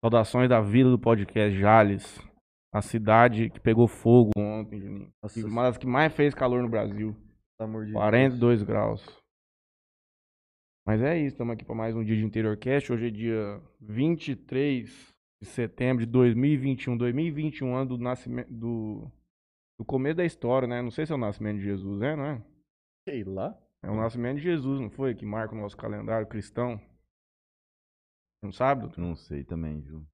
Saudações da vida do podcast Jales. A cidade que pegou fogo ontem, Juninho. Nossa, Uma das que mais fez calor no Brasil. pelo amor de 42 graus. Mas é isso, estamos aqui para mais um dia de Interiorcast. Hoje é dia 23 de setembro de 2021. 2021, ano do nascimento do, do começo da história, né? Não sei se é o nascimento de Jesus, é, não é? Sei lá. É o nascimento de Jesus, não foi? Que marca o nosso calendário cristão. Não sabe, doutor? Não sei também, viu?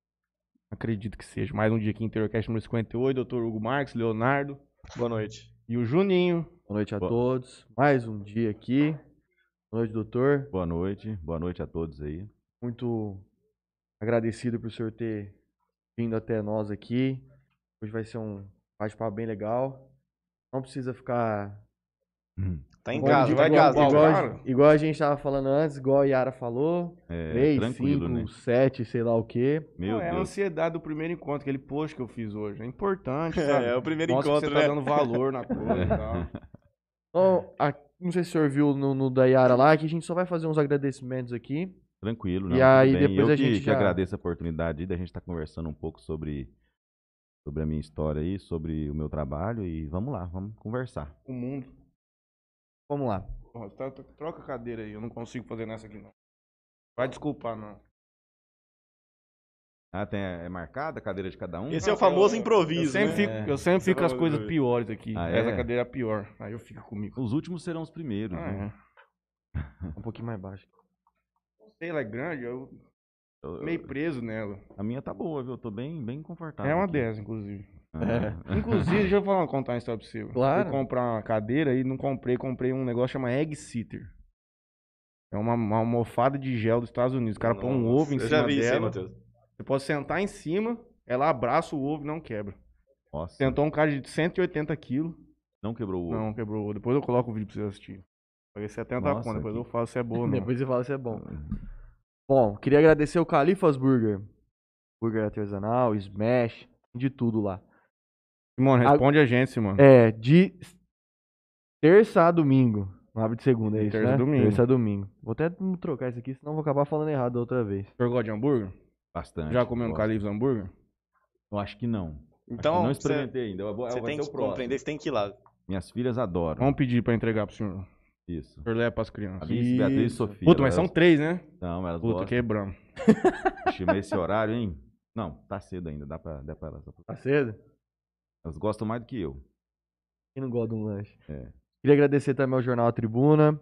Acredito que seja. Mais um dia aqui em Interiorcast número 58. Doutor Hugo Marques, Leonardo Boa noite. e o Juninho. Boa noite a Boa- todos. Mais um dia aqui. Boa noite, doutor. Boa noite, boa noite a todos aí. Muito agradecido por o senhor ter vindo até nós aqui. Hoje vai ser um bate-papo bem legal. Não precisa ficar Tá em igual- casa, vai tá igual, cara? igual a gente tava falando antes, igual a Yara falou. É, 3, tranquilo, 5, né? 7, sei lá o quê. Meu Não, é a Deus. ansiedade do primeiro encontro, aquele post que eu fiz hoje. É importante, É, sabe? é o primeiro Mostra encontro, que você né? tá dando valor na coisa e tal. Então, a- não sei se o senhor viu no, no da Yara lá, que a gente só vai fazer uns agradecimentos aqui. Tranquilo, E não, tudo aí bem. depois Eu a que, gente que já- agradeço a oportunidade aí da gente estar conversando um pouco sobre, sobre a minha história aí, sobre o meu trabalho e vamos lá, vamos conversar. O mundo. Vamos lá. Porra, tá- tá- troca a cadeira aí, eu não consigo fazer nessa aqui não. Vai desculpar, não. Ah, tem, é marcada a cadeira de cada um? Esse é o famoso Eu improviso, sempre né? fico, É. eu sempre é fico com as coisas bagulho. piores aqui. Ah, Essa é? cadeira é a pior. Aí eu fico comigo. Os últimos serão os primeiros, Ah, né? é. Um pouquinho mais baixo. Sei, ela é grande, eu Eu- meio preso nela. A minha tá boa, viu? Eu tô bem, bem confortável. É uma aqui. dessas, inclusive. Ah. Inclusive, deixa eu falar, contar uma história pra você. Claro. Fui comprar uma cadeira e não comprei, comprei um negócio chamado Egg Sitter. É uma, uma almofada de gel dos Estados Unidos. O cara põe um Nossa, ovo em Eu cima já vi isso aí, dela. Matheus. Você pode sentar em cima, ela abraça o ovo e não quebra. Nossa, Sentou um cara de 180 quilos, não quebrou o ovo. não quebrou o ovo. Depois eu coloco o vídeo pra você assistir. Paguei 70 Nossa, conto, depois que- eu falo se é não. Depois você fala se é bom. Bom, queria agradecer o Califas Burger. Burger artesanal, smash, de tudo lá. Simone, responde a gente, Simone. É, de terça a domingo. Não abre de segunda, é isso, Terça né? a domingo. Terça a domingo. Vou até trocar isso aqui, senão eu vou acabar falando errado da outra vez. O senhor gosta de hambúrguer? Bastante. Já comeu no gosto. Califas hambúrguer? Eu acho que não. Então, eu não você, experimentei ainda. Eu vou, você tem que compreender, você tem que ir lá. Minhas filhas adoram. Vamos pedir pra entregar pro senhor. Isso. O senhor leva pras crianças. Alice, Beatriz e. Sofia. Puta, mas elas- são três, né? Não, elas Puta, gostam. quebramos. Mas esse horário, hein? Não, tá cedo ainda. Dá pra, dá pra elas. Tá cedo? Elas gostam mais do que eu. Quem não gosta de um lanche? É. Queria agradecer também ao Jornal A Tribuna.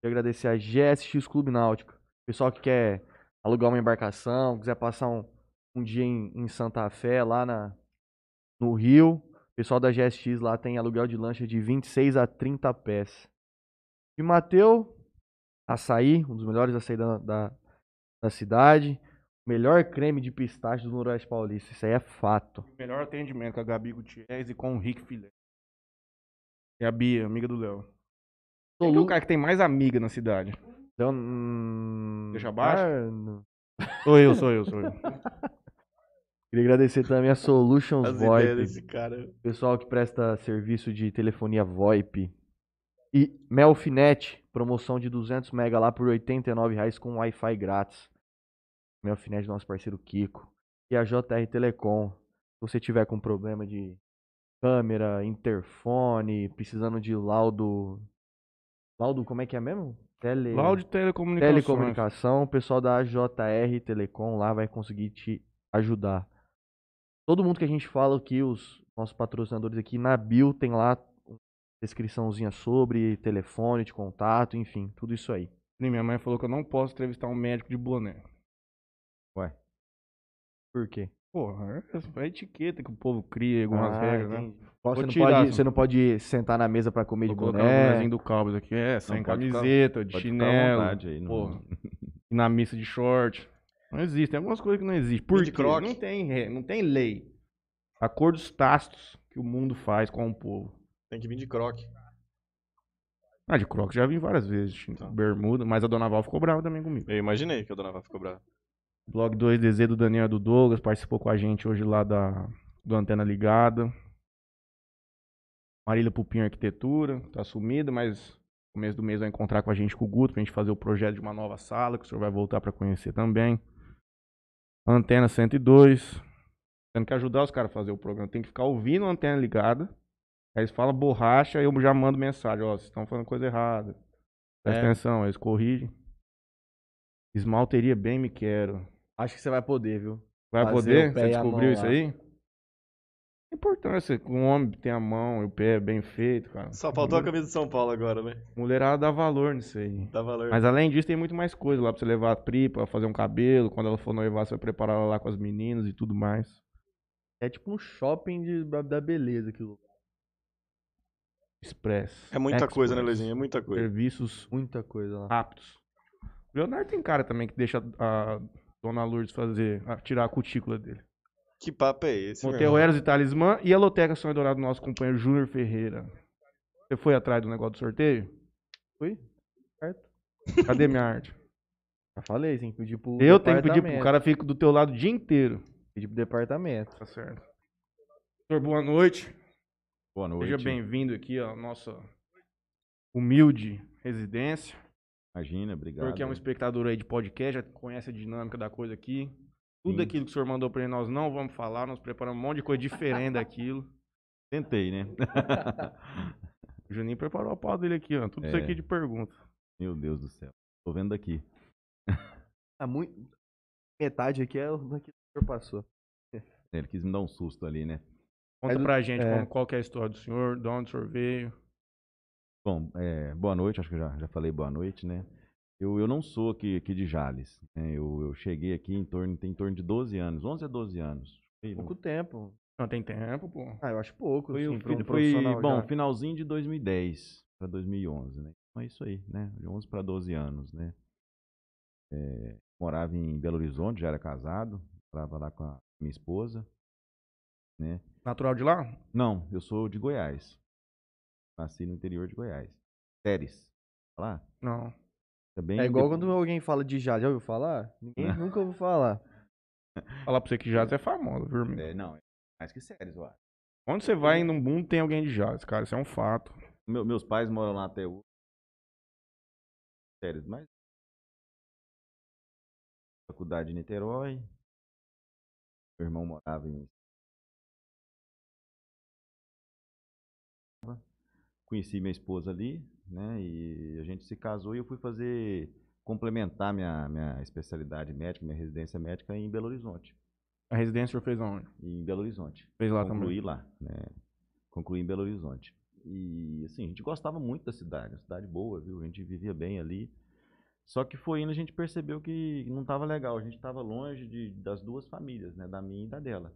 Queria agradecer a GSX Clube Náutico. Pessoal que quer alugar uma embarcação, quiser passar um, um dia em, em Santa Fé, lá na, no Rio. Pessoal da GSX lá tem aluguel de lancha de 26 a 30 pés. E Mateu, açaí, um dos melhores açaí da, da, da cidade. Melhor creme de pistache do Noroeste Paulista. Isso aí é fato. Melhor atendimento com a Gabi Gutierrez e com o Rick Filé. E a Bia, amiga do Léo. Quem que é o cara que tem mais amiga na cidade? Então, hum, Deixa abaixo? ah. Sou eu, sou eu, sou eu. Queria agradecer também a Solutions As VoIP, desse cara. pessoal que presta serviço de telefonia VoIP. E Melfinet, promoção de 200 mega lá por 89 reais com Wi-Fi grátis. Melfinet, nosso parceiro Kiko. E a JR Telecom. Se você tiver com problema de câmera, interfone, precisando de laudo... Laudo, como é que é mesmo? Tele... Laudo de telecomunicações. Telecomunicação, o pessoal da JR Telecom lá vai conseguir te ajudar. Todo mundo que a gente fala aqui, os nossos patrocinadores aqui na Bio, tem lá descriçãozinha sobre telefone de contato, enfim, tudo isso aí. Minha mãe falou que eu não posso entrevistar um médico de boné. Por quê? Porra, é a etiqueta que o povo cria, algumas Ah, regras, né? entendi. Vou Você não, tirar, pode, assim. você não pode sentar na mesa pra comer de Vou colocar o boné. bonézinho do Calbas aqui. É, sem ficar- camiseta, de ficar à chinelo. aí. Não... Porra. E na missa de short. Não existe. Tem algumas coisas que não existem. Por de quê? croque. Não tem, não tem lei. Acordos tácitos que o mundo faz com o povo. Tem que vir de croque. Ah, de croque já vim várias vezes. de Tá. Bermuda, mas a Dona Val ficou brava também comigo. Eu imaginei que a dona Vá ficou brava. Blog 2DZ do Daniel e do Douglas participou com a gente hoje lá da, do Antena Ligada. Marília Pupinho Arquitetura, tá sumida, mas no começo do mês vai encontrar com a gente com o Guto pra gente fazer o projeto de uma nova sala, que o senhor vai voltar pra conhecer também. Antena 102. Tendo que ajudar os caras a fazer o programa. Tem que ficar ouvindo a antena ligada. Aí eles falam borracha, aí eu já mando mensagem, ó, vocês estão falando coisa errada. Presta É. atenção, eles corrigem. Esmalteria bem me quero. Acho que você vai poder, viu? Vai Fazer poder? Você descobriu isso lá. aí? Importância, que um homem tem a mão e o pé bem feito, cara. Só faltou a camisa de São Paulo agora, né? Mulherada dá valor nisso aí. Dá valor. Mas além disso, tem muito mais coisa lá pra você levar a tripa, fazer um cabelo. Quando ela for noivar, você vai preparar ela lá com as meninas e tudo mais. É tipo um shopping de, da- beleza aquilo. Express. É muita coisa, né, Express. Luizinho? É muita coisa. Serviços Muita coisa lá. rápidos. O Leonardo tem cara também que deixa a Dona Lourdes fazer, a- tirar a cutícula dele. Que papo é esse, Motel? Eros e Talismã e a Loteca Sonho Dourado do nosso companheiro Júnior Ferreira. Você foi atrás do negócio do sorteio? Fui? Certo? Cadê minha arte? Já falei, tem que pedir pro Eu tenho que pedir pro departamento. cara fica do teu lado o dia inteiro. Pedir pro departamento. Tá certo. Senhor, boa noite. Boa noite. Seja bem-vindo aqui à nossa humilde residência. Imagina, O obrigado. senhor que é um espectador aí de podcast, já conhece a dinâmica da coisa aqui. Tudo Sim. aquilo que o senhor mandou pra ele, nós não vamos falar, nós preparamos um monte de coisa diferente daquilo. Tentei, né? O Juninho preparou a pau dele aqui, ó. Tudo isso É. aqui de pergunta. Meu Deus do céu. Tô vendo aqui. Ah, muito... Metade aqui é o daqui que o senhor passou. Ele quis me dar um susto ali, né? Conta Mas- pra gente é. como- qual que é a história do senhor, de onde o senhor veio. Bom, é, boa noite, acho que eu já, já falei boa noite, né? Eu, eu não sou aqui, aqui de Jales. né? Eu, eu cheguei aqui em torno, tem em torno de 12 anos, 11 a 12 anos. Pouco tempo. Não tem tempo, pô. Ah, eu acho pouco, foi, assim, o pra um foi, bom, já. finalzinho de 2010 para 2011, né? Então é isso aí, né? De 11 para 12 anos, né? É, morava em Belo Horizonte, já era casado, morava lá com a minha esposa, né? Natural de lá? Não, eu sou de Goiás. Nasci no interior de Goiás. Séries. Falar? Não. É, bem É igual quando alguém fala de Jales. Já ouviu falar? Ninguém Não. nunca ouviu falar. Falar pra você que Jazz é famoso, viu, irmão? É, não, é mais que séries, eu acho. Onde você vai no mundo tem alguém de Jazz, cara. Isso é um fato. Meu- meus pais moram lá até hoje. Séries, mas. Faculdade de Niterói. Meu irmão morava em. Conheci minha esposa ali, né? E a gente se casou e eu fui fazer. complementar minha, minha especialidade médica, minha residência médica em Belo Horizonte. A residência fez aonde? Em Belo Horizonte. Fez lá concluí também. lá, né? Concluí em Belo Horizonte. E assim, a gente gostava muito da cidade, uma cidade boa, viu? A gente vivia bem ali. Só que foi indo a gente percebeu que não estava legal, a gente estava longe de, das duas famílias, né? Da minha e da dela.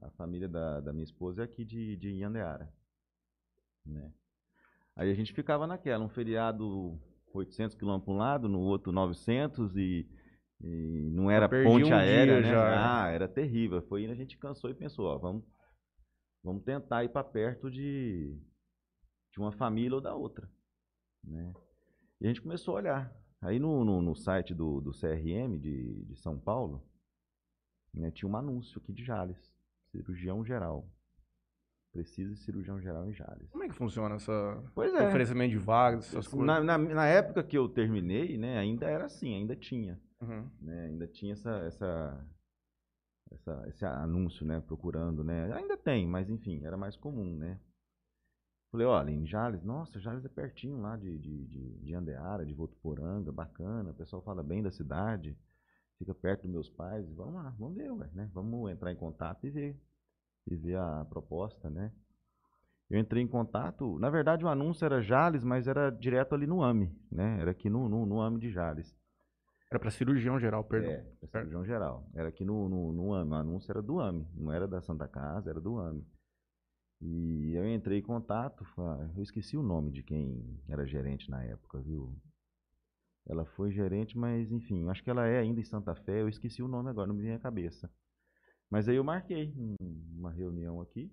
A família da, da minha esposa é aqui de, de Iandeara, né? Aí a gente ficava naquela, um feriado 800 quilômetros para um lado, no outro 900 e, e não era ponte um aérea, né? já. Ah, era terrível. Foi indo a gente cansou e pensou, ó, vamos vamos tentar ir para perto de, de uma família ou da outra, né? E a gente começou a olhar. Aí no, no, no site do, do CRM de, de São Paulo, né, tinha um anúncio aqui de Jales, cirurgião geral. Precisa de cirurgião geral em Jales. Como é que funciona essa Pois oferecimento de vagas, essas coisas? Na, na, na época que eu terminei, né, ainda era assim, ainda tinha. Uhum. né, ainda tinha essa, essa, essa- esse anúncio, né, procurando, né, ainda tem, mas enfim, era mais comum, né. Falei, olha, em Jales, nossa, Jales é pertinho lá de, de, de, de Andeara, de Votuporanga, bacana, o pessoal fala bem da cidade, fica perto dos meus pais, vamos lá, vamos ver, ué, né, vamos entrar em contato e ver, e ver a proposta, né. Eu entrei em contato, na verdade o anúncio era Jales, mas era direto ali no AME, né, era aqui no, no, no AME de Jales. Era pra cirurgião geral, perdão. É, da cirurgião geral. Era aqui no, no, no AME. O anúncio era do AME. Não era da Santa Casa, era do AME. E eu entrei em contato. Eu esqueci o nome de quem era gerente na época, viu? Ela foi gerente, mas enfim, acho que ela é ainda em Santa Fé. Eu esqueci o nome agora, não me vem à cabeça. Mas aí eu marquei um- uma reunião aqui.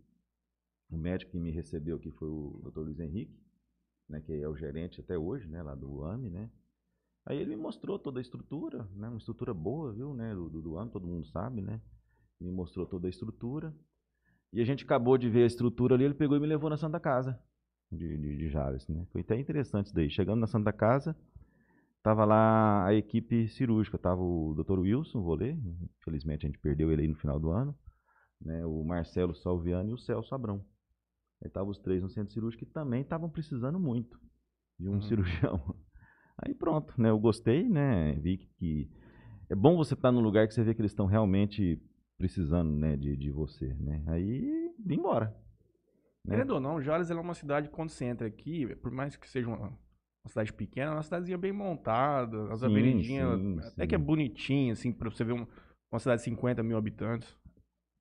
O médico que me recebeu aqui foi o Dr. Luiz Henrique, né, que é o gerente até hoje, né, lá do AME, né? Aí ele me mostrou toda a estrutura, né? Uma estrutura boa, viu, né? Do, do, ano, todo mundo sabe, né? Me mostrou toda a estrutura. E a gente acabou de ver a estrutura ali, ele pegou e me levou na Santa Casa de, de, de né? Foi até interessante isso daí. Chegando na Santa Casa, tava lá a equipe cirúrgica. Tava o Dr. Wilson Volê, infelizmente a gente perdeu ele aí no final do ano. Né? O Marcelo Salviano e o Celso Abrão. Aí estavam os três no centro cirúrgico e também estavam precisando muito de um Uhum. cirurgião. Aí pronto, né? Eu gostei, né? Vi que, que é bom você estar num lugar que você vê que eles estão realmente precisando, né, de, de você, né? Aí vim embora. né? Querendo ou não, Jales é uma cidade, quando você entra aqui, por mais que seja uma, uma cidade pequena, uma cidadezinha bem montada, as Sim, avenidinhas, sim, até que é sim. bonitinha, assim, pra você ver um- uma cidade de 50 mil habitantes.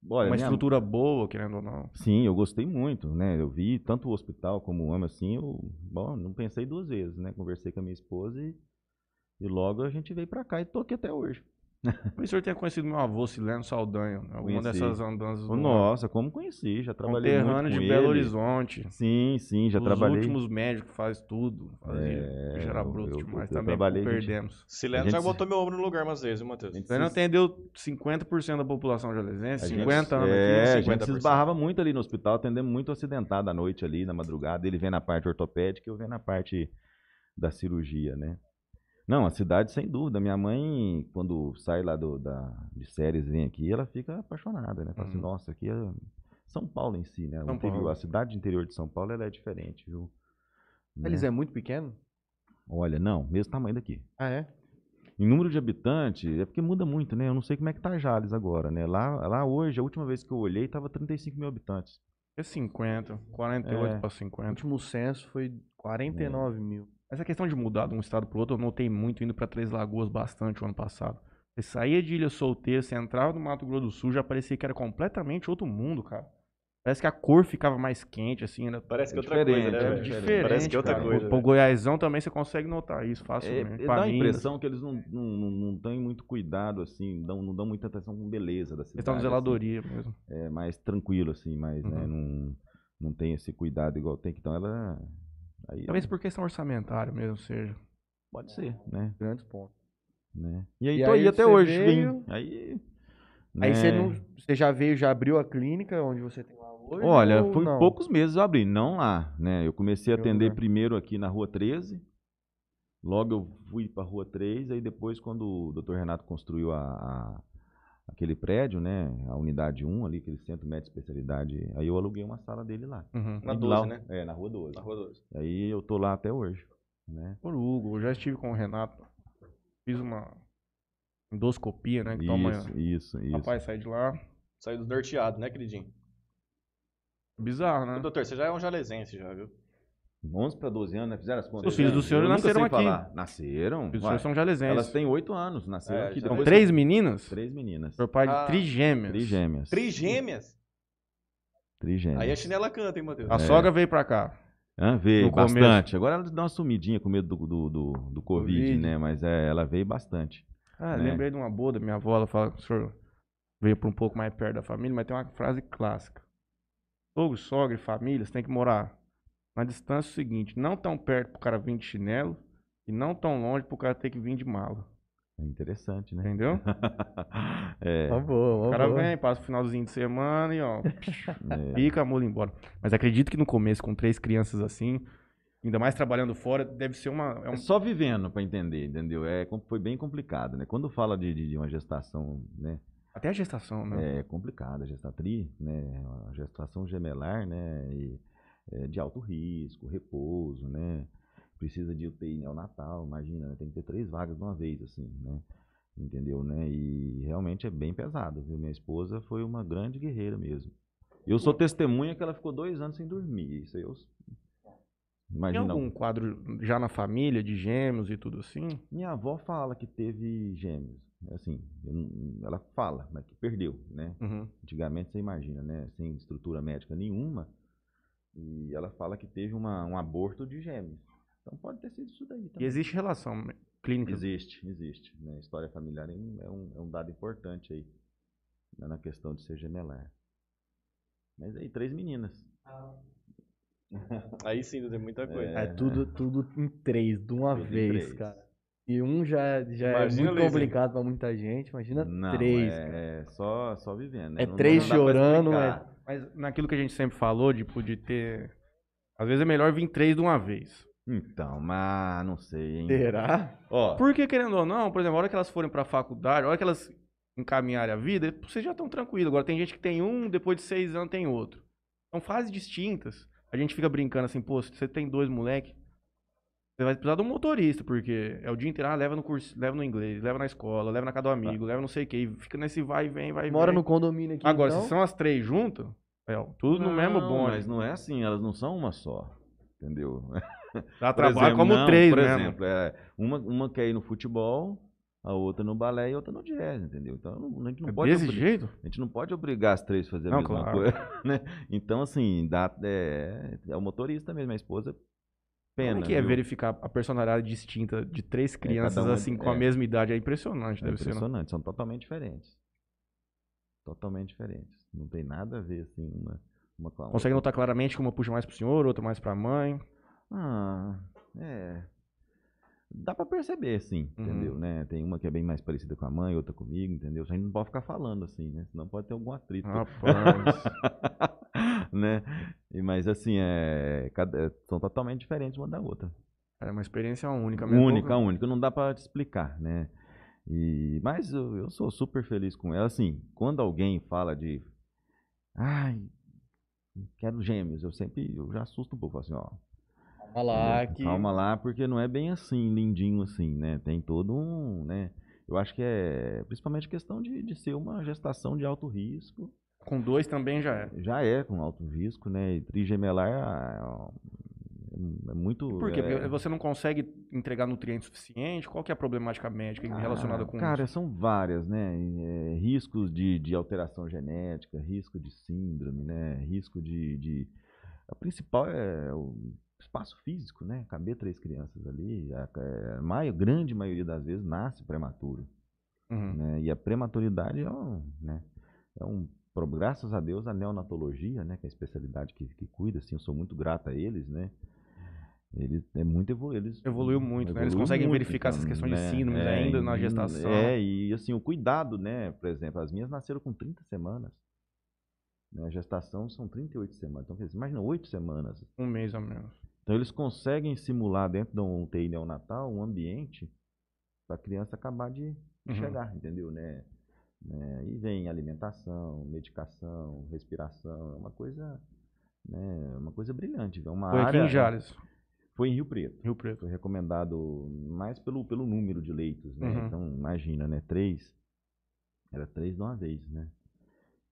Olha, uma minha- estrutura boa, querendo ou não. Sim, eu gostei muito, né? Eu vi tanto o hospital como o AMA, assim, eu, bom, não pensei duas vezes, né? Conversei com a minha esposa e, e logo a gente veio pra cá e tô aqui até hoje. O senhor tenha conhecido meu avô, Sileno Saldanha, né? alguma Conheci. dessas andanças do Nossa, como conheci, já trabalhei muito com de ele. Belo Horizonte. Sim, sim, já Os trabalhei. últimos médicos que faz tudo. Fazia. É, Bicho era eu- bruto eu- demais eu também, trabalhei, perdemos. Sileno A já gente- botou meu ombro no lugar umas vezes, viu, Matheus? A gente se- atendeu 50% da população jalesense, A gente- 50 anos é, aqui, a 50%. gente se esbarrava muito ali no hospital, atendemos muito acidentado à noite ali, na madrugada. Ele vem na parte ortopédica e eu venho na parte da cirurgia, né? Não, a cidade, sem dúvida. Minha mãe, quando sai lá do, da, de séries e vem aqui, ela fica apaixonada, né? Fala assim, Uhum. nossa, aqui é São Paulo em si, né? O São interior- Paulo. A cidade de interior de São Paulo, ela é diferente, viu? Né? Eles é muito pequeno? Olha, não, mesmo tamanho daqui. Ah, é? Em número de habitantes, é porque muda muito, né? Eu não sei como é que tá Jales agora, né? Lá, lá hoje, a última vez que eu olhei, tava 35 mil habitantes. É 50, 48 É. para O 50. último censo foi 49 mil. Essa questão de mudar de um estado pro outro, eu notei muito indo pra Três Lagoas bastante o ano passado. Você saía de Ilha Solteira, você entrava no Mato Grosso do Sul, já parecia que era completamente outro mundo, cara. Parece que a cor ficava mais quente, assim, era Parece que É outra coisa, né, diferente, é diferente. Parece que é outra cara. coisa. Pro velho. Goiásão também você consegue notar isso É, facilmente. é, dá a impressão que eles não, não, não, não têm muito cuidado, assim, não, não dão muita atenção com beleza da cidade. Questão de assim. zeladoria mesmo. É mais tranquilo, assim, mas né, Uhum. não, não tem esse cuidado igual tem que. Então ela. Aí, Talvez por questão orçamentária mesmo seja. Pode ser, né? Grandes pontos. né? E aí E tô aí aí até hoje, veio-. Aí. Aí você né, não. Você já veio, já abriu a clínica onde você tem lá hoje? Olha, foi não? poucos meses eu abri, não lá, né? Eu comecei a atender lugar. primeiro aqui na Rua 13. Logo eu fui pra Rua 3, aí depois quando o Dr. Renato construiu a, a- aquele prédio, né, a unidade 1 ali, aquele centro médico de especialidade, aí eu aluguei uma sala dele lá. Uhum. Na E 12, lá- né? É, na Rua 12. Na rua 12. Aí eu tô lá até hoje, né? Por Hugo, eu já estive com o Renato. Fiz uma endoscopia, né? Que toma. Isso, isso, isso. Rapaz, sai de lá. Saiu dos norteados, né, queridinho? Bizarro, né? Doutor, você já é um jalesense já, viu? 11 para 12 anos, né? Fizeram as contas. Os filhos do senhor nasceram aqui. falar. Nasceram? Os Uai, senhores são jalesenses. Elas têm 8 anos, nasceram É, aqui. São depois- três meninas? Três meninas. Seu pai de Ah, trigêmeas. Trigêmeas. Trigêmeas? Trigêmeas. Aí a chinela canta, hein, Matheus? A sogra veio pra cá. Hã? Veio No começo. bastante. Agora ela deu uma sumidinha com medo do, do, do, do Covid, Covid. né? Mas é, ela veio bastante. Ah, É. lembrei de uma boa da minha avó. Ela fala que o senhor veio pra um pouco mais perto da família, mas tem uma frase clássica. Sogro, sogra e família, você tem que morar na distância seguinte. Não tão perto pro cara vir de chinelo e não tão longe pro cara ter que vir de mala. É interessante, né? Entendeu? é, Uma boa, uma O cara boa. vem, passa o finalzinho de semana e ó, é. pica a mula embora. Mas acredito que no começo, com três crianças assim, ainda mais trabalhando fora, deve ser uma. É É um... só vivendo pra entender, entendeu? É, foi bem complicado, né? Quando fala de, de, de uma gestação, né? Até a gestação, né? É complicada, a gestatri, né? A gestação gemelar, né? E, é, de alto risco, repouso, né? Precisa de UTI neonatal, imagina, né? Tem que ter três vagas de uma vez, assim, né? Entendeu, né? E realmente é bem pesado, viu? Minha esposa foi uma grande guerreira mesmo. Eu sou testemunha que ela ficou dois anos sem dormir. Isso aí eu. Tem Imagina. algum quadro já na família de gêmeos e tudo assim? Minha avó fala que teve gêmeos. Assim, ela fala, mas que perdeu, né? Uhum. Antigamente você imagina, né? Sem estrutura médica nenhuma. E ela fala que teve uma, um aborto de gêmeos. Então pode ter sido isso daí E também. existe relação clínica. Existe, existe. Né? História familiar é um, é um- é um dado importante aí. né, Na questão de ser gemelar. Mas aí, três meninas. Aí sim, tem muita coisa. É tudo, tudo em três, de uma Tudo vez, cara. E um já, já é muito complicado pra muita gente. Imagina Não, três, cara. é, é só, só vivendo. né? É Não- três não chorando, explicar. Mas naquilo que a gente sempre falou, tipo, de ter. Às vezes é melhor vir três de uma vez. Então, mas não sei, hein? Será? Ó, Porque, querendo ou não, por exemplo, a hora que elas forem pra faculdade, a hora que elas encaminharem a vida, vocês já estão tranquilos. Agora tem gente que tem um, depois de seis anos tem outro. São fases distintas. A gente fica brincando assim, pô, se você tem dois moleque, você vai precisar de um motorista, porque é o dia inteiro, ah, leva no curso, leva no inglês, leva na escola, leva na casa do amigo, leva não sei o que, fica nesse vai e vem, vai e Mora vem. no condomínio aqui, Agora, então? se são as três juntas, é, tudo no mesmo não, bonde. Mas não é assim, elas não são uma só. Entendeu? Ela trabalha exemplo, como não, três por mesmo. exemplo, é, uma, uma quer ir no futebol, a outra no balé e outra no jazz, entendeu? Então não- a gente não É pode desse jeito? A gente não pode obrigar as três a fazer a Não, mesma claro. coisa, né? Então, assim, dá, é, é o motorista mesmo, a esposa pena. Como é que é viu? verificar a personalidade distinta de três crianças cada um é- assim com a é. mesma idade? É impressionante, É deve ser. né? impressionante, são totalmente diferentes. Totalmente diferentes. Não tem nada a ver, assim, uma, uma com a Consegue outra. notar claramente que uma puxa mais pro senhor, outra mais pra mãe. Ah, é. Dá pra perceber, sim, Uhum. entendeu, né? Tem uma que é bem mais parecida com a mãe, outra comigo, entendeu? A gente não pode ficar falando assim, né? Senão pode ter algum atrito. Rapaz. né? E, mas assim, é, cada- são totalmente diferentes uma da outra. é uma experiência única mesmo. Única, única. Não dá pra te explicar, né? E, mas eu, eu sou super feliz com ela. Assim, quando alguém fala de. Ai, quero gêmeos, eu sempre eu já assusto um pouco. Assim, ó, Calma lá que... Calma lá, porque não é bem assim, lindinho assim, né? Tem todo um, né? Eu acho que é principalmente questão de, de ser uma gestação de alto risco. Com dois também já é. Já é com alto risco, né? E trigemelar ah, é, é muito... Por quê? é- Porque você não consegue entregar nutrientes suficiente? Qual que é a problemática médica relacionada Ah, com Cara, isso? são várias, né? É, riscos de, de alteração genética, risco de síndrome, né? Risco de, de... A principal é o espaço físico, né? Caber três crianças ali, a, é, a mai- grande maioria das vezes nasce prematuro, Uhum. né? E a prematuridade é um, né? É um graças a Deus a neonatologia, né? Que é a especialidade que, que cuida, assim, eu sou muito grato a eles, né? Eles é muito evolu eles Evoluiu muito, né? Eles evoluiu conseguem muito, verificar essas questões de né? síndromes É, ainda na gestação. É, e assim, o cuidado, né? Por exemplo, as minhas nasceram com 30 semanas. Né? A gestação são 38 semanas. Então, quer dizer, imagina, 8 semanas. Um mês a menos. Então, eles conseguem simular dentro de um UTI neonatal um ambiente para a criança acabar de Uhum. chegar, entendeu? Né? Né? E vem alimentação, medicação, respiração, é uma coisa, né? uma coisa brilhante. É uma Foi aqui área, em Jales, Foi em Rio Preto. Rio Preto. Foi recomendado mais pelo, pelo número de leitos, né? Uhum. Então, imagina, né? Três. Era três de uma vez, né?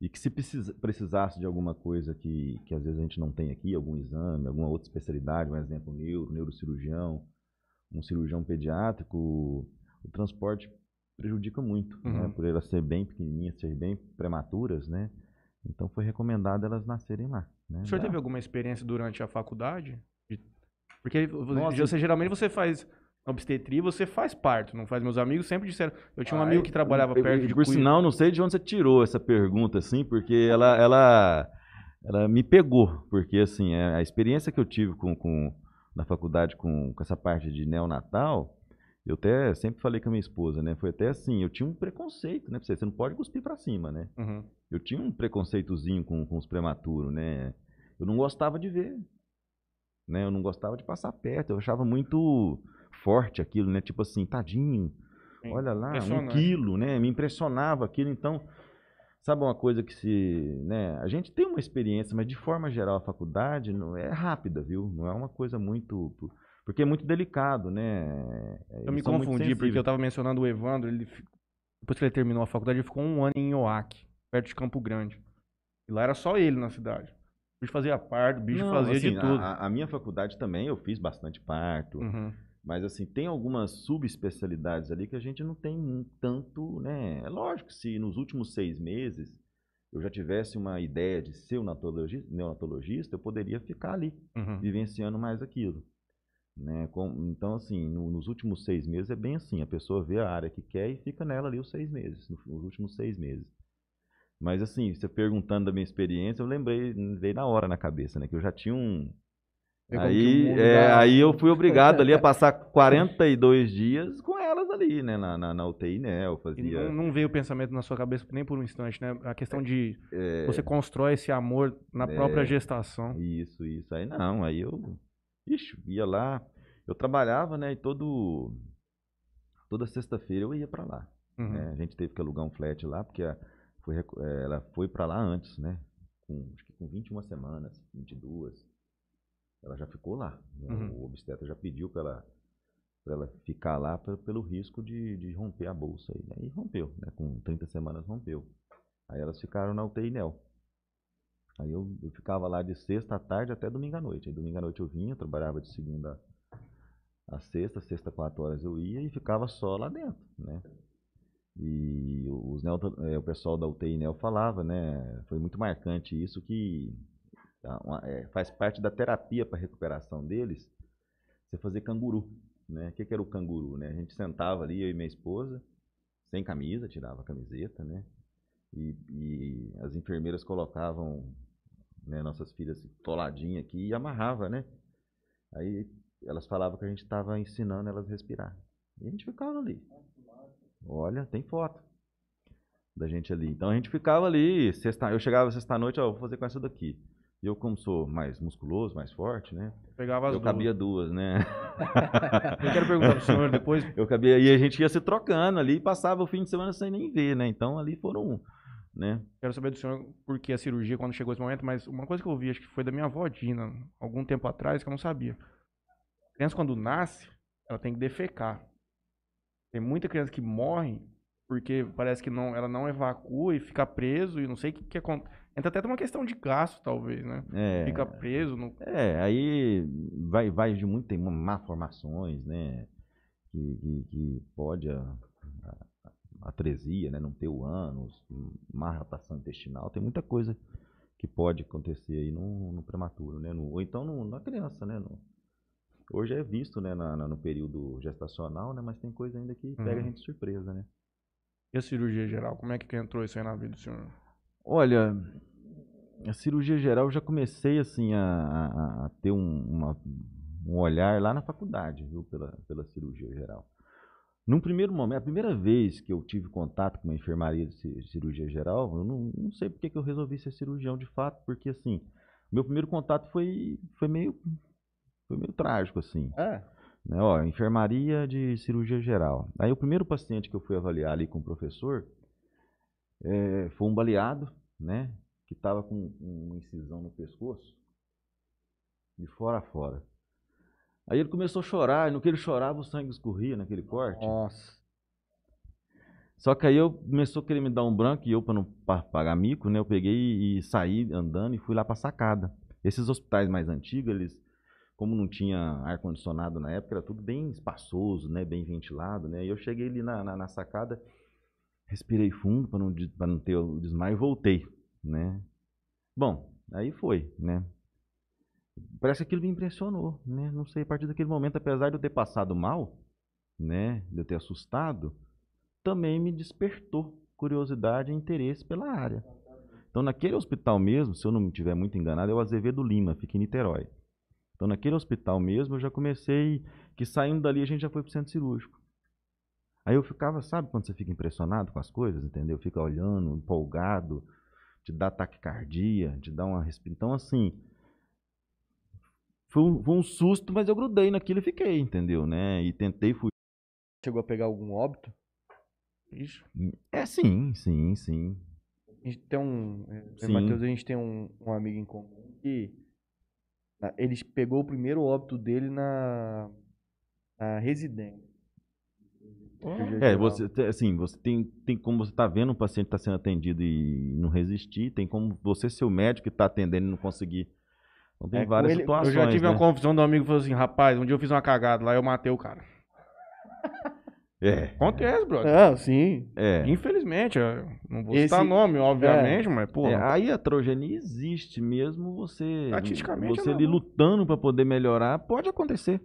E que se precisa- precisasse de alguma coisa que, que às vezes a gente não tem aqui, algum exame, alguma outra especialidade, um exemplo, neuro, neurocirurgião, um cirurgião pediátrico, o transporte prejudica muito, né? Uhum. Por elas ser bem pequenininhas, ser bem prematuras, né? Então foi recomendado elas nascerem lá. Né? O senhor teve alguma experiência durante a faculdade? De- Porque Nossa, você- geralmente você faz obstetria, você faz parto, não faz? Meus amigos sempre disseram. Eu tinha um Ai, amigo que trabalhava eu- perto eu- de Por sinal, não sei de onde você tirou essa pergunta, assim, porque ela, ela, ela me pegou. Porque, assim, é, a experiência que eu tive com, com, na faculdade com, com essa parte de neonatal, eu até sempre falei com a minha esposa, né? Foi até assim, eu tinha um preconceito, né? Você, você não pode cuspir pra cima, né? Uhum. Eu tinha um preconceitozinho com, com os prematuros, né? Eu não gostava de ver. Né? Eu não gostava de passar perto. Eu achava muito forte aquilo, né? Tipo assim, tadinho. Sim. Olha lá, um quilo, né? Me impressionava aquilo. Então, sabe uma coisa que se. Né? A gente tem uma experiência, mas de forma geral a faculdade não é rápida, viu? Não é uma coisa muito. Porque é muito delicado, né? Eu me Eles são muito confundi, porque eu sensíveis. tava mencionando o Evandro, ele, depois que ele terminou a faculdade, ele ficou um ano em Ioaque, perto de Campo Grande. E lá era só ele na cidade. O bicho fazia parto, o bicho Não, fazia assim, de tudo. A, a minha faculdade também eu fiz bastante parto. Uhum. Mas assim, tem algumas subespecialidades ali que a gente não tem um tanto, né? É lógico que se nos últimos seis meses eu já tivesse uma ideia de ser um neonatologi- neonatologista, eu poderia ficar ali, Uhum. vivenciando mais aquilo. Né? Com- então, assim, no- nos últimos seis meses é bem assim, a pessoa vê a área que quer e fica nela ali os seis meses, no- nos últimos seis meses. Mas assim, você perguntando da minha experiência, eu lembrei, veio na hora na cabeça, né? Que eu já tinha um, Aí, é, dá- aí eu fui obrigado ali a passar 42 dias com elas ali, né? Na, na, na UTI, né? Eu fazia. não, não veio o pensamento na sua cabeça nem por um instante, né? A questão de é, você constrói esse amor na própria É. gestação. Isso, isso. Aí não, aí eu. Ixi, ia lá. eu trabalhava, né? E todo, toda sexta-feira eu ia pra lá. Uhum. né? A gente teve que alugar um flat lá, porque a- foi eh, ela foi pra lá antes, né? Com, acho que com 21 semanas, 22. Ela já ficou lá. né? Uhum. O obstetra já pediu pra ela, pra ela ficar lá pe- pelo risco de, de romper a bolsa. Aí, né? E rompeu, né? Com 30 semanas rompeu. Aí elas ficaram na UTI NEL. Aí eu, eu ficava lá de sexta à tarde até domingo à noite. Aí domingo à noite eu vinha, trabalhava de segunda a sexta, sexta, quatro horas eu ia e ficava só lá dentro, né? E os neoto- eh, o pessoal da UTI NEL falava, né? Foi muito marcante isso que uma- eh, faz parte da terapia para recuperação deles, você fazer canguru, né? O que, que era o canguru, né? A gente sentava ali, eu e minha esposa, sem camisa, tirava a camiseta, né? E, e as enfermeiras colocavam né, nossas filhas toladinhas aqui e amarrava, né? Aí elas falavam que a gente estava ensinando elas a respirar. E a gente ficava ali. Olha, tem foto da gente ali. Então a gente ficava ali, sexta, eu chegava sexta-noite, ó, vou fazer com essa daqui. E eu, como sou mais musculoso, mais forte, né? Pegava as eu duas. cabia duas, né? Eu quero perguntar pro senhor depois. eu cabia, e a gente ia se trocando ali e passava o fim de semana sem nem ver, né? Então ali foram, né? Quero saber do senhor por que a cirurgia, quando chegou esse momento, mas uma coisa que eu vi, acho que foi da minha avó Dina, algum tempo atrás, que eu não sabia. A criança, quando nasce, ela tem que defecar. Tem muita criança que morre porque parece que não, ela não evacua e fica preso e não sei o que, que acontece. Entra até uma questão de gasto, talvez, né? É, Fica preso. No... É, aí vai, vai de muito, tem malformações, né? Que, que, que pode a, a, a atresia, né? Não ter o ânus, má rotação intestinal, tem muita coisa que pode acontecer aí no, no prematuro, né? No- ou então no- na criança, né? No- hoje é visto, né? na- na- no período gestacional, né? Mas tem coisa ainda que pega a Uhum. gente de surpresa, né? E a cirurgia geral? Como é que entrou isso aí na vida do senhor? Olha, a cirurgia geral eu já comecei assim a, a- ter um, uma- um olhar lá na faculdade, viu, pela, pela cirurgia geral. Num primeiro momento, a primeira vez que eu tive contato com uma enfermaria de ci- cirurgia geral, eu não, não sei porque que eu resolvi ser cirurgião de fato, porque assim, meu primeiro contato foi, foi meio foi meio trágico assim É. né, ó, enfermaria de cirurgia geral. Aí o primeiro paciente que eu fui avaliar ali com o professor eh, foi um baleado, né, que estava com uma incisão no pescoço, de fora a fora. Aí ele começou a chorar, e no que ele chorava o sangue escorria naquele corte. Nossa. Só que aí eu começou a querer me dar um branco e eu, para não pa- pagar mico, né, eu peguei e, e saí andando e fui lá para sacada. Esses hospitais mais antigos, eles, como não tinha ar-condicionado na época, era tudo bem espaçoso, né, bem ventilado, né, e eu cheguei ali na, na, na sacada, respirei fundo para não, não ter o desmaio e voltei, né. Bom, aí foi, né. Parece que aquilo me impressionou, né, não sei, a partir daquele momento, apesar de eu ter passado mal, né, de eu ter assustado, também me despertou curiosidade e interesse pela área. Então, naquele hospital mesmo, se eu não me estiver muito enganado, é o Azevedo Lima, fica em Niterói. Então, naquele hospital mesmo, eu já comecei, que saindo dali a gente já foi para o centro cirúrgico. Aí eu ficava, sabe quando você fica impressionado com as coisas, entendeu? Fica olhando, empolgado, te dá taquicardia, te dá uma respiração. Então, assim, foi um, foi um susto, mas eu grudei naquilo e fiquei, entendeu? Né? E tentei fugir. Chegou a pegar algum óbito? Ixi. É, sim, sim, sim. A gente tem um. eu e Sim. Matheus, a gente tem um, um amigo em comum que. na- Ele pegou o primeiro óbito dele na, na residência. É, geral. você, assim, você tem, tem como você tá vendo um paciente está sendo atendido e não resistir, tem como você ser o médico que está atendendo e não conseguir. Então tem É, várias ele- eu situações. Eu já tive né? uma confusão de um amigo que falou assim, rapaz, um dia eu fiz uma cagada lá, eu matei o cara. É, Acontece, brother. Não, sim. é. Infelizmente, eu não vou Esse- citar nome, obviamente, mas, pô, É, a iatrogenia existe mesmo você Estatisticamente, você é ali lutando para poder melhorar pode acontecer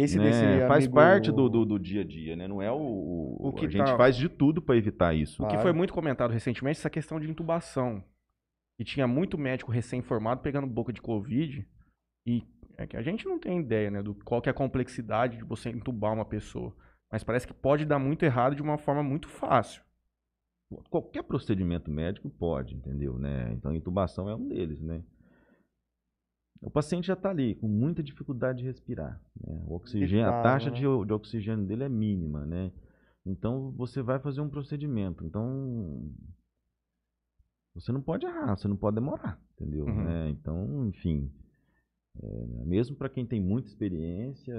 Esse né? desse faz amigo- parte do, do, do dia a dia né não é o, o, O que a gente tá- faz de tudo para evitar isso O que foi muito comentado recentemente, essa questão de intubação. E tinha muito médico recém-formado pegando boca de Covid. E é que a gente não tem ideia, né, do qual que é a complexidade de você entubar uma pessoa. Mas parece que pode dar muito errado de uma forma muito fácil. qualquer procedimento médico pode, entendeu? Né? Então, intubação é um deles, né? O paciente já está ali com muita dificuldade de respirar. né? O oxigênio, a taxa né? de, de oxigênio dele é mínima, né? Então você vai fazer um procedimento. Então você não pode errar, você não pode demorar, entendeu? Uhum. né? Então, enfim, é, mesmo para quem tem muita experiência,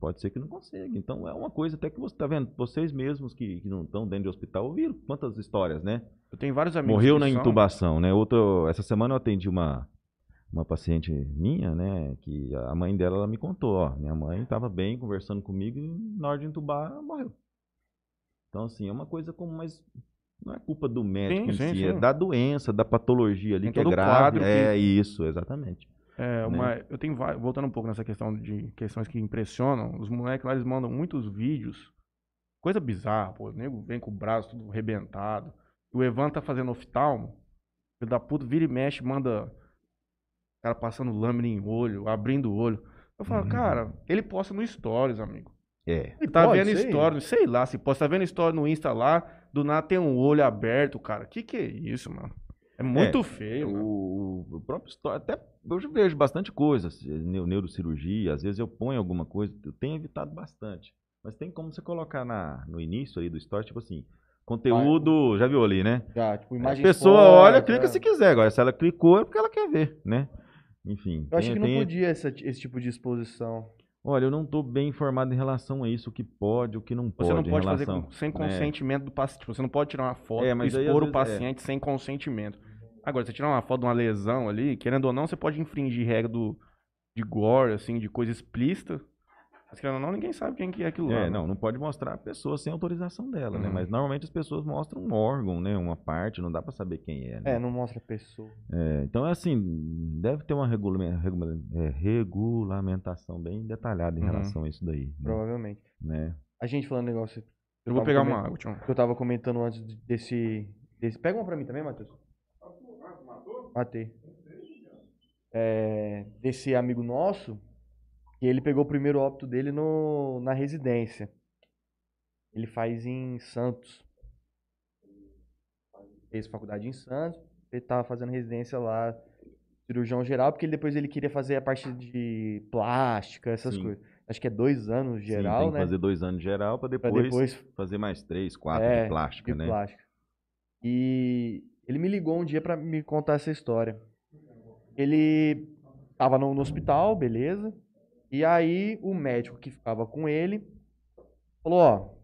pode ser que não consiga. Então é uma coisa até que você está vendo, vocês mesmos que, que não estão dentro de hospital ouviram quantas histórias, né? Eu tenho vários amigos Morreu na são- intubação, né? Outro, essa semana eu atendi uma, uma paciente minha, né? Que a mãe dela ela me contou, ó, minha mãe estava bem conversando comigo e na hora de intubar ela morreu. Então assim é uma coisa como, mas não é culpa do médico Sim, em sim, si, sim. é da doença, da patologia ali Tem que é todo grave. É que- isso, exatamente. É, né? uma, eu tenho voltando um pouco nessa questão de questões que impressionam, os moleques lá eles mandam muitos vídeos, coisa bizarra, pô, o nego vem com o braço tudo arrebentado. O Evan tá fazendo oftalmo, filho da puta vira e mexe, manda o cara passando lâmina em olho, abrindo o olho. Eu falo, Uhum. cara, ele posta no Stories, amigo. É. Ele tá Pode vendo ser? story, sei lá, se posta, tá vendo story no Insta lá, do nada tem um olho aberto, cara. Que que é isso, mano? É muito feio, mano. O, o próprio história, até eu vejo bastante coisa, neurocirurgia, às vezes eu ponho alguma coisa, eu tenho evitado bastante. Mas tem como você colocar na, no início aí do story, tipo assim, conteúdo, já viu ali, né? Já, tipo, A imagem pessoa exposta, olha, clica é. se quiser. Agora, se ela clicou, é porque ela quer ver, né? Enfim. Eu acho tem- que não tem- podia essa- esse tipo de exposição. Olha, eu não estou bem informado em relação a isso, o que pode, o que não pode. Você não pode fazer relação, com- sem né? consentimento do paciente. Tipo, Você não pode tirar uma foto É, e mas aí, expor às o é. paciente sem consentimento. Agora, você tirar uma foto de uma lesão ali, querendo ou não, você pode infringir regra do, de gore, assim, de coisa explícita. Mas querendo ou não, ninguém sabe quem que é aquilo lá. É, né? não, não pode mostrar a pessoa sem autorização dela, né? Uhum. Mas normalmente as pessoas mostram um órgão, né? Uma parte, não dá pra saber quem é, né? É, não mostra a pessoa. É, então, é assim, deve ter uma regula- regula- é, regulamentação bem detalhada em Uhum. relação a isso daí, né? Provavelmente. né? A gente falando negócio. Eu vou tava pegar uma água, Tião. que eu tava comentando antes de- desse, desse. Pega uma pra mim também, Matheus. Matei. É, desse amigo nosso, que ele pegou o primeiro óbito dele no, na residência. Ele faz em Santos. Fez faculdade em Santos. Ele tava fazendo residência lá, cirurgião geral, porque ele, depois ele queria fazer a parte de plástica, essas Sim. coisas. Acho que é dois anos Sim, geral, tem que né? fazer dois anos geral Pra depois, depois fazer mais três, quatro É, de plástica, de né? plástica. E ele me ligou um dia pra me contar essa história. Ele tava no, no hospital, beleza? E aí o médico que ficava com ele falou, ó,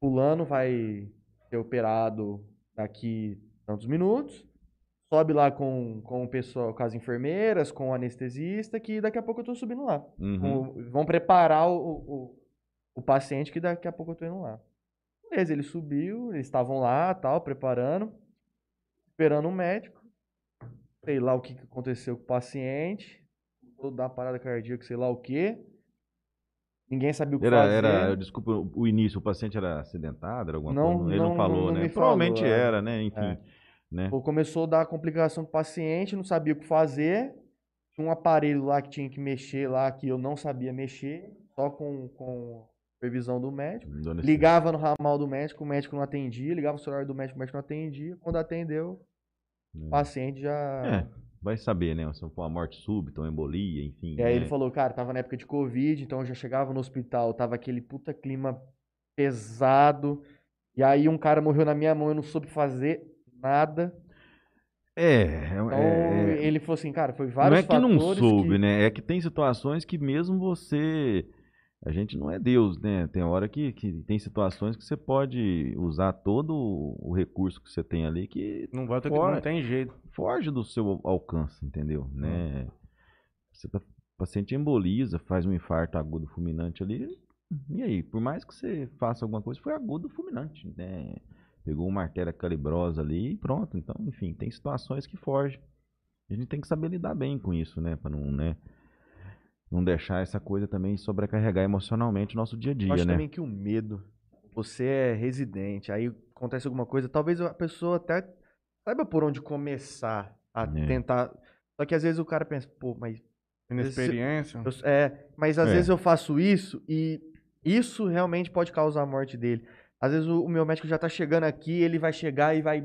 fulano vai ser operado daqui tantos minutos. Sobe lá com, com o pessoal, com as enfermeiras, com o anestesista, que daqui a pouco eu tô subindo lá. Uhum. O- vão preparar o, o, o paciente que daqui a pouco eu tô indo lá. Beleza, ele subiu, eles estavam lá, tal, preparando, esperando o médico. Sei lá o que aconteceu com o paciente, todo da parada cardíaca, sei lá o quê. Ninguém sabia o que Era, fazer. era, desculpa, o início, o paciente era acidentado, era alguma Não- coisa? Ele não, não- falou, não né? me Provavelmente falou, é. era, né? Enfim, É. né? Pô, Começou a dar complicação com o paciente, não sabia o que fazer. Tinha um aparelho lá que tinha que mexer lá, que eu não sabia mexer, só com, com supervisão do médico. Dona. Ligava no ramal do médico, o médico não atendia. Ligava no celular do médico, o médico não atendia. Quando atendeu, o paciente já. É, vai saber, né? Se for uma morte súbita, uma embolia, enfim. E aí né? ele falou, cara, tava na época de Covid, então eu já chegava no hospital, tava aquele puta clima pesado. E aí um cara morreu na minha mão, eu não soube fazer nada. É, Então é, é, ele falou assim, cara, foi não vários é que não fatores soube, que- né? É que tem situações que mesmo você. A gente não é Deus, né? Tem hora que, que tem situações que você pode usar todo o recurso que você tem ali que Não, vai ter, não tem jeito. foge do seu alcance, entendeu? Hum. Né? Você tá, o paciente emboliza, faz um infarto agudo fulminante ali, e aí? Por mais que você faça alguma coisa, foi agudo fulminante, né? Pegou uma artéria calibrosa ali e pronto. Então, enfim, tem situações que fogem. A gente tem que saber lidar bem com isso, né? Pra não, né? Não deixar essa coisa também sobrecarregar emocionalmente o nosso dia a Eu dia, acho né? também que o medo. Você é residente, aí acontece alguma coisa, talvez a pessoa até saiba por onde começar a É. tentar. Só que às vezes o cara pensa, pô, mas. Inexperiência. eu- é, mas às É. vezes eu faço isso e isso realmente pode causar a morte dele. Às vezes o, o meu médico já tá chegando aqui, ele vai chegar e vai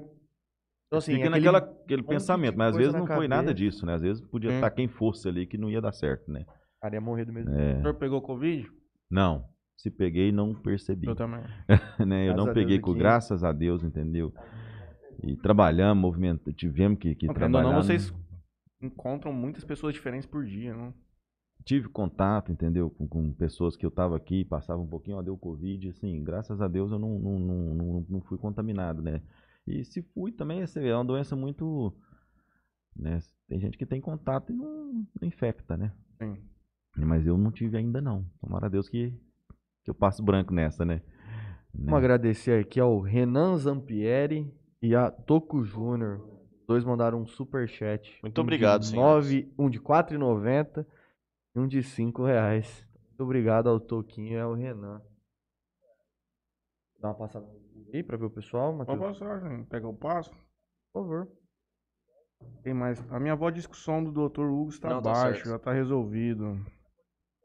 Então, assim, Fica aquele pensamento, mas às vezes não foi nada cabeça. disso, né? Às vezes podia estar quem fosse ali que não ia dar certo, né? Cara ia morrer do mesmo. O É, senhor pegou Covid? não, se peguei, não percebi. Eu também. né? Eu Graças não peguei com graças a Deus, entendeu? E trabalhamos, movimentamos, tivemos que, que Não, trabalhar. não, né? vocês encontram muitas pessoas diferentes por dia, não? Tive contato, entendeu? Com, com pessoas que eu tava aqui, passava um pouquinho, ó, deu Covid, assim, graças a Deus eu não, não, não, não, não fui contaminado, né? E se fui também, essa é uma doença muito. Né? Tem gente que tem contato e não, não infecta, né? Sim. Mas eu não tive ainda não. Tomara a Deus que, que eu passo branco nessa, né? Vamos Né? agradecer aqui ao Renan Zampieri e a Toco Júnior. Os dois mandaram um super chat. Muito um obrigado, de senhores. nove, Um de R$ 4,90 e um de 5 reais. Muito obrigado ao Toquinho e ao Renan. Dá uma passada aí pra ver o pessoal, Matheus? Vamos passar, gente. Pega o passo. Por favor. Tem mais. A minha voz de discussão do Dr. Hugo está Não, tá já tá resolvido.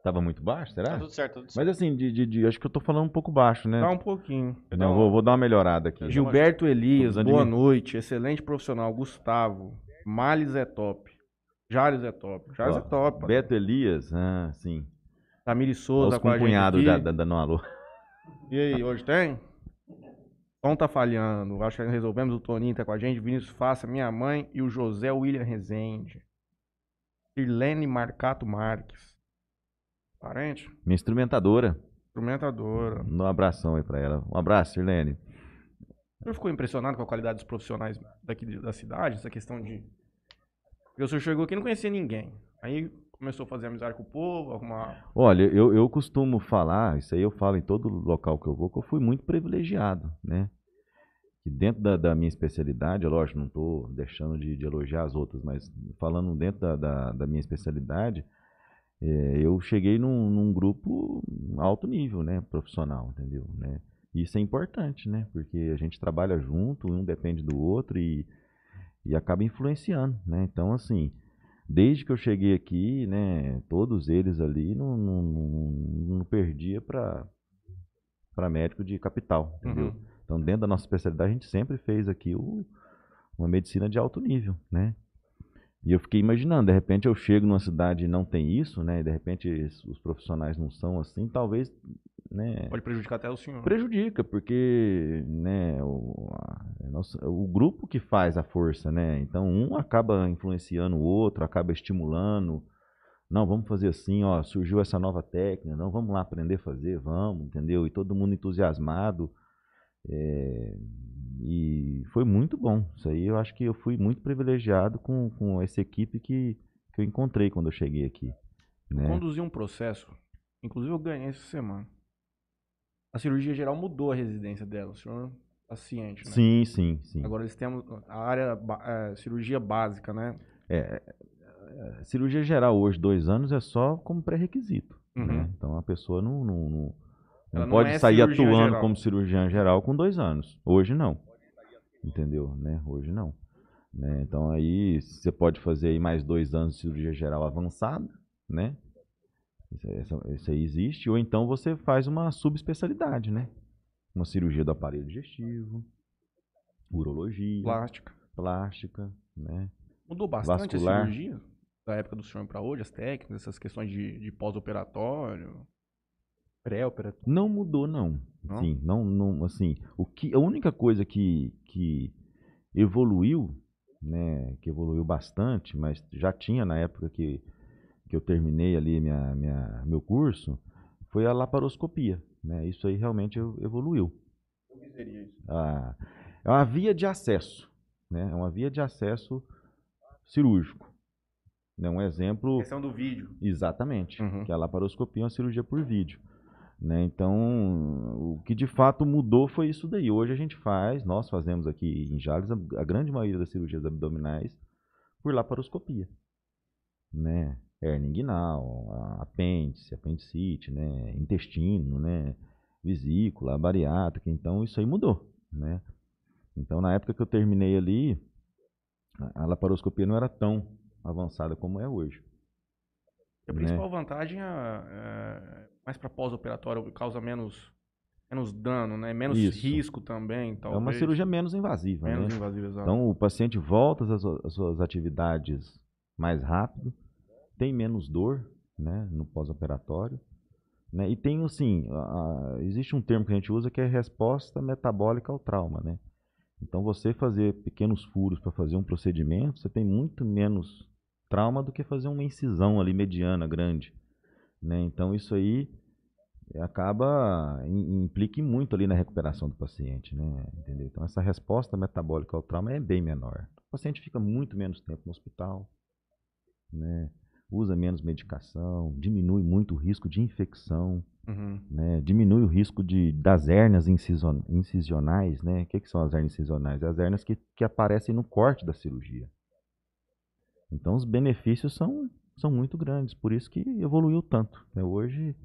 Tava muito baixo, será? Tá tudo certo, tudo certo. Mas assim, de, de, de- acho que eu tô falando um pouco baixo, né? Tá um pouquinho. Não, vou, vou dar uma melhorada aqui. Gilberto Elias, boa noite. Excelente profissional. Gustavo. Males é top. Jales é top. Jales Ó, é top. Beto Elias, ah, sim. Tamiri Souza Os com a gente cunhado aqui. da, da, dando um alô. E aí, hoje tem? Som tá falhando. Acho que resolvemos. O Toninho tá com a gente. Vinícius Faça, minha mãe e o José William Rezende. Sirlene Marcato Marques. Parente? Minha instrumentadora. Instrumentadora. Um abração aí pra ela. Um abraço, Sirlene. O senhor ficou impressionado com a qualidade dos profissionais daqui da cidade? Essa questão de. Porque o senhor chegou aqui e não conhecia ninguém. Aí começou a fazer amizade com o povo, arrumar. Olha, eu, eu costumo falar, isso aí eu falo em todo local que eu vou, que eu fui muito privilegiado, né? Que dentro da, da minha especialidade, é lógico, não estou deixando de, de elogiar as outras, mas falando dentro da, da, da minha especialidade, é, eu cheguei num, num grupo alto nível, né? Profissional, entendeu? Né? Isso é importante, né? Porque a gente trabalha junto, um depende do outro e, e acaba influenciando, né? Então, assim, desde que eu cheguei aqui, né, todos eles ali não, não, não, não perdia para para médico de capital, entendeu? Uhum. Então, dentro da nossa especialidade, a gente sempre fez aqui o- uma medicina de alto nível, né? E eu fiquei imaginando, de repente eu chego numa cidade e não tem isso, né? E de repente os profissionais não são assim, talvez, né? Pode prejudicar até o senhor. prejudica, porque né, o, a- a nossa- o grupo que faz a força, né? Então um acaba influenciando o outro, acaba estimulando. Não, vamos fazer assim, ó, surgiu essa nova técnica, não, vamos lá aprender a fazer, vamos, entendeu? E todo mundo entusiasmado. É, e foi muito bom. Isso aí eu acho que eu fui muito privilegiado com, com essa equipe que, que eu encontrei quando eu cheguei aqui. Né? Conduzi um processo. Inclusive eu ganhei essa semana. A cirurgia geral mudou a residência dela. O senhor tá ciente, né? Sim, sim, sim. Agora eles têm a área ba- é, cirurgia básica, né? A cirurgia geral hoje, dois anos, é só como pré-requisito. Uhum. né? Então a pessoa não, não, não, Ela não não pode é sair cirurgiã atuando geral. como cirurgião geral com dois anos. Hoje não. Entendeu? Né? Hoje não. Né? Então aí você pode fazer aí mais dois anos de cirurgia geral avançada, né? Isso, aí- essa- isso aí existe. Ou então você faz uma subespecialidade, né? Uma cirurgia do aparelho digestivo, urologia, Plástica. plástica, né? Mudou bastante Vascular. a cirurgia da época do senhor para hoje, as técnicas, essas questões de, de pós-operatório. Pré-operatório. Não mudou, não. Não? Sim, não, não, assim, o que, a única coisa que, que evoluiu, né, que evoluiu bastante, mas já tinha na época que, que eu terminei ali minha, minha, meu curso, foi a laparoscopia, né, isso aí realmente ev- evoluiu. O que seria isso? Ah, é uma via de acesso, né, é uma via de acesso cirúrgico. Né, um exemplo... questão do vídeo. Exatamente. Uhum. Que a laparoscopia é uma cirurgia por vídeo. Né? Então, o que de fato mudou foi isso daí. Hoje a gente faz, nós fazemos aqui em Jales, a, grande maioria das cirurgias abdominais por laparoscopia. Né? Hernia inguinal, apêndice, apendicite, né? intestino, né? vesícula, bariátrica. Então, isso aí mudou. Né? Então, na época que eu terminei ali, a laparoscopia não era tão avançada como é hoje. A Né? principal vantagem é, é mais para pós-operatório, causa menos menos dano, né? Menos Isso. risco também, É talvez. uma cirurgia menos invasiva, né? menos invasiva, exato. Então o paciente volta às, su- às suas atividades mais rápido, tem menos dor, né, no pós-operatório, né? E tem assim, a- a- existe um termo que a gente usa que é resposta metabólica ao trauma, né? Então você fazer pequenos furos para fazer um procedimento, você tem muito menos trauma do que fazer uma incisão ali mediana grande, né? Então isso aí acaba im- implica muito ali na recuperação do paciente, né? Entendeu? Então essa resposta metabólica ao trauma é bem menor. O paciente fica muito menos tempo no hospital, né? Usa menos medicação, diminui muito o risco de infecção, Uhum. né? Diminui o risco de das incision- incisionais, né? O que, que são as hérnias incisionais? As hérnias que, que aparecem no corte da cirurgia. Então os benefícios são, são muito grandes, por isso que evoluiu tanto. né? Hoje,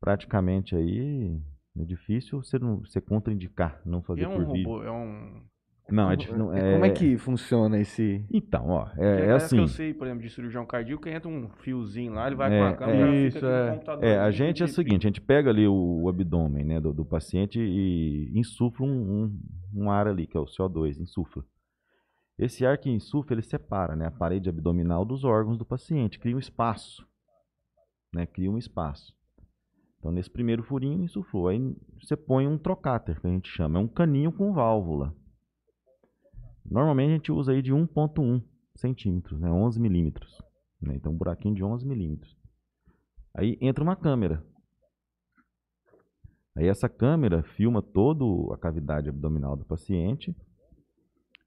praticamente aí, é difícil você, não, você contraindicar não E fazer é um por vídeo. robô, é um... Não, é, não, é- Como é que funciona esse. Então, ó, é, é parece assim. que eu sei, por exemplo, de cirurgião cardíaco, entra um fiozinho lá, ele vai É, com a câmera, é. fica Isso, é. computador. É, a gente é o seguinte, a gente pega ali o, o abdômen né, do, do paciente e insufla um, um, um ar ali, que é o CO2, insufla. Esse ar que insufla, ele separa né, a parede abdominal dos órgãos do paciente, cria um espaço. Né, cria um espaço. Então, nesse primeiro furinho, insuflou. Aí você põe um trocáter, que a gente chama. É um caninho com válvula. Normalmente a gente usa aí de 1.1 centímetros, né, 11 milímetros. né, Então, um buraquinho de 11 milímetros. Aí entra uma câmera. Aí essa câmera filma toda a cavidade abdominal do paciente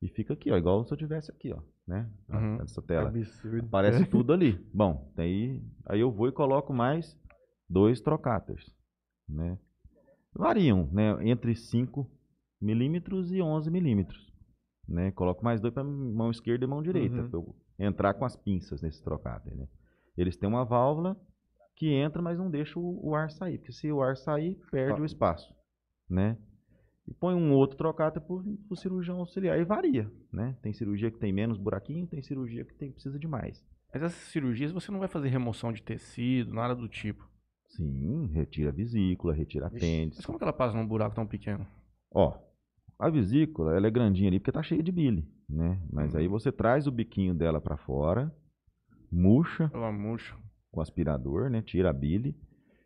e fica aqui, ó, igual se eu tivesse aqui, ó, né? Uhum. Nessa tela. Absurdo. Aparece tudo ali. Bom, aí, aí eu vou e coloco mais dois trocáteres, né? Variam, né? Entre 5 milímetros e 11 milímetros, né? Coloco mais dois para mão esquerda e mão direita, Uhum. para eu entrar com as pinças nesse trocáter, né? Eles têm uma válvula que entra, mas não deixa o, o ar sair, porque se o ar sair, perde Ah. o espaço, né? E põe um outro trocáter para o cirurgião auxiliar e varia, né? Tem cirurgia que tem menos buraquinho, tem cirurgia que tem, precisa de mais. Mas essas cirurgias você não vai fazer remoção de tecido, nada do tipo. Sim, retira a vesícula, retira apêndice. Mas como que ela passa num buraco tão pequeno? Ó, a vesícula, ela é grandinha ali porque tá cheia de bile, né? Mas aí você traz o biquinho dela para fora, murcha Ela murcha. com o aspirador, né? Tira a bile,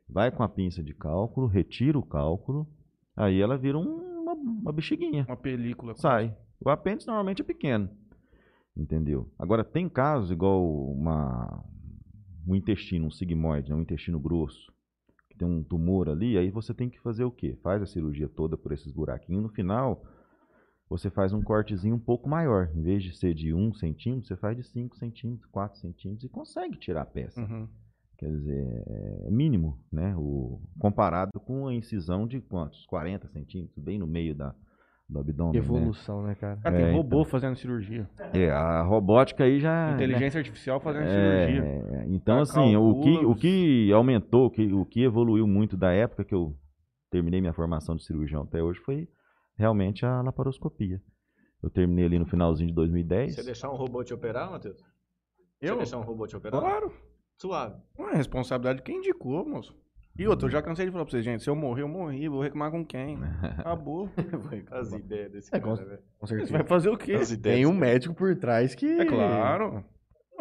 vai com a pinça de cálculo, retira o cálculo, aí ela vira um- uma, bexiguinha. Uma película. Sai. O apêndice normalmente é pequeno. Entendeu? Agora, tem casos igual uma, um intestino, um sigmoide, né, um intestino grosso, que tem um tumor ali, aí você tem que fazer o quê? Faz a cirurgia toda por esses buraquinhos. No final, você faz um cortezinho um pouco maior. Em vez de ser de 1 centímetro, você faz de 5 centímetros, 4 centímetros e consegue tirar a peça. Uhum. Quer dizer, é mínimo, né? O, comparado com a incisão de quantos? 40 centímetros, bem no meio da, do abdômen. Que né? evolução, né, cara? Cara, tem É, robô fazendo cirurgia. É, a robótica aí já. Inteligência artificial fazendo né? cirurgia. É, então, Já assim, o que, calcula o que aumentou, o que, o que evoluiu muito da época que eu terminei minha formação de cirurgião até hoje foi realmente a laparoscopia. Eu terminei ali no finalzinho de 2010. Você deixar um robô te operar, Matheus? Eu? Você deixar um robô te operar? Claro. Suave. Não é responsabilidade de quem indicou, moço. E outra, eu já cansei de falar pra vocês, gente, se eu morrer, eu morri, vou reclamar com quem? Acabou. As ideias desse É, cara, com- velho. Com Você certeza. vai fazer o quê? As ideias Tem um médico por trás que. É claro.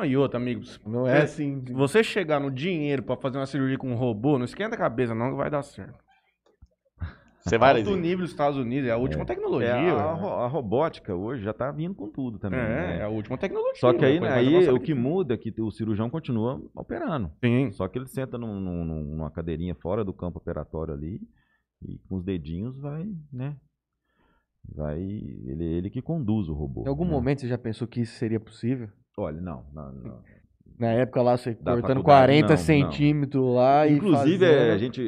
E outra, amigos, Não é assim. de- se você chegar no dinheiro pra fazer uma cirurgia com um robô, não esquenta a cabeça não que vai dar certo. Você vai, Alto nível dos Estados Unidos, é a última tecnologia. É, a, a robótica hoje já está vindo com tudo também. É, né? é a última tecnologia. Só que aí, mais aí o que muda é que o cirurgião continua operando. Sim. Só que ele senta num- num- numa cadeirinha fora do campo operatório ali e com os dedinhos vai, né? Vai. Ele, ele que conduz o robô. Em algum né? momento você já pensou que isso seria possível? Olha, não. não, não. Na época lá, você Da cortando faculdade, 40 não, não. centímetros lá e. Inclusive, fazendo... é, a gente.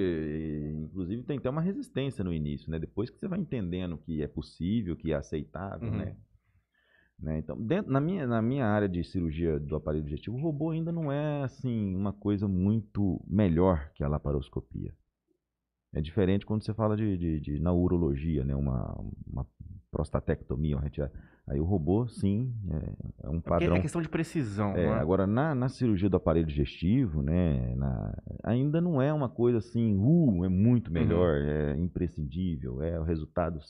Inclusive, tem até uma resistência no início, né? Depois que você vai entendendo que é possível, que é aceitável, Uhum. né? Né, Então, dentro, na, minha, na minha área de cirurgia do aparelho digestivo, o robô ainda não é assim uma coisa muito melhor que a laparoscopia. É diferente quando você fala de, de, de- na urologia, né? Uma, uma prostatectomia, uma retira- Aí o robô, sim, é, é um Porque padrão. é questão de precisão, É, né? agora, na, na cirurgia do aparelho digestivo, né, na- ainda não é uma coisa assim, uh, é muito Uhum. melhor, é imprescindível, é o resultado.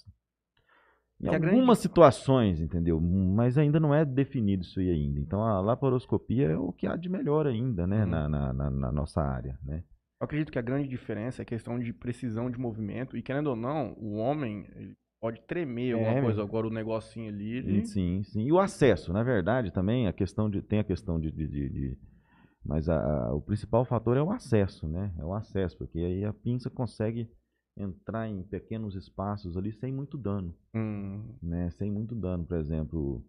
Em Que a grande algumas situações, entendeu? Mas ainda não é definido isso aí ainda. Então, a laparoscopia é o que há de melhor ainda, né, Uhum. na, na, na- nossa área, né? Eu acredito que a grande diferença é a questão de precisão de movimento. E querendo ou não, o homem pode tremer É, alguma coisa. meu. Agora o negocinho ali, ele... Sim, sim. E o acesso, na verdade, também a questão de tem a questão de, de- de- de- mas a- a- o principal fator é o acesso, né? É o acesso, porque aí a pinça consegue entrar em pequenos espaços ali sem muito dano, Hum, né? Sem muito dano, por exemplo,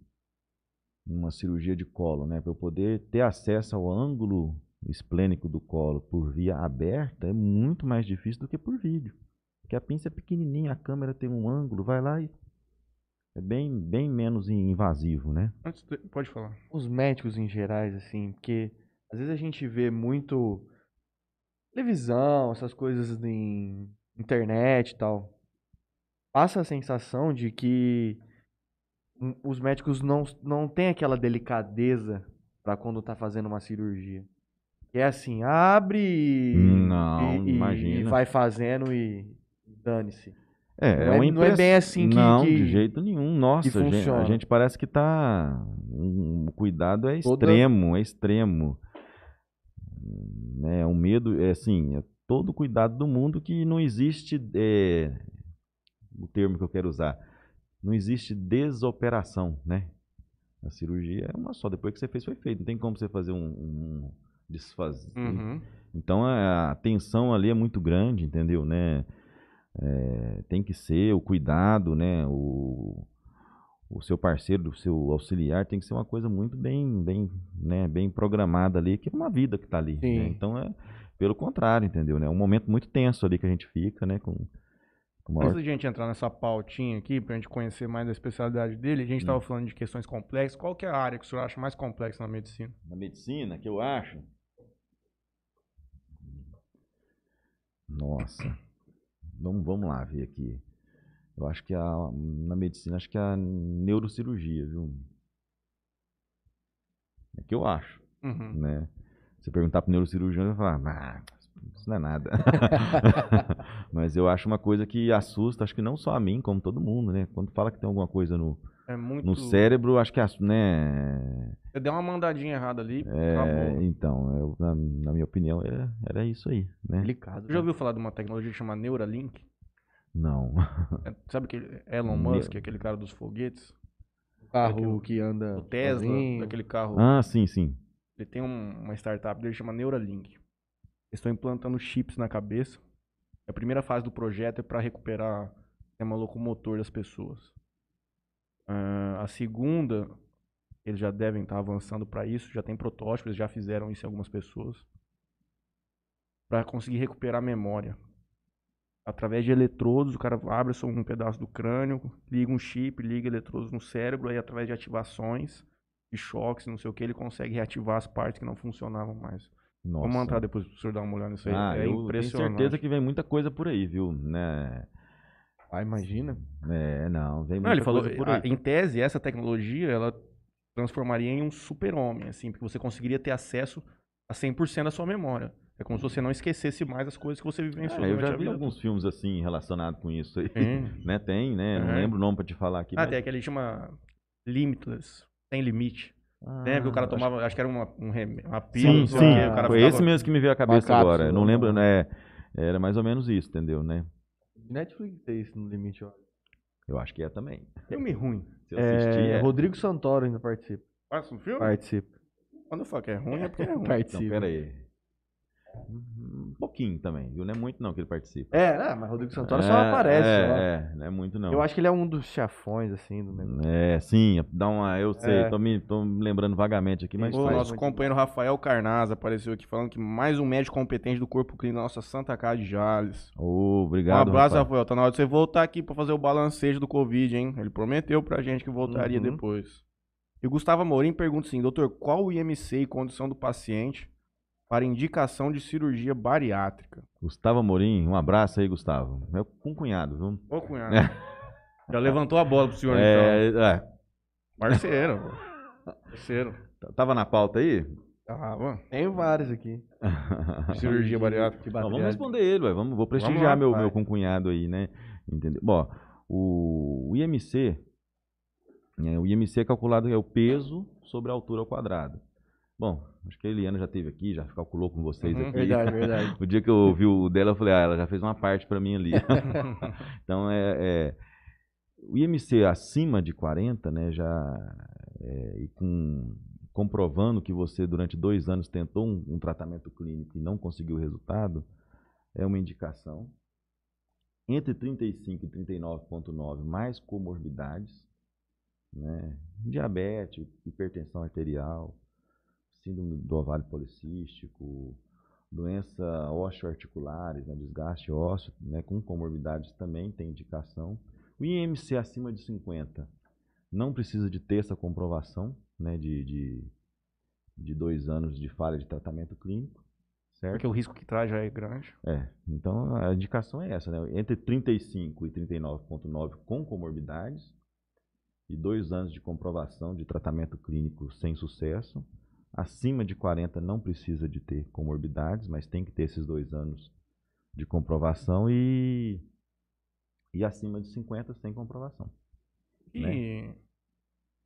uma cirurgia de colo, né? Para eu poder ter acesso ao ângulo esplênico do colo por via aberta é muito mais difícil do que por vídeo. Porque a pinça é pequenininha, a câmera tem um ângulo, vai lá e é bem, bem menos invasivo, né? antes de- Pode falar. Os médicos em gerais, assim, porque às vezes a gente vê muito televisão, essas coisas em internet e tal. Passa a sensação de que os médicos não, não têm aquela delicadeza pra quando tá fazendo uma cirurgia. Que é assim, abre e, Não, e- imagina. e vai fazendo e dane-se. É, Não é- uma não é bem assim que- Não, que- de jeito nenhum. Nossa, gente, a gente parece que tá. um- O cuidado é Toda- extremo, é extremo. É, o medo, é assim, é todo o cuidado do mundo que não existe. é, o termo que eu quero usar. Não existe desoperação, né? A cirurgia é uma só. Depois que você fez, foi feito. Não tem como você fazer um. um desfazer. Uhum. Então a a tensão ali é muito grande, entendeu, né? É, tem que ser o cuidado, né? O, o seu parceiro, o seu auxiliar tem que ser uma coisa muito bem, bem, né? Bem programada ali, que é uma vida que tá ali. né? Então é pelo contrário, entendeu? né? É um momento muito tenso ali que a gente fica, né? Com, com maior- Antes de gente entrar nessa pautinha aqui, pra gente conhecer mais a especialidade dele, a gente Hum. tava falando de questões complexas. Qual que é a área que o senhor acha mais complexa na medicina? na medicina, que eu acho. Nossa. Vamos, vamos lá ver aqui. Eu acho que a, na medicina, acho que é a neurocirurgia, viu? É que eu acho, Uhum. né? Se perguntar pro neurocirurgião, ele vai falar, ah, isso não é nada. Mas eu acho uma coisa que assusta, acho que não só a mim, como todo mundo, né? Quando fala que tem alguma coisa no, É muito. no cérebro, acho que, as- né? Você deu uma mandadinha errada ali, É, acabou. então, eu, na, na minha opinião, era, era isso aí, né? Você já ouviu falar de uma tecnologia que chama Neuralink? Não. É, sabe aquele Elon Musk, aquele cara dos foguetes? O carro que anda. O Tesla, sozinho. daquele carro. Ah, sim, sim. Ele tem um- uma startup dele que chama Neuralink. Eles estão implantando chips na cabeça. A primeira fase do projeto é para recuperar o sistema locomotor das pessoas. Ah, a segunda, eles já devem estar avançando para isso, já tem protótipos, eles já fizeram isso em algumas pessoas. Para conseguir recuperar a memória. Através de eletrodos, o cara abre só um pedaço do crânio, liga um chip, liga eletrodos no cérebro, aí através de ativações, de choques, não sei o que, ele consegue reativar as partes que não funcionavam mais. Nossa. Vamos entrar depois pro senhor dar uma olhada nisso aí. Ah, é eu tenho impressionante. certeza que vem muita coisa por aí, viu? Né? Ah, imagina. É, não, vem Não, ele falou, a- em tese, essa tecnologia, ela transformaria em um super-homem, assim, porque você conseguiria ter acesso a 100% da sua memória. É como se você não esquecesse mais as coisas que você vivenciou É, eu já vi vida. alguns filmes assim relacionados com isso aí. Tem. né? Tem, né? Não É. lembro o nome pra te falar aqui. Ah, mas- tem aquele que chama Limitless, sem limite. Ah, Lembra que o cara acho- tomava, acho, que era uma, um rem- uma pílula, Sim, não sim. Foi ficava- esse mesmo que me veio à cabeça agora. Não lembro, né? Era mais ou menos isso, entendeu, né? Netflix tem isso no limite, ó. Eu acho que é também. Filme ruim. Se eu assistir, É, é. Rodrigo Santoro ainda participa. Passa um filme? Participa. Quando eu falo que é ruim, é porque é ruim. Participa. pera aí. Um pouquinho também, viu? Não é muito não que ele participa. É, né, mas Rodrigo Santoro é, só aparece. É, só. é, não é muito não. Eu acho que ele é um dos chafões, assim, do negócio. É, sim, dá uma. Eu sei, É. tô, me, tô me lembrando vagamente aqui, mas O faz. nosso companheiro Rafael Carnaz apareceu aqui falando que mais um médico competente do corpo clínico da nossa Santa Casa de Jales. Ô, Um obrigado. abraço, rapaz. Rafael. Tá na hora de você voltar aqui pra fazer o balancejo do Covid, hein? Ele prometeu pra gente que voltaria Uhum. depois. E o Gustavo Amorim pergunta assim, doutor, qual o IMC e condição do paciente para indicação de cirurgia bariátrica. Gustavo Amorim, um abraço aí, Gustavo. Meu cunhado, viu? Ô, cunhado. Já levantou a bola pro senhor, então. É, é, Parceiro, pô. Parceiro. tava na pauta aí? Tava. Tem vários aqui. Cirurgia bariátrica. Que Não, vamos responder ele, ué. Vamos, vou prestigiar lá, meu, meu concunhado aí, né? Entendeu? Bom, o, o IMC, né, o IMC é calculado é o peso sobre a altura ao quadrado. Bom, acho que a Eliana já esteve aqui, já calculou com vocês Uhum. aqui. Verdade, verdade. O dia que eu ouvi o dela, eu falei, ah, ela já fez uma parte pra mim ali. então, é, é, o IMC acima de 40, né, já, é, e com, comprovando que você durante dois anos tentou um, um tratamento clínico e não conseguiu resultado, é uma indicação. Entre 35 e 39,9, mais comorbidades, né, diabetes, hipertensão arterial, síndrome do ovário policístico, doença osteoarticulares, né, desgaste ósseo, né, com comorbidades também tem indicação. O IMC acima de 50 não precisa de ter essa comprovação né, de, de, de dois anos de falha de tratamento clínico, certo? Porque o risco que traz já é grande. É, então a indicação é essa, né? Entre 35 e 39,9 com comorbidades e dois anos de comprovação de tratamento clínico sem sucesso. Acima de 40 não precisa de ter comorbidades, mas tem que ter esses dois anos de comprovação e, e acima de 50 sem comprovação. E Né?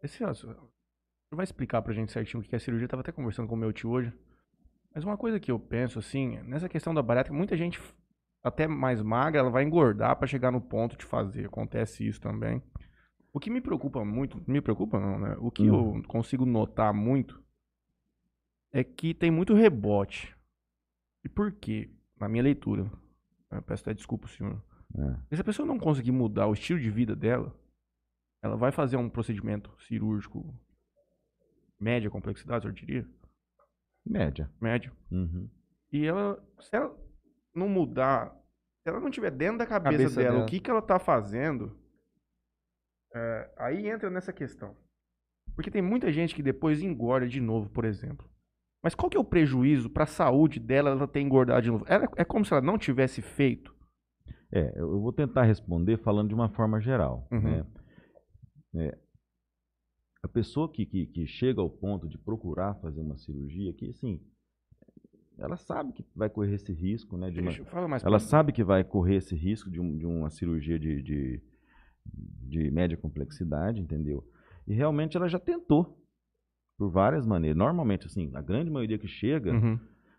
esse você vai explicar pra gente certinho o que é cirurgia. Eu tava até conversando com o meu tio hoje. Mas uma coisa que eu penso assim, nessa questão da bariátrica, muita gente até mais magra, ela vai engordar pra chegar no ponto de fazer. Acontece isso também. O que me preocupa muito, me preocupa não, né? O que eu consigo notar muito é que tem muito rebote. E por quê? Na minha leitura. Eu peço até desculpa, senhor. É. Se a pessoa não conseguir mudar o estilo de vida dela, ela vai fazer um procedimento cirúrgico média complexidade, eu diria. Média. Média. Uhum. E ela, se ela não mudar, se ela não tiver dentro da cabeça, Cabeça dela, dela. o que, que ela tá fazendo, é, aí entra nessa questão. Porque tem muita gente que depois engorda de novo, por exemplo. Mas qual que é o prejuízo para a saúde dela ela ter engordado de novo? É como se ela não tivesse feito. É, eu vou tentar responder falando de uma forma geral. Uhum. né? É, a pessoa que, que, que chega ao ponto de procurar fazer uma cirurgia, que assim, ela sabe que vai correr esse risco, né? De uma, ela sabe que vai correr esse risco de, um- de uma cirurgia de, de, de média complexidade, entendeu? E realmente ela já tentou, por várias maneiras. Normalmente, assim, a grande maioria que chega, Uhum.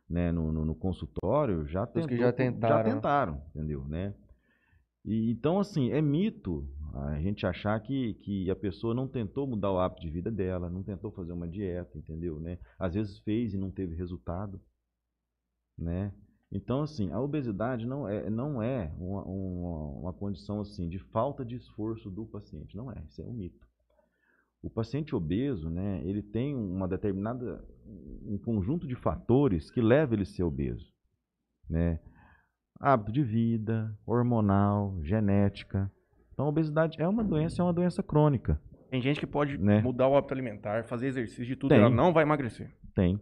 né, no, no, no consultório já Os tentou, que já tentaram, já tentaram, entendeu, né? E, então, assim, é mito a gente achar que, que a pessoa não tentou mudar o hábito de vida dela, não tentou fazer uma dieta, entendeu, né? Às vezes fez e não teve resultado, né? Então, assim, a obesidade não é, não é uma, uma, uma condição, assim, de falta de esforço do paciente, não é, isso é um mito. O paciente obeso, né, ele tem uma determinada, um conjunto de fatores que leva ele a ser obeso, né? Hábito de vida, hormonal, genética. Então, a obesidade é uma doença, é uma doença crônica. Tem gente que pode Né? mudar o hábito alimentar, fazer exercício de tudo, Tem. ela não vai emagrecer. Tem.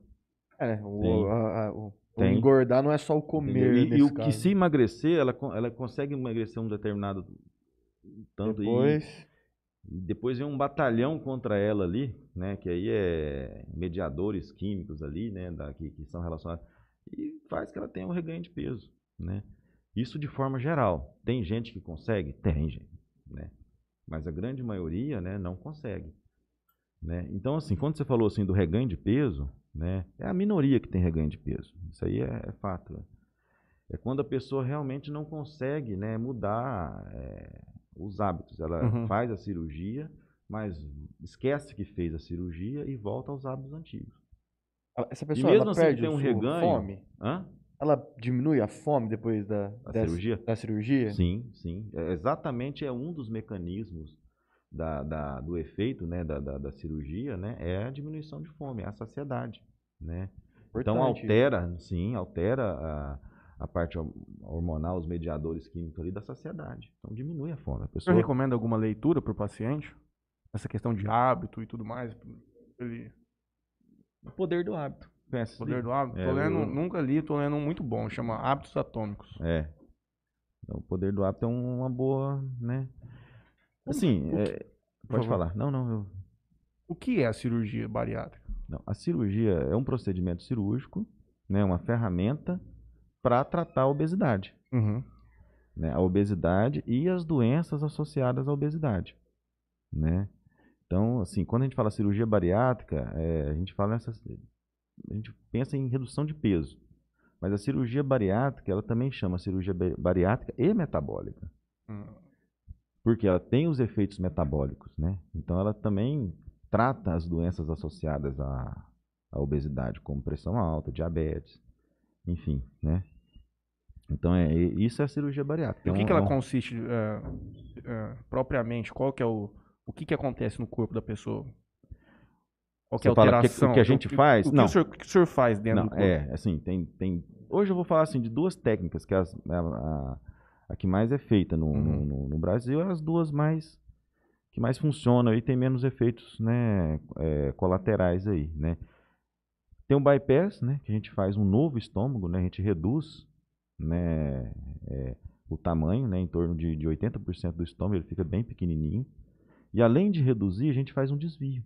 É, né? O, Tem. a- a- o- o engordar não é só o comer. E, e o que caso. se emagrecer, ela, ela consegue emagrecer um determinado tanto Depois, E depois vem um batalhão contra ela ali, né? Que aí é mediadores químicos ali, né? Da, que, que são relacionados. E faz que ela tenha um reganho de peso, né? Isso de forma geral. Tem gente que consegue? Tem, gente. Né? Mas a grande maioria né, não consegue. Né? Então, assim, quando você falou assim do reganho de peso, né, é a minoria que tem reganho de peso. Isso aí é, é fato. né? É quando a pessoa realmente não consegue né, mudar é, os hábitos. Ela Uhum. faz a cirurgia, mas esquece que fez a cirurgia e volta aos hábitos antigos. essa E pessoa mesmo ela assim perde tem um reganho. fome? Hã? Ela diminui a fome depois da, Da cirurgia? da cirurgia? Sim, sim. É, exatamente é um dos mecanismos da, da- do efeito né, da, da, da cirurgia, né? É a diminuição de fome, é a saciedade, né? Então altera, sim, altera a, parte hor- hormonal, os mediadores químicos ali da saciedade. Então diminui a fome. A O pessoa, recomenda alguma leitura para o paciente? Essa questão de hábito e tudo mais? Ele... o poder do hábito. Conhece esse Poder livro? do Hábito? É, tô lendo, eu- nunca li, tô lendo um muito bom, chama Hábitos Atômicos. É. Então, o poder do hábito é uma boa, né? Assim, o que- é, pode falar. Não, não, eu, O que é a cirurgia bariátrica? não. A cirurgia é um procedimento cirúrgico, né? Uma ferramenta para tratar a obesidade, Uhum. né? A obesidade e as doenças associadas à obesidade, né? Então, assim, quando a gente fala cirurgia bariátrica, é, a gente fala nessas, a gente pensa em redução de peso. Mas a cirurgia bariátrica, ela também chama cirurgia ba- bariátrica e metabólica. Hum. porque ela tem os efeitos metabólicos, né? Então ela também trata as doenças associadas à, à obesidade, como pressão alta, diabetes, enfim, né? Então é isso é a cirurgia bariátrica. E o que, É um- que ela consiste é, é, propriamente? Qual que é o, o que, que acontece no corpo da pessoa? Qual que é a o que- alteração? o que a gente o, faz? O que, Não. o, senhor, o que o senhor faz dentro Não, do corpo? é, assim, tem, tem. Hoje eu vou falar assim de duas técnicas, que as- a, a, a que mais é feita no, no- Uhum. no, no Brasil, é as duas mais que mais funcionam e tem menos efeitos né, é, colaterais aí, né? Tem o bypass, né, que a gente faz um novo estômago, né, a gente reduz né, é, o tamanho, né, em torno de, de 80% do estômago, ele fica bem pequenininho. E além de reduzir, a gente faz um desvio,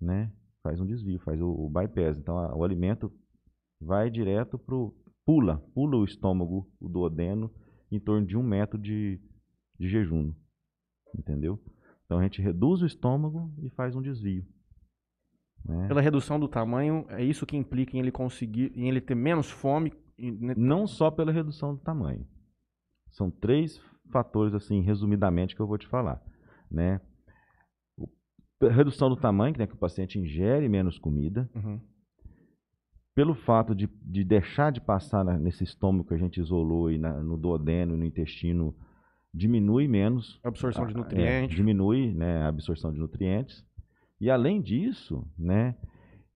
né? Faz um desvio, faz o, o bypass. Então a- o alimento vai direto pro pula, pula o estômago, o duodeno, em torno de um metro de, de jejum, entendeu? Então a gente reduz o estômago e faz um desvio. Né? Pela redução do tamanho, é isso que implica em ele conseguir, em ele ter menos fome. e, né, Não só pela redução do tamanho. São três fatores, assim, resumidamente, que eu vou te falar. Né? Redução do tamanho, né, que o paciente ingere menos comida. Uhum. Pelo fato de, de deixar de passar na- nesse estômago que a gente isolou aí na- no duodeno e no intestino, diminui menos Absorção de é, nutrientes. diminui né, a absorção de nutrientes. E além disso, né,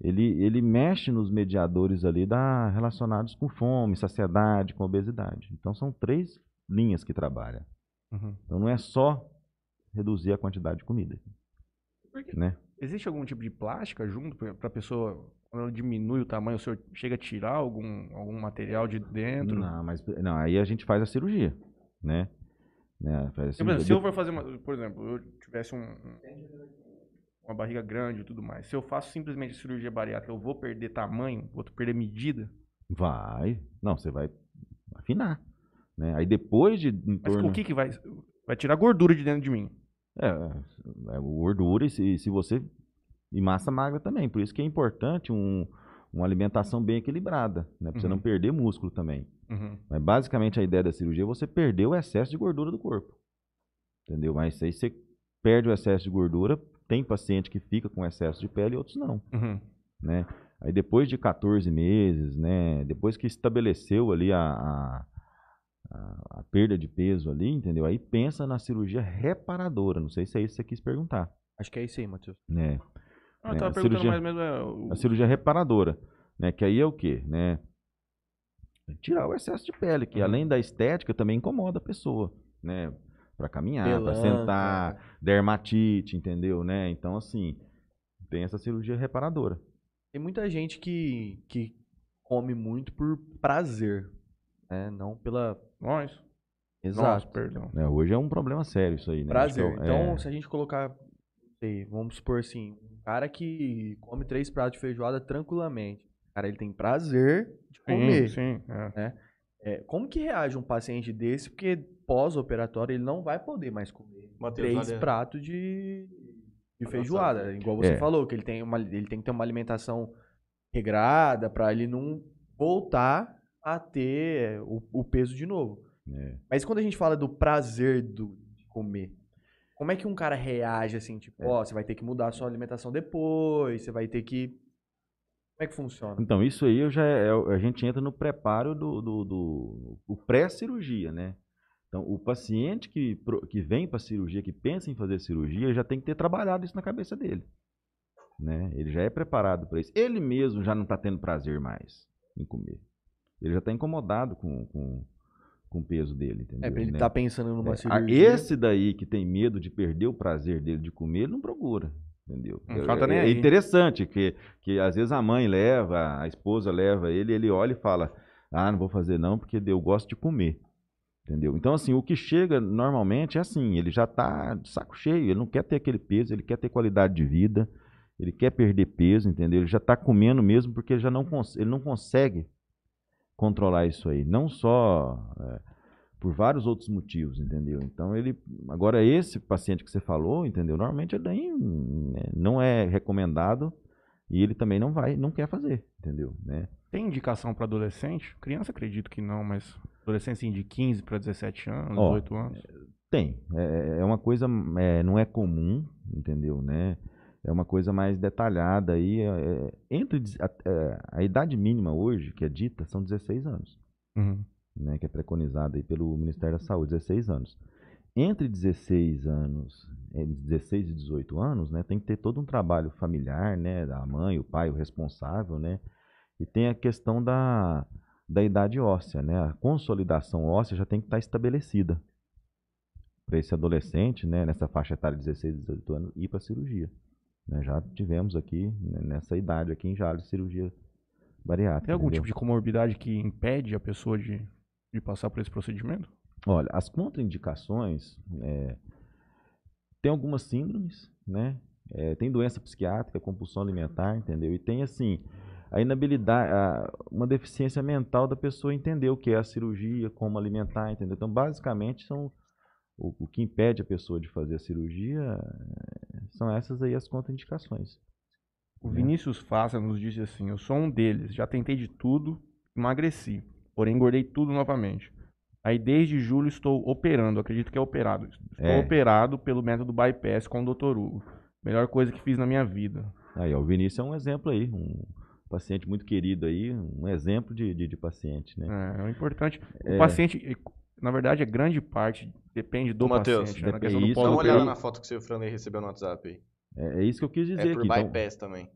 ele, ele mexe nos mediadores ali da, relacionados com fome, saciedade, com obesidade. Então são três linhas que trabalha. Uhum. Então não é só reduzir a quantidade de comida. Né? Existe algum tipo de plástica junto para a pessoa, quando ela diminui o tamanho, o senhor chega a tirar algum, algum material de dentro? Não, mas não, aí a gente faz a cirurgia, né? Né, faz a exemplo, cirurgia. se eu for fazer uma, por exemplo, eu tivesse um, um- uma barriga grande e tudo mais, se eu faço simplesmente cirurgia bariátrica, eu vou perder tamanho, vou perder medida? Vai. Não, você vai afinar. Né? Aí depois de em Mas torno... o que que vai vai tirar gordura de dentro de mim? É, é o gordura e se, se você. E massa magra também. Por isso que é importante um, uma alimentação bem equilibrada, né? Pra você Uhum. não perder músculo também. Uhum. Mas basicamente a ideia da cirurgia é você perder o excesso de gordura do corpo. Entendeu? Mas aí você perde o excesso de gordura. Tem paciente que fica com excesso de pele e outros não. Uhum. né? Aí depois de 14 meses, né? Depois que estabeleceu ali a, a, a- a perda de peso ali, entendeu? Aí pensa na cirurgia reparadora. Não sei se é isso que você quis perguntar, Acho que é isso aí, Matheus. né? Ah, É, tava a cirurgia- mais mesmo é, A cirurgia reparadora, né? Que aí é o quê, né? Tirar o excesso de pele, que Uhum. além da estética também incomoda a pessoa, né? Para caminhar, para sentar, dermatite, entendeu, né? Então assim, tem essa cirurgia reparadora. Tem muita gente que, que come muito por prazer, né? Não pela... nós. Exato. Nós, perdão. né? Hoje é um problema sério isso aí, né? Prazer. é o- Então, é- se a gente colocar, sei, vamos supor assim, um cara que come três pratos de feijoada tranquilamente. Cara, ele tem prazer de comer. Sim, sim. é. É, como que reage um paciente desse? Porque pós-operatório ele não vai poder mais comer Matheus, três olha- pratos de, de feijoada. Igual você É. falou, que ele tem, uma, ele tem que ter uma alimentação regrada para ele não voltar a ter o, o peso de novo. é. Mas quando a gente fala do prazer do, de comer, como é que um cara reage assim, tipo, É. ó, você vai ter que mudar a sua alimentação depois, você vai ter que. Como é que funciona? Então, isso aí eu já é- a gente entra no preparo do, do, do- o pré-cirurgia, né? Então, o paciente que, que vem para cirurgia, que pensa em fazer cirurgia, já tem que ter trabalhado isso na cabeça dele. Né? Ele já é preparado para isso. Ele mesmo já não está tendo prazer mais em comer. Ele já está incomodado com, com, com o peso dele, entendeu? É, ele né? tá pensando numa É, cirurgia. Esse daí que tem medo de perder o prazer dele de comer, ele não procura. Entendeu? Não falta nem é, é aí. interessante que, que às vezes a mãe leva, a esposa leva ele, ele olha e fala: Ah, não vou fazer não, porque eu gosto de comer. Entendeu? Então, assim, o que chega normalmente é assim: ele já está de saco cheio, ele não quer ter aquele peso, ele quer ter qualidade de vida, ele quer perder peso, entendeu? Ele já está comendo mesmo porque ele já não, ele não consegue controlar isso aí. Não só é, por vários outros motivos, entendeu? Então ele. Agora, esse paciente que você falou, entendeu? Normalmente ele nem, né, não é recomendado e ele também não vai, não quer fazer, entendeu? Né? Tem indicação para adolescente? Criança acredito que não, mas adolescente assim, de 15 para 17 anos, Ó, 18 anos. Tem. É, é uma coisa, é, não é comum, entendeu? Né? É uma coisa mais detalhada aí. é, é, entre a, é, a idade mínima hoje, que é dita, são 16 anos. Uhum. né, que é preconizada aí pelo Ministério da Saúde, 16 anos. Entre 16 anos, eh, 16 e 18 anos, né, tem que ter todo um trabalho familiar, né, da mãe, o pai, o responsável, né, e tem a questão da, da idade óssea, né, a consolidação óssea já tem que estar estabelecida para esse adolescente, né, nessa faixa etária de 16 e 18 anos, ir para cirurgia. né. já tivemos aqui, né, nessa idade aqui em Jales, cirurgia bariátrica. Tem algum entendeu? tipo de comorbidade que impede a pessoa de, de passar por esse procedimento? Olha, as contraindicações, é, tem algumas síndromes, né? É, tem doença psiquiátrica, compulsão alimentar, entendeu? E tem, assim, a inabilidade, a- uma deficiência mental da pessoa entender o que é a cirurgia, como alimentar, entendeu? Então, basicamente, são o, o que impede a pessoa de fazer a cirurgia é, são essas aí as contraindicações. O né? Vinícius Faça nos disse assim: Eu sou um deles, já tentei de tudo, emagreci, porém engordei tudo novamente. Aí desde julho estou operando, acredito que é operado. Estou É. operado pelo método bypass com o Dr. Hugo. Melhor coisa que fiz na minha vida. Aí, ó, o Vinícius é um exemplo aí, um paciente muito querido aí, um exemplo de, de, de paciente, né? É, é importante. O É. paciente, na verdade, é grande parte, depende do Ô, Matheus, paciente. né, na dep- questão do isso, Dá uma olhada na foto que você e o Franley recebeu no WhatsApp aí. É, é isso que eu quis dizer É por aqui. então- bypass também.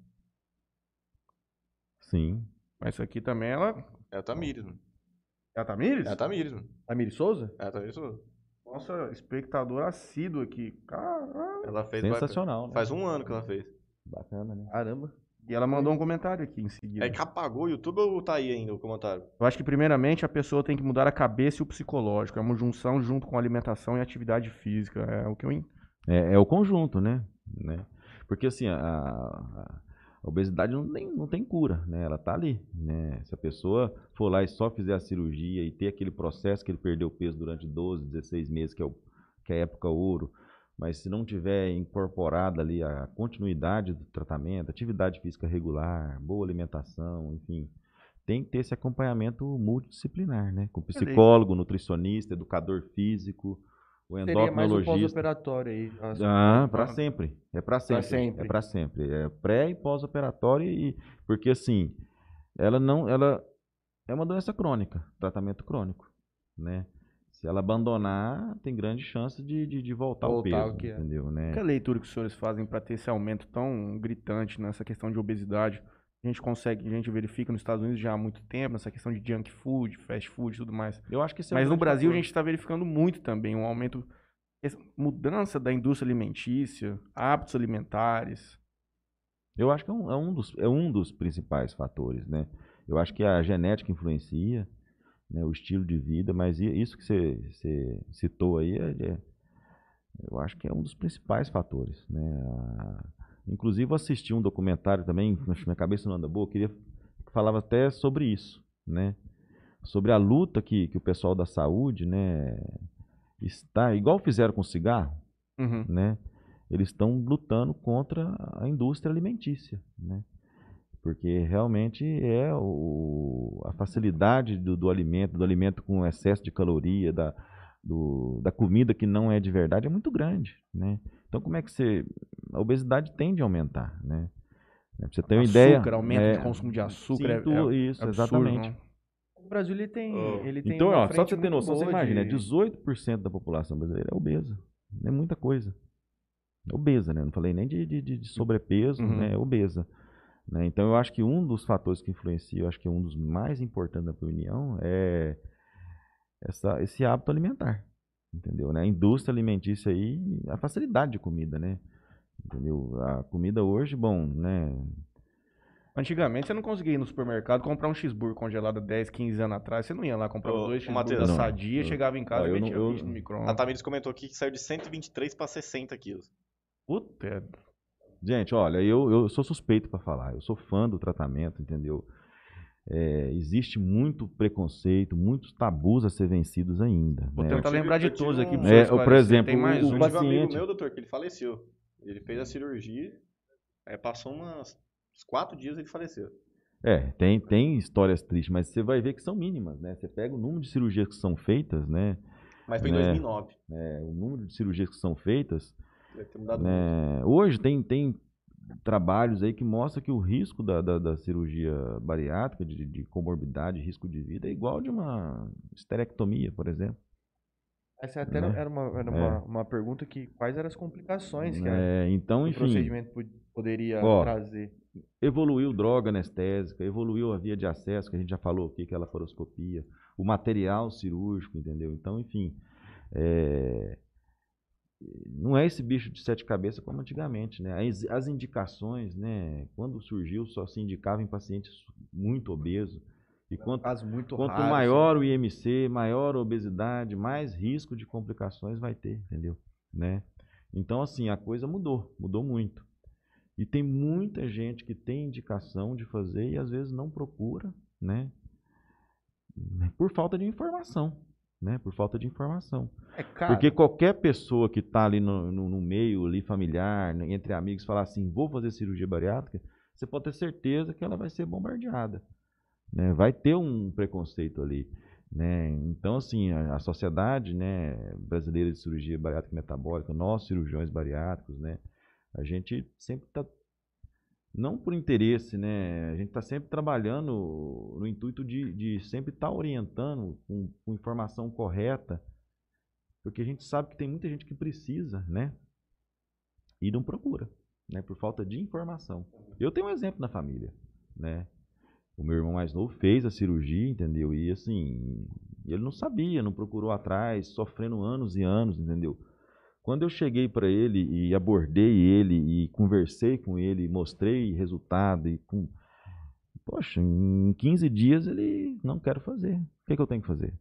sim. Mas isso aqui também, ela... É a Tamires, mano. É a Tamires? É a Tamires, mano. Tamiri Souza? É a Tamires. mano. Nossa, espectador assíduo aqui. Caralho. Ela fez bypass. Sensacional, né? Faz um ano que ela fez. Bacana, né? Caramba. E ela mandou um comentário aqui em seguida. É que apagou o YouTube ou tá aí ainda o comentário? Eu acho que primeiramente a pessoa tem que mudar a cabeça e o psicológico. É uma junção junto com alimentação e atividade física. É o que eu É, é o conjunto, né? né? Porque assim, a, a- a obesidade não tem, não tem cura, né? Ela tá ali, né? Se a pessoa for lá e só fizer a cirurgia e ter aquele processo que ele perdeu peso durante 12, 16 meses, que é, o, que é a época ouro, mas se não tiver incorporada ali a continuidade do tratamento, atividade física regular, boa alimentação, enfim, tem que ter esse acompanhamento multidisciplinar, né? Com psicólogo, nutricionista, educador físico, o Seria mais um endocrinologista. pós-operatório aí. Ah, para sempre. É para sempre. sempre. É para sempre. É pré e pós-operatório e porque assim, ela não, ela é uma doença crônica, tratamento crônico, né? Se ela abandonar, tem grande chance de, de, de voltar, Voltar ao peso, que é. entendeu, né? Qual é a leitura que os senhores fazem para ter esse aumento tão gritante nessa questão de obesidade? A gente consegue, a gente verifica nos Estados Unidos já há muito tempo, nessa questão de junk food, fast food e tudo mais. Eu acho que esse é Mas no Brasil a gente está verificando muito também um aumento, essa mudança da indústria alimentícia, hábitos alimentares. Eu acho que é um, é um dos, é um dos principais fatores, né? Eu acho que a genética influencia, né, o estilo de vida, mas isso que você, você citou aí, é, é- eu acho que é um dos principais fatores, né? A- inclusive, eu assisti um documentário também, minha cabeça não anda boa, eu queria que falava até sobre isso, né? Sobre a luta que, que o pessoal da saúde, né, está, igual fizeram com o cigarro, Uhum. né? Eles estão lutando contra a indústria alimentícia, né? Porque realmente é o, a facilidade do, do alimento, do alimento com excesso de caloria, da, do- da comida que não é de verdade, é muito grande, né? Então, como é que você... A obesidade tende a aumentar, né? Pra você ter uma ideia... Açúcar, aumento é, de consumo de açúcar. sim, é- é isso, absurdo, exatamente. não? O Brasil ele tem. Oh. Ele tem Então, uma ó, só pra você ter noção, você boa imagina, de- 18% da população brasileira é obesa. É muita coisa. É obesa, né? Não falei nem de, de, de- de sobrepeso, Uhum. né? É obesa. Né? Então, eu acho que um dos fatores que influencia, eu acho que um dos mais importantes da opinião, é essa, esse hábito alimentar. Entendeu? Né? A indústria alimentícia aí, a facilidade de comida, né? Entendeu? A comida hoje, bom, né? Antigamente você não conseguia ir no supermercado comprar um cheeseburger congelado 10, 15 anos atrás. Você não ia lá comprar Ô, dois ô, cheeseburger Matheus. da Não. sadia, Eu- chegava em casa e eu metia não- o bicho no A micro-ondas. Tamires comentou aqui que saiu de 123 para 60 quilos. Puta, é- Gente, olha, eu, eu sou suspeito para falar. Eu sou fã do tratamento, entendeu? É, existe muito preconceito, muitos tabus a ser vencidos ainda. Vou né? tentar lembrar de eu todos aqui. um- pra É, você por exemplo, tem mais o um. Eu um amigo paciente- meu, doutor, que ele faleceu. Ele fez a cirurgia, aí passou umas, uns quatro dias e ele faleceu. É, tem, tem histórias tristes, mas você vai ver que são mínimas, né? Você pega o número de cirurgias que são feitas, né? Mas foi em É. 2009. É, o número de cirurgias que são feitas, Né? Hoje tem, tem trabalhos aí que mostram que o risco da, da, da cirurgia bariátrica, de, de comorbidade, risco de vida, é igual de uma esterectomia, por exemplo. Essa até Né? era, uma, era É. uma, uma pergunta que quais eram as complicações que É, então, o enfim, procedimento pod- poderia Ó, trazer. evoluiu droga anestésica, evoluiu a via de acesso, que a gente já falou aqui, que é a laparoscopia, o material cirúrgico, entendeu? Então, enfim, é, não é esse bicho de sete cabeças como antigamente, né? As, as indicações, né? Quando surgiu, só se indicava em pacientes muito obesos. E quanto, muito quanto raro, maior o IMC, maior a obesidade, mais risco de complicações vai ter, entendeu? Né? Então, assim, a coisa mudou, mudou muito. E tem muita gente que tem indicação de fazer e às vezes não procura, né? Por falta de informação, né? Por falta de informação. É caro. Porque qualquer pessoa que está ali no, no- no meio ali familiar, entre amigos, falar assim, vou fazer cirurgia bariátrica, você pode ter certeza que ela vai ser bombardeada. né? Vai ter um preconceito ali. Né? Então, assim, a, a sociedade né, brasileira de cirurgia bariátrica metabólica, nós cirurgiões bariátricos, né, a gente sempre está, não por interesse, né, a gente está sempre trabalhando no intuito de, de sempre estar orientando com, com informação correta, porque a gente sabe que tem muita gente que precisa, né? E não procura, né? Por falta de informação. Eu tenho um exemplo na família, né? O meu irmão mais novo fez a cirurgia, entendeu? E assim, ele não sabia, não procurou atrás, sofrendo anos e anos, entendeu? Quando eu cheguei para ele e abordei ele e conversei com ele, mostrei resultado e com Poxa, em 15 dias ele não quer fazer. O que, que eu tenho que fazer?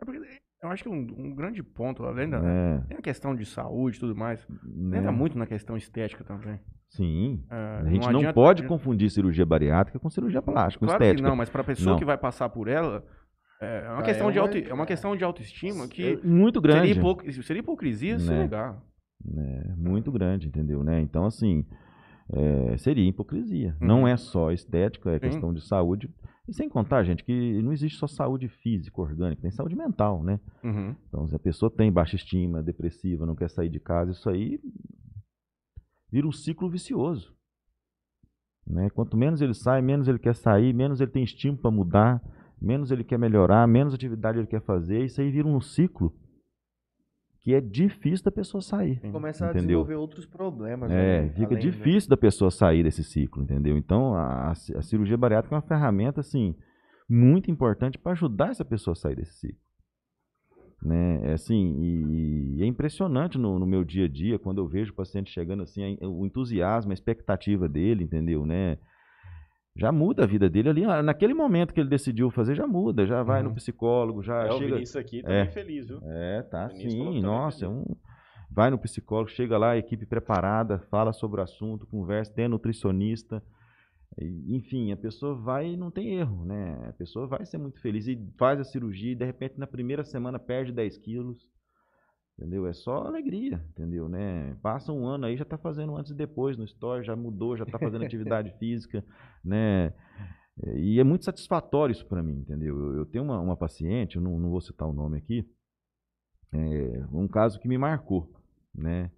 É porque eu acho que um, um grande ponto, além da. É, Tem a questão de saúde e tudo mais. né? Entra muito na questão estética também. Sim. É, A gente não, adianta- pode confundir cirurgia bariátrica com cirurgia plástica, com Claro que estética. não, mas para a pessoa Não. que vai passar por ela, é é uma, Ah, questão, é de auto, é uma questão de autoestima que É muito grande. seria, hipo, seria hipocrisia se Né. negar. né, muito grande, entendeu? Né? Então, assim, é, seria hipocrisia. Uhum. Não é só estética, é Sim. questão de saúde. E sem contar, gente, que não existe só saúde física, orgânica, tem saúde mental, né? Uhum. Então, se a pessoa tem baixa estima, depressiva, não quer sair de casa, isso aí vira um ciclo vicioso. Né? Quanto menos ele sai, menos ele quer sair, menos ele tem estímulo para mudar, menos ele quer melhorar, menos atividade ele quer fazer, isso aí vira um ciclo que é difícil da pessoa sair. Começa a Entendeu? desenvolver outros problemas. É, né, fica além, né? difícil da pessoa sair desse ciclo, entendeu? Então, a, a ci- a cirurgia bariátrica é uma ferramenta, assim, muito importante para ajudar essa pessoa a sair desse ciclo. Né? É assim, e, e é impressionante no, no meu dia a dia, quando eu vejo o paciente chegando assim, a- o entusiasmo, a expectativa dele, entendeu? Né? Já muda a vida dele ali, ah, naquele momento que ele decidiu fazer, já muda, já vai Uhum. no psicólogo, já É, o chega... Vinícius aqui tá É. bem feliz, viu? É, tá sim. tá Nossa, é um. Vai no psicólogo, chega lá, a equipe preparada, fala sobre o assunto, conversa, tem nutricionista. Enfim, a pessoa vai e não tem erro, né? A pessoa vai ser muito feliz e faz a cirurgia e de repente na primeira semana perde 10 quilos. Entendeu? É só alegria, entendeu? Né? Passa um ano aí, já tá fazendo antes e depois no store, já mudou, já tá fazendo atividade física, né? E é muito satisfatório isso para mim, entendeu? Eu, eu tenho uma, uma paciente, eu não, não vou citar o nome aqui, é, um caso que me marcou, né?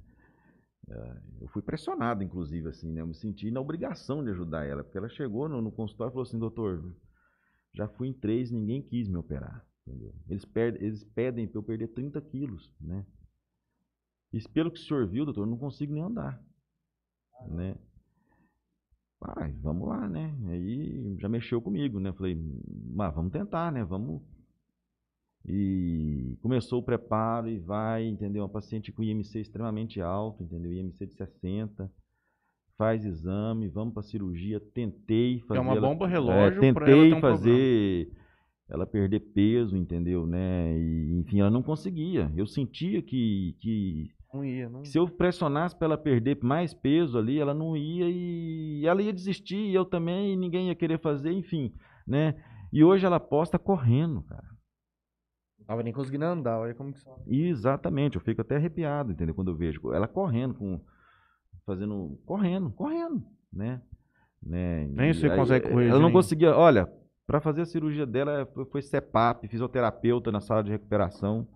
É, Eu fui pressionado, inclusive, assim, né? Eu me senti na obrigação de ajudar ela, porque ela chegou no, no consultório e falou assim, doutor, já fui em três, ninguém quis me operar, entendeu? Eles, perdem, eles pedem para eu perder 30 quilos, né? E pelo que o senhor viu, doutor, eu não consigo nem andar, né? Pai, vamos lá, né? Aí já mexeu comigo, né? Falei, mas vamos tentar, né? Vamos E começou o preparo e vai, entendeu? Uma paciente com IMC extremamente alto, entendeu? IMC de 60. Faz exame, vamos para cirurgia. Tentei fazer. É uma bomba é, relógio ter tentei um fazer ela perder peso, entendeu? Né? E, enfim, ela não conseguia. Eu sentia que, que Não ia, não. que se eu pressionasse para ela perder mais peso ali, ela não ia e ela ia desistir, e eu também, e ninguém ia querer fazer, enfim, né? E hoje ela posta correndo, cara. Não tava nem conseguindo andar, olha como que só. Exatamente, eu fico até arrepiado, entendeu? Quando eu vejo ela correndo com fazendo correndo, correndo, né? né? Nem E você aí, consegue correr, Ela não conseguia, olha, para fazer a cirurgia dela foi, foi CEPAP, fisioterapeuta na sala de recuperação.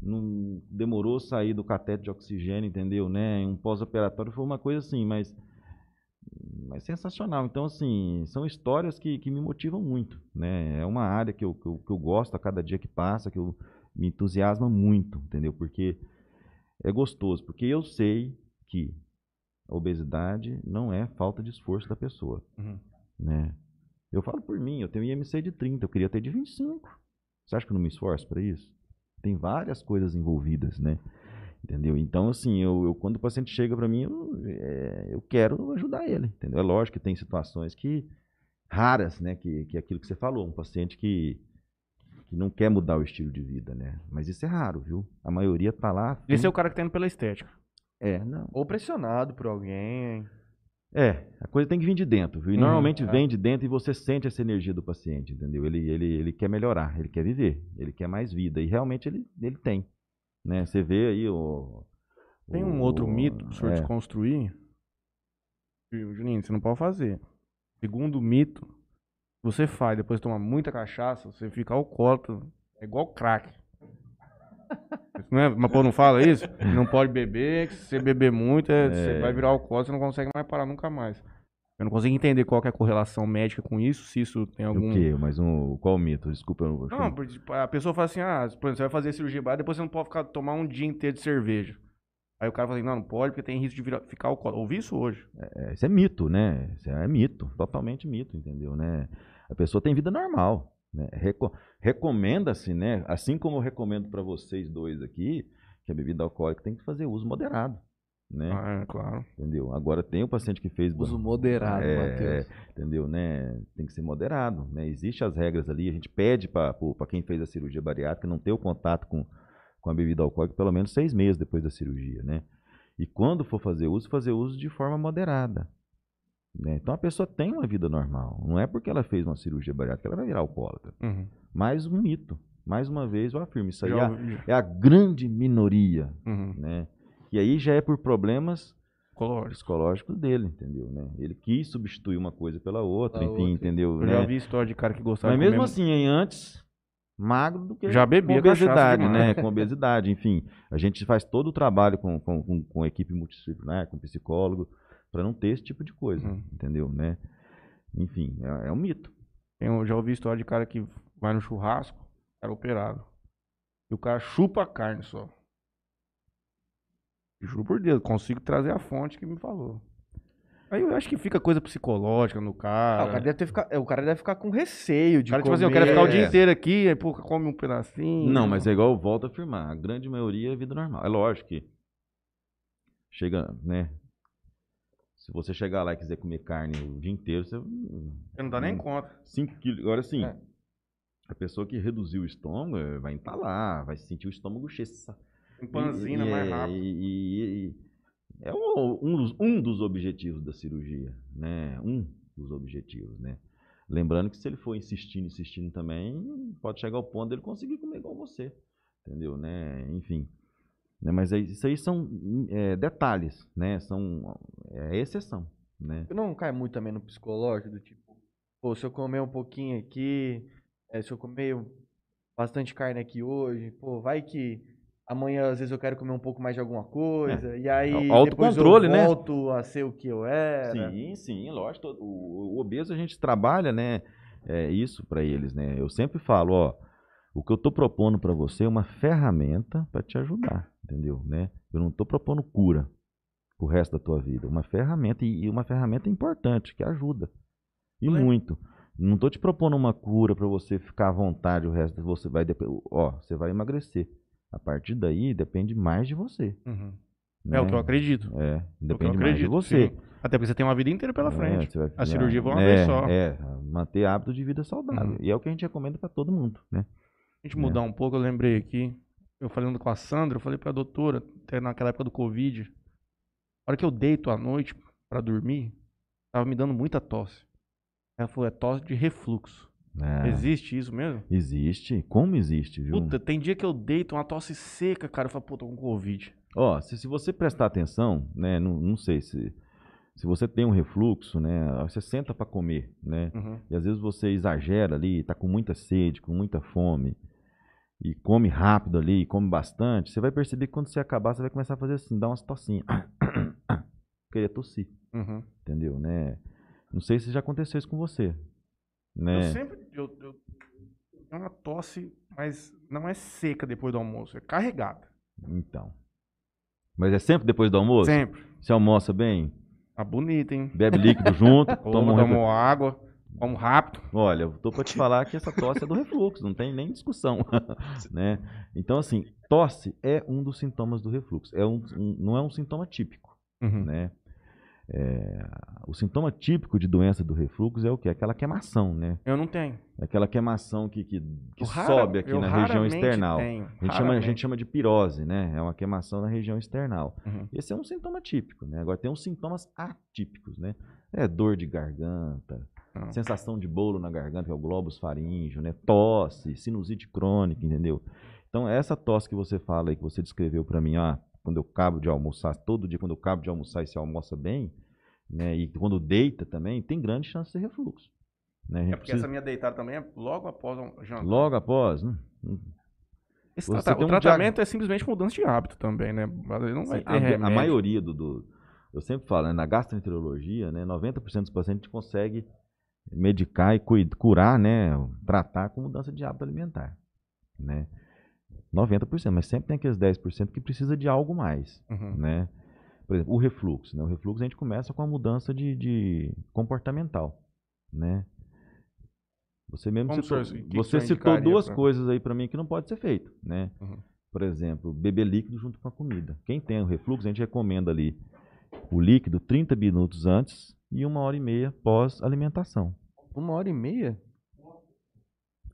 Não demorou sair do catete de oxigênio, entendeu? Né? Um pós-operatório foi uma coisa assim, mas mas sensacional. Então, assim, são histórias que, que me motivam muito, né? É uma área que eu, que, eu, que eu gosto a cada dia que passa, que eu, me entusiasma muito, entendeu? Porque é gostoso, porque eu sei que a obesidade não é falta de esforço da pessoa, Uhum. né? Eu falo por mim, eu tenho IMC de 30, eu queria ter de 25. Você acha que eu não me esforço para isso? Tem várias coisas envolvidas, né? Entendeu? Então, assim, eu, eu- quando o paciente chega para mim, eu, é, eu quero ajudar ele, entendeu? É lógico que tem situações que raras, né? Que, que é aquilo que você falou, um paciente que, que não quer mudar o estilo de vida, né? Mas isso é raro, viu? A maioria tá lá. Esse é o cara que tá indo pela estética. É, não. Ou pressionado por alguém. É, a coisa tem que vir de dentro, viu? E Uhum, normalmente é. vem de dentro e você sente essa energia do paciente, entendeu? Ele, ele, ele quer melhorar, ele quer viver, ele quer mais vida. E realmente ele, ele tem. Né? Você vê aí o. Tem um o- outro mito pro senhor é, desconstruir. Juninho, você não pode fazer. Segundo mito, você faz, depois toma muita cachaça, você fica alcoólatra. É igual crack. Não é? Mas pô, não fala isso? Não pode beber, que se você beber muito, é- você É. vai virar alcoólatra, você não consegue mais parar nunca mais. Eu não consigo entender qual que é a correlação médica com isso, se isso tem algum... O quê? Mas um, qual o mito? Desculpa, eu não vou Não, porque tipo, a pessoa fala assim, ah, por exemplo, você vai fazer cirurgia básica, depois você não pode ficar, tomar um dia inteiro de cerveja. Aí o cara fala assim, não, não pode porque tem risco de virar, ficar alcoólatra. Ouvi isso hoje. É, isso é mito, né? Isso é mito, totalmente mito, entendeu? Né? A pessoa tem vida normal. Né? Reco- Recomenda-se, né? Assim como eu recomendo para vocês dois aqui, que a bebida alcoólica tem que fazer uso moderado. Né? Ah, é, claro. Entendeu? Agora tem o paciente que fez. Uso moderado, É, Matheus. entendeu, né? Tem que ser moderado, né? Existem as regras ali, a gente pede para quem fez a cirurgia bariátrica não ter o contato com, com a bebida alcoólica pelo menos seis meses depois da cirurgia, né? E quando for fazer uso, fazer uso de forma moderada. Né? Então a pessoa tem uma vida normal. Não é porque ela fez uma cirurgia bariátrica que ela vai virar alcoólatra. Uhum. Mais um mito. Mais uma vez eu afirmo, isso aí é a, é a grande minoria, Uhum. né? E aí já é por problemas psicológicos dele, entendeu, né? Ele quis substituir uma coisa pela outra, Pela enfim, outra. entendeu, Eu né? já vi história de cara que gostava Mas mesmo assim, hein, antes magro do que Já bebia com obesidade, né? Com obesidade, enfim. A gente faz todo o trabalho com, com, com, com equipe multidisciplinar, com psicólogo, para não ter esse tipo de coisa, Uhum. entendeu, né? Enfim, é, é um mito. Eu já ouvi história de cara que vai no churrasco, cara operado. E o cara chupa a carne só. Juro por Deus, consigo trazer a fonte que me falou. Aí eu acho que fica coisa psicológica no Ah, cara. o, cara deve ter ficar, é, o cara deve ficar com receio de O cara, tipo comer. assim, eu quero ficar o dia É. inteiro aqui, aí pô, come um pedacinho. Não, mas é igual eu volto a afirmar, a grande maioria é vida normal. É lógico que chega, né? Se você chegar lá e quiser comer carne o dia inteiro, você Você não dá nem conta. 5 quilos. Agora sim, É. a pessoa que reduziu o estômago eh, vai entalar, vai sentir o estômago cheio. sa- Empanzina mais é, rápido. E, e- e- é um, um dos, um dos objetivos da cirurgia, né? Um dos objetivos, né? Lembrando que se ele for insistindo, insistindo também, pode chegar ao ponto dele conseguir comer igual você, entendeu, né? Enfim. Né? Mas isso aí são eh, detalhes, né? São é exceção, né? Não cai muito também no psicológico, do tipo, pô, se eu comer um pouquinho aqui, é, se eu comer bastante carne aqui hoje, pô, vai que amanhã às vezes eu quero comer um pouco mais de alguma coisa, e aí É o depois autocontrole, eu né? volto a ser o que eu era. Sim, sim, lógico. O, o obeso a gente trabalha, né? É isso para eles, né? Eu sempre falo, ó, o que eu tô propondo para você é uma ferramenta para te ajudar, entendeu, né? Eu não tô propondo cura pro resto da tua vida, uma ferramenta e, uma ferramenta importante que ajuda e muito, Não tô te propondo uma cura para você ficar à vontade o resto você vai ó, você vai emagrecer. A partir daí depende mais de você. Uhum. né? É o que eu acredito. É, É o depende mais de acredito. você. sim. Até porque você tem uma vida inteira pela É, frente. vai- A cirurgia foi uma é, vez só. É, manter hábito de vida saudável. Uhum. E é o que a gente recomenda para todo mundo, né? A gente mudar um pouco, eu lembrei aqui. Eu falando com a Sandra, eu falei pra doutora, até naquela época do Covid. A hora que eu deito à noite pra dormir, tava me dando muita tosse. Ela falou, é tosse de refluxo. É, Existe isso mesmo? Existe. Como existe, viu? Puta, tem dia que eu deito uma tosse seca, cara. Eu falo, pô, tô com Covid. Ó, se, se você prestar atenção, né? Não, não sei se. Se você tem um refluxo, né? Você senta para comer, né? Uhum. E às vezes você exagera ali, tá com muita sede, com muita fome, e come rápido ali, come bastante, você vai perceber que quando você acabar, você vai começar a fazer assim, dar umas tossinhas. Querer tossir, Uhum. entendeu, né? Não sei se já aconteceu isso com você, né? Eu sempre. Eu, eu tenho uma tosse, mas não é seca depois do almoço, é carregada. Então. Mas é sempre depois do almoço? Sempre. Você almoça bem? Tá bonita, hein? Bebe líquido junto? Toma, toma água, como rápido. Olha, eu tô pra te falar que essa tosse é do refluxo, não tem nem discussão, né? Então, assim, tosse é um dos sintomas do refluxo. É um, um- não é um sintoma típico, Uhum. né? É, o sintoma típico de doença do refluxo é o quê? Aquela queimação, né? Eu não tenho. Aquela queimação que, que, que rara- sobe aqui na região external. tenho, A gente, chama, a gente chama de pirose, né? É uma queimação na região external. Uhum. Esse é um sintoma típico, né? Agora tem uns sintomas atípicos, né? É dor de garganta, Não. sensação de bolo na garganta, que é o globus faríngeo, né? Tosse, sinusite crônica, entendeu? Então, essa tosse que você fala aí, que você descreveu para mim, ah, quando eu cabo de almoçar, todo dia quando eu cabo de almoçar e se almoça bem, né? E quando deita também, tem grande chance de refluxo. Né? É porque precisa- essa minha deitada também é logo após o jantar. Logo após, hum, Esse você o um tratamento é simplesmente mudança de hábito também, né? Não vai Sim, ter a, a maioria do, do- Eu sempre falo, né, na gastroenterologia, né, 90% dos pacientes consegue medicar e curar, né, tratar com mudança de hábito alimentar, né? 90%, mas sempre tem aqueles 10% que precisa de algo mais, Uhum. né? Por exemplo, o refluxo, né? O refluxo a gente começa com a mudança de, de comportamental, né? Você mesmo Como citou, senhor- que você citou duas pra- coisas aí para mim que não pode ser feito, né? Uhum. Por exemplo, beber líquido junto com a comida. Quem tem o refluxo, a gente recomenda ali o líquido 30 minutos antes e uma hora e meia pós alimentação. Uma hora e meia?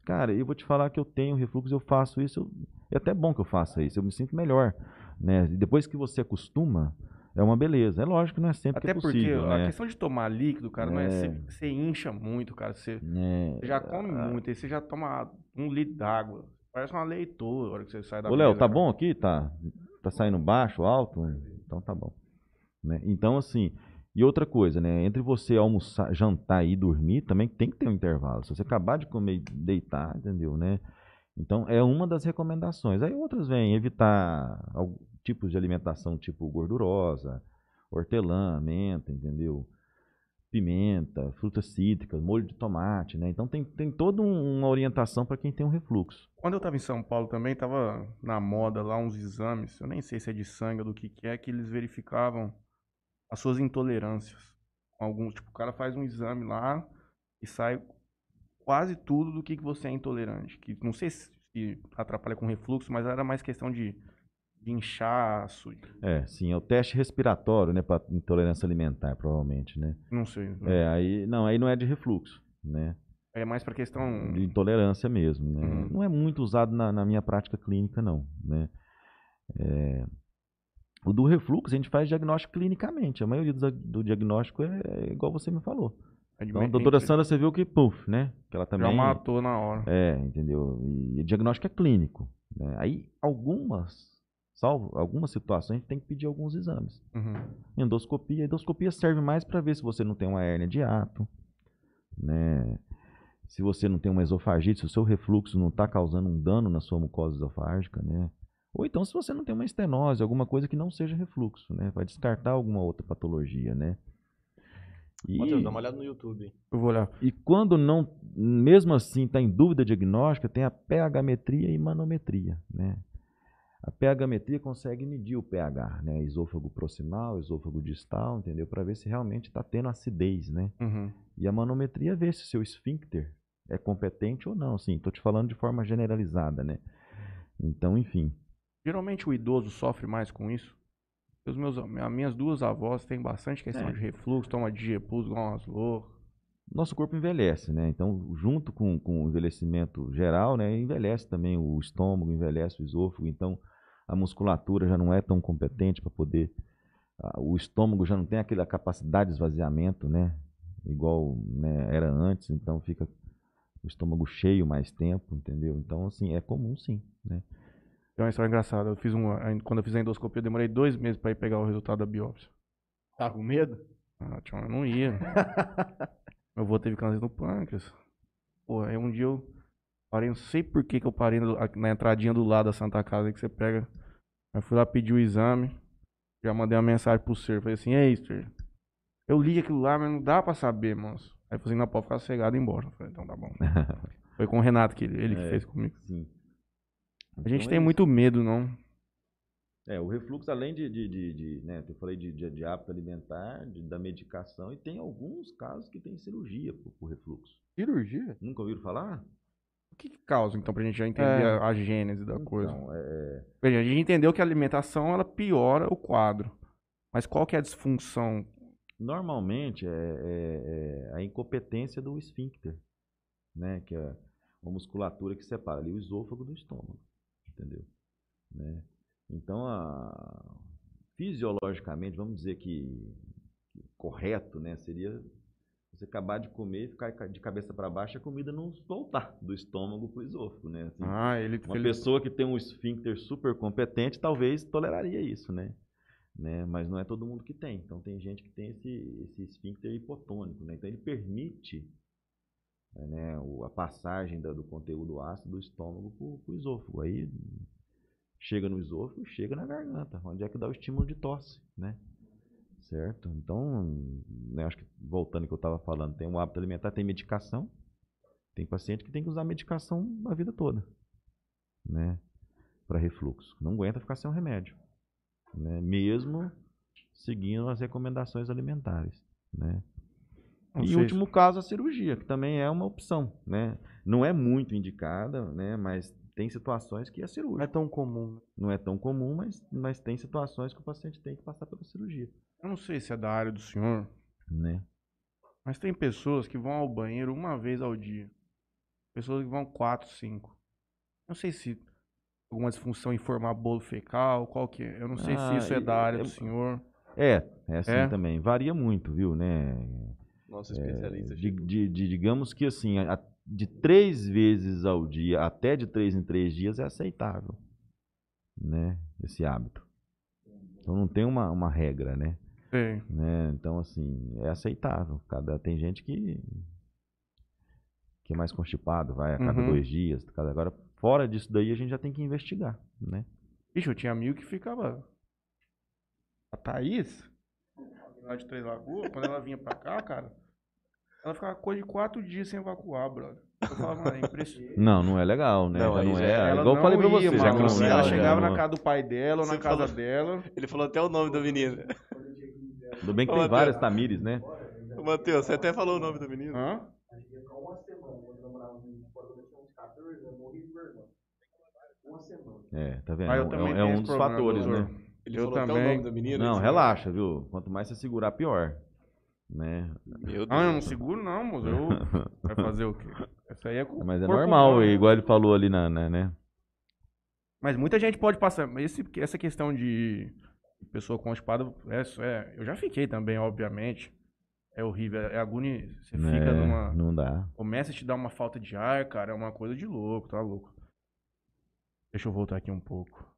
Cara, eu vou te falar que eu tenho refluxo, eu faço isso, eu- é até bom que eu faça isso, eu me sinto melhor, né? Depois que você acostuma, é uma beleza. É lógico que não é sempre Até que é possível, porque a né? questão de tomar líquido, cara, não é. É. Você, incha muito, cara. Você, É, você já come ah, muito, aí você já toma um litro d'água. Parece uma leitura a hora que você sai da Ô, Léo, tá cara. bom aqui? Tá, tá saindo baixo, alto? Então tá bom. Né? Então, assim, e outra coisa, né? Entre você almoçar, jantar e dormir, também tem que ter um intervalo. Se você acabar de comer e deitar, entendeu, né? Então, é uma das recomendações. Aí outras vêm, evitar tipos de alimentação tipo gordurosa, hortelã, menta, entendeu? Pimenta, frutas cítricas, molho de tomate, né? Então tem, tem toda um- uma orientação para quem tem um refluxo. Quando eu tava em São Paulo também, tava na moda lá uns exames, eu nem sei se é de sangue ou do que que é, que eles verificavam as suas intolerâncias. Alguns, tipo, o cara faz um exame lá e sai quase tudo do que, que você é intolerante. Que não sei se se atrapalha com refluxo, mas era mais questão de, de inchaço, É, sim, é o teste respiratório, né, para intolerância alimentar, provavelmente, né? não sei. É, aí não, aí não é de refluxo, né? É mais pra questão. De intolerância mesmo, né? Uhum. Não é muito usado na, na minha prática clínica, não, né? É, o do refluxo a gente faz diagnóstico clinicamente. A maioria do, diagnóstico é, é igual você me falou. é Então, a doutora Sandra, você viu que, puf, né? Que ela Já também... matou na hora. É, entendeu? E o diagnóstico é clínico. né? Aí, algumas, salvo algumas situações, a gente tem que pedir alguns exames. Uhum. Endoscopia. A endoscopia serve mais para ver se você não tem uma hérnia de ato, né? Se você não tem uma esofagite, se o seu refluxo não está causando um dano na sua mucosa esofágica, né? Ou então se você não tem uma estenose, alguma coisa que não seja refluxo, né? Vai descartar alguma outra patologia, né? E, Matheus, dá uma olhada no YouTube. Eu vou olhar. e quando não, mesmo assim, está em dúvida diagnóstica, tem a pH-metria e manometria, né? A pHmetria consegue medir o pH, né? Esôfago proximal, esôfago distal, entendeu? Para ver se realmente está tendo acidez, né? Uhum. E a manometria vê se o seu esfíncter é competente ou não. Sim, estou te falando de forma generalizada, né? Então, enfim. Geralmente o idoso sofre mais com isso. Os meus, as minhas duas avós têm bastante questão É. de refluxo, toma digepus igual umas loucas. Nosso corpo envelhece, né? Então, junto com, com o envelhecimento geral, né? Envelhece também o estômago, envelhece o esôfago. Então, a musculatura já não é tão competente para poder. O estômago já não tem aquela capacidade de esvaziamento, né? Igual né, era antes. Então, fica o estômago cheio mais tempo, entendeu? Então, assim, é comum sim, né? Tem uma história engraçada. Eu fiz uma, quando eu fiz a endoscopia, eu demorei dois meses pra ir pegar o resultado da biópsia. Tá com medo? Ah, tchau, eu não ia. Meu avô teve câncer no pâncreas. Pô, aí um dia eu parei, não sei por que que eu parei na entradinha do lado da Santa Casa aí que você pega. Aí fui lá pedir o exame. Já mandei uma mensagem pro Ser. Falei assim, ei, Ser, eu li aquilo lá, mas não dá pra saber, moço. Aí eu falei assim, não, pode ficar cegado e ir embora. Eu falei, então tá bom. Foi com o Renato que ele, ele que É. fez comigo. Sim. A gente Então, tem é muito medo, não. É, o refluxo, além de, de, de, de, né, eu falei de, de, de hábito alimentar, de- da medicação, e tem alguns casos que tem cirurgia pro, pro refluxo. Cirurgia? Nunca ouviram falar? O que, que causa, então, pra gente já entender É. a, a gênese da coisa? Então, é, Veja, a gente entendeu que a alimentação ela piora o quadro. Mas qual que é a disfunção? normalmente é, é- é a incompetência do esfíncter, né, que é uma musculatura que separa ali o esôfago do estômago, entendeu? Né? Então, a- fisiologicamente, vamos dizer que, que correto, né, seria você acabar de comer e ficar ca- de cabeça para baixo e a comida não voltar do estômago para o esôfago, né? Assim, Ah, ele, uma ele- pessoa que tem um esfíncter super competente talvez toleraria isso, né? né? Mas não é todo mundo que tem. Então tem gente que tem esse, esse esfíncter hipotônico, né? Então ele permite né, o- a passagem do conteúdo ácido do estômago para o esôfago. Aí chega no esôfago, chega na garganta, onde é que dá o estímulo de tosse, né? Certo? Então, né, acho que voltando ao que eu estava falando, tem um hábito alimentar, tem medicação. Tem paciente que tem que usar medicação a vida toda, né? Para refluxo. Não aguenta ficar sem um remédio, né? Mesmo seguindo as recomendações alimentares, né? Não E sei em se- último caso, a cirurgia, que também é uma opção, né? Não é muito indicada, né? Mas tem situações que é Não é cirúrgica. tão comum. né? Não é tão comum, mas, mas tem situações que o paciente tem que passar pela cirurgia, Eu não sei se é da área do senhor, né? mas tem pessoas que vão ao banheiro uma vez ao dia. Pessoas que vão quatro, cinco. Não sei se alguma disfunção em formar bolo fecal, qual que é. Eu não sei se Ah, isso é da área é- do senhor. É, é assim É? também. Varia muito, viu, né? Nosso especialista. De, Chico. de- de- digamos que assim, a- de três vezes ao dia, até de três em três dias é aceitável, né? Esse hábito. Então não tem uma, uma regra, né? Sei. né? Então assim, é aceitável. Cada tem gente que que é mais constipado, vai a cada Uhum. dois dias. Cada, agora fora disso daí a gente já tem que investigar, né? Ixi, eu tinha amigo que ficava. A Thaís, lá de Três Lagoas, quando ela vinha pra cá, cara, ela ficava coisa de quatro dias sem evacuar, brother. Eu falava, mano, é impressionante. Não, não é legal, né? Não, já não é. é- Ela igual eu falei pra você, ia, já mano. é, Ela chegava na casa do pai dela ou na casa falou- dela. Ele falou até o nome do menino. Tudo bem que Ô, tem Matheus. várias Tamires, né? Ô, Matheus, você até falou o nome do menino. Hã? É, tá vendo? Ah, eu É um- é, um esse dos fatores, né? Ele Eu falou até o também. nome do menino. Não, assim, relaxa, viu? Quanto mais você segurar, pior. Né? Meu Deus. Ah, eu não seguro não, moço. Eu... Vai fazer o quê? Essa aí é com Mas é normal, humano. igual ele falou ali na, na- né? Mas muita gente pode passar. Esse, essa questão de pessoa constipada, é, isso é, eu já fiquei também, obviamente. É horrível, é agonia. Você fica É, numa. Não dá. Começa a te dar uma falta de ar, cara. É uma coisa de louco, tá louco. Deixa eu voltar aqui um pouco.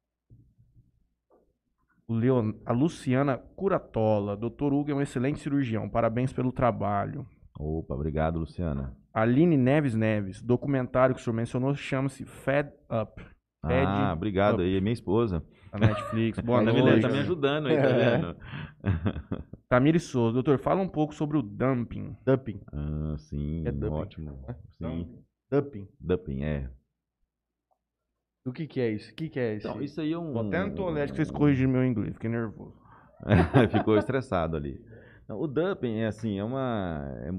Leon... A Luciana Curatola. Doutor Hugo é um excelente cirurgião. Parabéns pelo trabalho. Opa, obrigado, Luciana. Aline Neves Neves. Documentário que o senhor mencionou chama-se Fed Up. Fed Ah, obrigado Up. aí, minha esposa. Da Netflix. Boa tá, me, noite. tá me ajudando aí, tá É. vendo? Tamiri Souza. Doutor, fala um pouco sobre o dumping. Dumping. ah, sim, É dumping, ótimo. Sim, Dumping. dumping, é. Do que que é isso? O que que é isso? Então, isso aí é um. Vou até no toalete pra vocês corrigirem meu inglês, fiquei nervoso. Ficou estressado ali. Não, o dumping é assim, é, uma, é,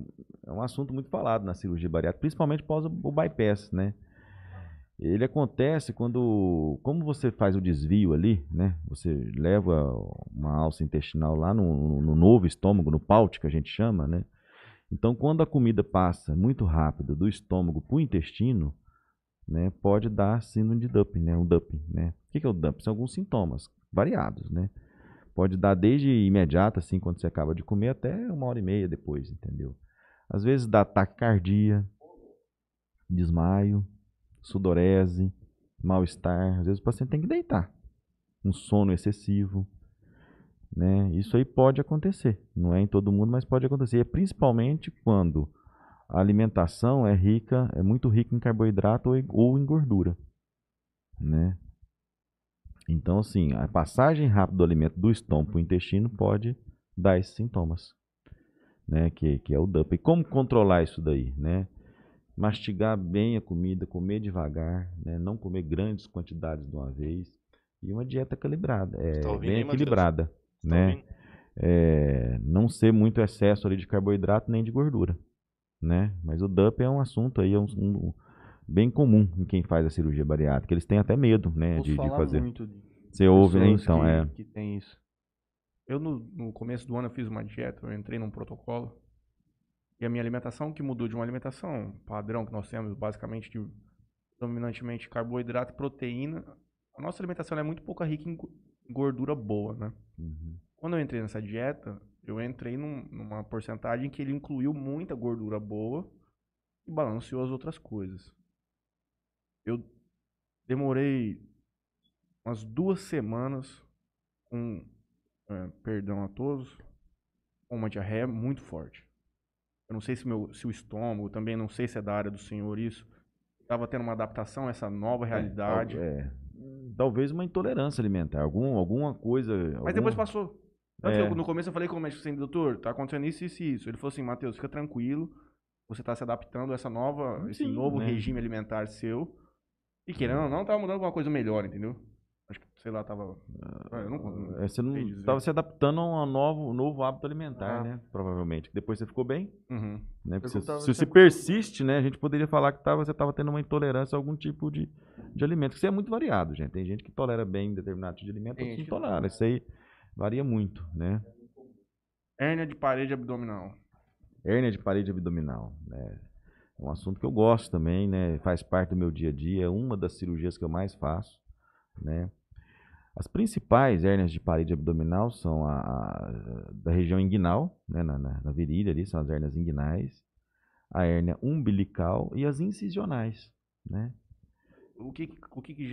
é um assunto muito falado na cirurgia bariátrica, principalmente após o, o bypass, né? Ele acontece quando, como você faz o desvio ali, né? Você leva uma alça intestinal lá no, no novo estômago, no paute que a gente chama, né? Então, quando a comida passa muito rápido do estômago para o intestino, né, pode dar síndrome de dumping, né? Um dumping, né? O que é o dumping? São alguns sintomas variados, né? Pode dar desde imediato, assim, quando você acaba de comer, até uma hora e meia depois, entendeu? Às vezes dá taquicardia, desmaio, sudorese, mal-estar. Às vezes o paciente tem que deitar. Um sono excessivo. Né? Isso aí pode acontecer. Não é em todo mundo, mas pode acontecer. É principalmente quando a alimentação é rica, é muito rica em carboidrato ou, em gordura. Né? Então, assim, a passagem rápida do alimento do estômago para o intestino pode dar esses sintomas, né? Que, que é o DUP. E como controlar isso daí, né? Mastigar bem a comida, comer devagar, né? Não comer grandes quantidades de uma vez e uma dieta equilibrada, é, tá ouvindo bem equilibrada, tá né? É, não ser muito excesso ali de carboidrato nem de gordura, né? Mas o DUP é um assunto aí, é um, um- bem comum em quem faz a cirurgia bariátrica. Eles têm até medo, né, de, de fazer. muito de Você ouve, né? Então, que, é. que tem isso. Eu, no, no começo do ano, eu fiz uma dieta, eu entrei num protocolo. E a minha alimentação, que mudou de uma alimentação padrão que nós temos, basicamente, de dominantemente carboidrato e proteína. A nossa alimentação é muito pouco rica em gordura boa, né? Uhum. Quando eu entrei nessa dieta, eu entrei num- numa porcentagem que ele incluiu muita gordura boa e balanceou as outras coisas. Eu demorei umas duas semanas com, é, perdão a todos, com uma diarreia muito forte. Eu não sei se, meu, se o estômago, também não sei se é da área do senhor isso, estava tendo uma adaptação a essa nova realidade. É, talvez uma intolerância alimentar, algum, alguma coisa. Mas alguma- depois passou. Tanto É. que eu, no começo eu falei com o médico assim, doutor, tá acontecendo isso, isso e isso. Ele falou assim, Matheus, fica tranquilo, você tá se adaptando a essa nova, esse Sim, novo né? regime alimentar seu. E querendo ou não, tava mudando alguma coisa melhor, entendeu? Acho que, sei lá, tava... Ah, eu não, É, você não estava se adaptando a um novo, novo hábito alimentar, Ah. né? Provavelmente. Depois você ficou bem, Uhum. né? Eu se, você sempre- persiste, né? A gente poderia falar que tava, você estava tendo uma intolerância a algum tipo de, de alimento. Isso é muito variado, gente. Tem gente que tolera bem determinado tipo de alimento, Tem outros gente não que não. tolera. Isso aí varia muito, né? Hérnia de parede abdominal. Hérnia de parede abdominal, né? É um assunto que eu gosto também, né? Faz parte do meu dia a dia, é uma das cirurgias que eu mais faço, né? As principais hérnias de parede abdominal são a, a- da região inguinal, né? Na, na, na virilha ali, são as hérnias inguinais, a hérnia umbilical e as incisionais, né? O que, o que, que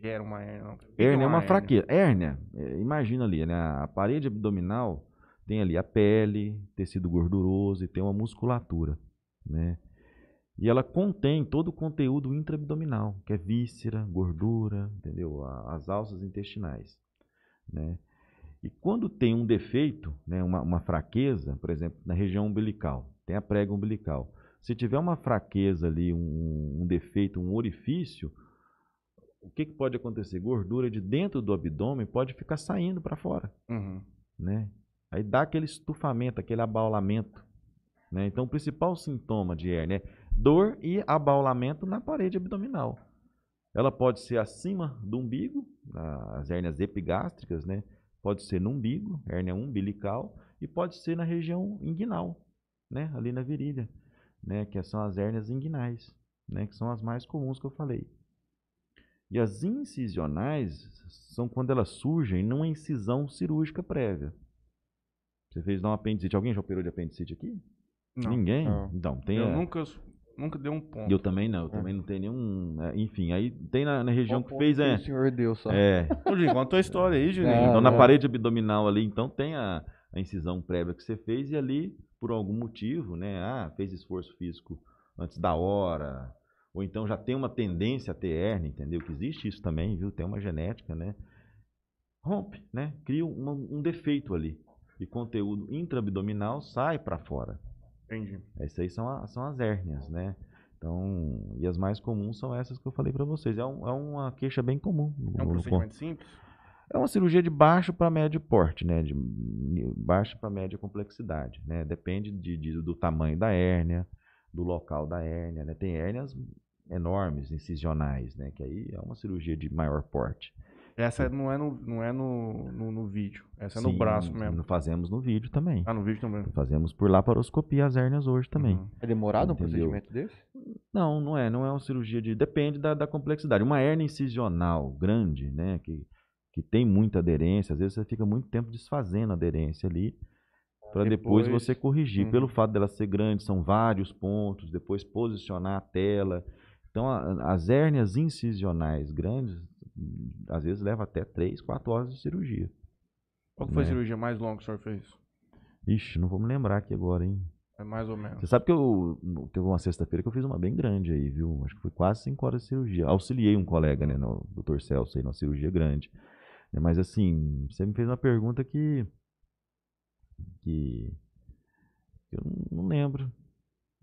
gera uma hérnia? Hérnia é uma hérnia? fraqueza. Hérnia, imagina ali, né? A parede abdominal tem ali a pele, tecido gorduroso e tem uma musculatura, né? E ela contém todo o conteúdo intraabdominal, que é víscera, gordura, entendeu? As alças intestinais, né? E quando tem um defeito, né, uma, uma fraqueza, por exemplo, na região umbilical, tem a prega umbilical. Se tiver uma fraqueza ali, um, um defeito, um orifício, o que, que pode acontecer? Gordura de dentro do abdômen pode ficar saindo para fora, Uhum. né? Aí dá aquele estufamento, aquele abaulamento, né? Então o principal sintoma de hérnia é dor e abaulamento na parede abdominal. Ela pode ser acima do umbigo, as hérnias epigástricas, né? Pode ser no umbigo, hérnia umbilical, e pode ser na região inguinal, né? Ali na virilha, né? Que são as hérnias inguinais, né? Que são as mais comuns que eu falei. E as incisionais são quando elas surgem numa incisão cirúrgica prévia. Você fez dar um apendicite. Alguém já operou de apendicite aqui? Não. Ninguém? não. Então, tem. Eu a- nunca, nunca dei um ponto. eu também não, eu também não tenho nenhum. é, Enfim, aí tem na, na região que fez. que É, o senhor deu só. é, Ô, Juninho, conta a tua história aí, Juninho. Ah, então na é. parede abdominal ali, então tem a, a incisão prévia que você fez e ali, por algum motivo, né? Ah, fez esforço físico antes da hora, ou então já tem uma tendência a ter hérnia, entendeu? Que existe isso também, viu? Tem uma genética, né? Rompe, né? Cria uma- um defeito ali. E conteúdo intraabdominal sai para fora. Entendi. Essas aí são, a- são as hérnias, né? Então, e as mais comuns são essas que eu falei para vocês. É, um- é uma queixa bem comum. É um procedimento simples? é uma cirurgia de baixo para médio porte, né? De baixa para média complexidade, né? Depende de, de- do tamanho da hérnia, do local da hérnia, né? Tem hérnias enormes, incisionais, né? Que aí é uma cirurgia de maior porte. Essa não é no, não é no, no, no vídeo. Essa é no Sim, braço mesmo. Fazemos no vídeo também. Ah, no vídeo também. Fazemos por laparoscopia as hérnias hoje também. Uhum. É demorado um Entendeu? procedimento desse? Não, não é. Não é uma cirurgia de. Depende da, da complexidade. Uma hérnia incisional grande, né? Que, que tem muita aderência, às vezes você fica muito tempo desfazendo a aderência ali. Para depois, Depois- você corrigir. Uhum. Pelo fato dela ser grande, são vários pontos, depois posicionar a tela. Então, a- as hérnias incisionais grandes, às vezes leva até 3, 4 horas de cirurgia. Qual que foi a né? cirurgia mais longa que o senhor fez? Ixi, não vou me lembrar aqui agora, hein? É mais ou menos. Você sabe que eu teve uma sexta-feira que eu fiz uma bem grande aí, viu? Acho que foi quase 5 horas de cirurgia. Auxiliei um colega, né, no Dr. Celso aí, numa cirurgia grande. Né, Mas assim, você me fez uma pergunta que. que. eu não- lembro.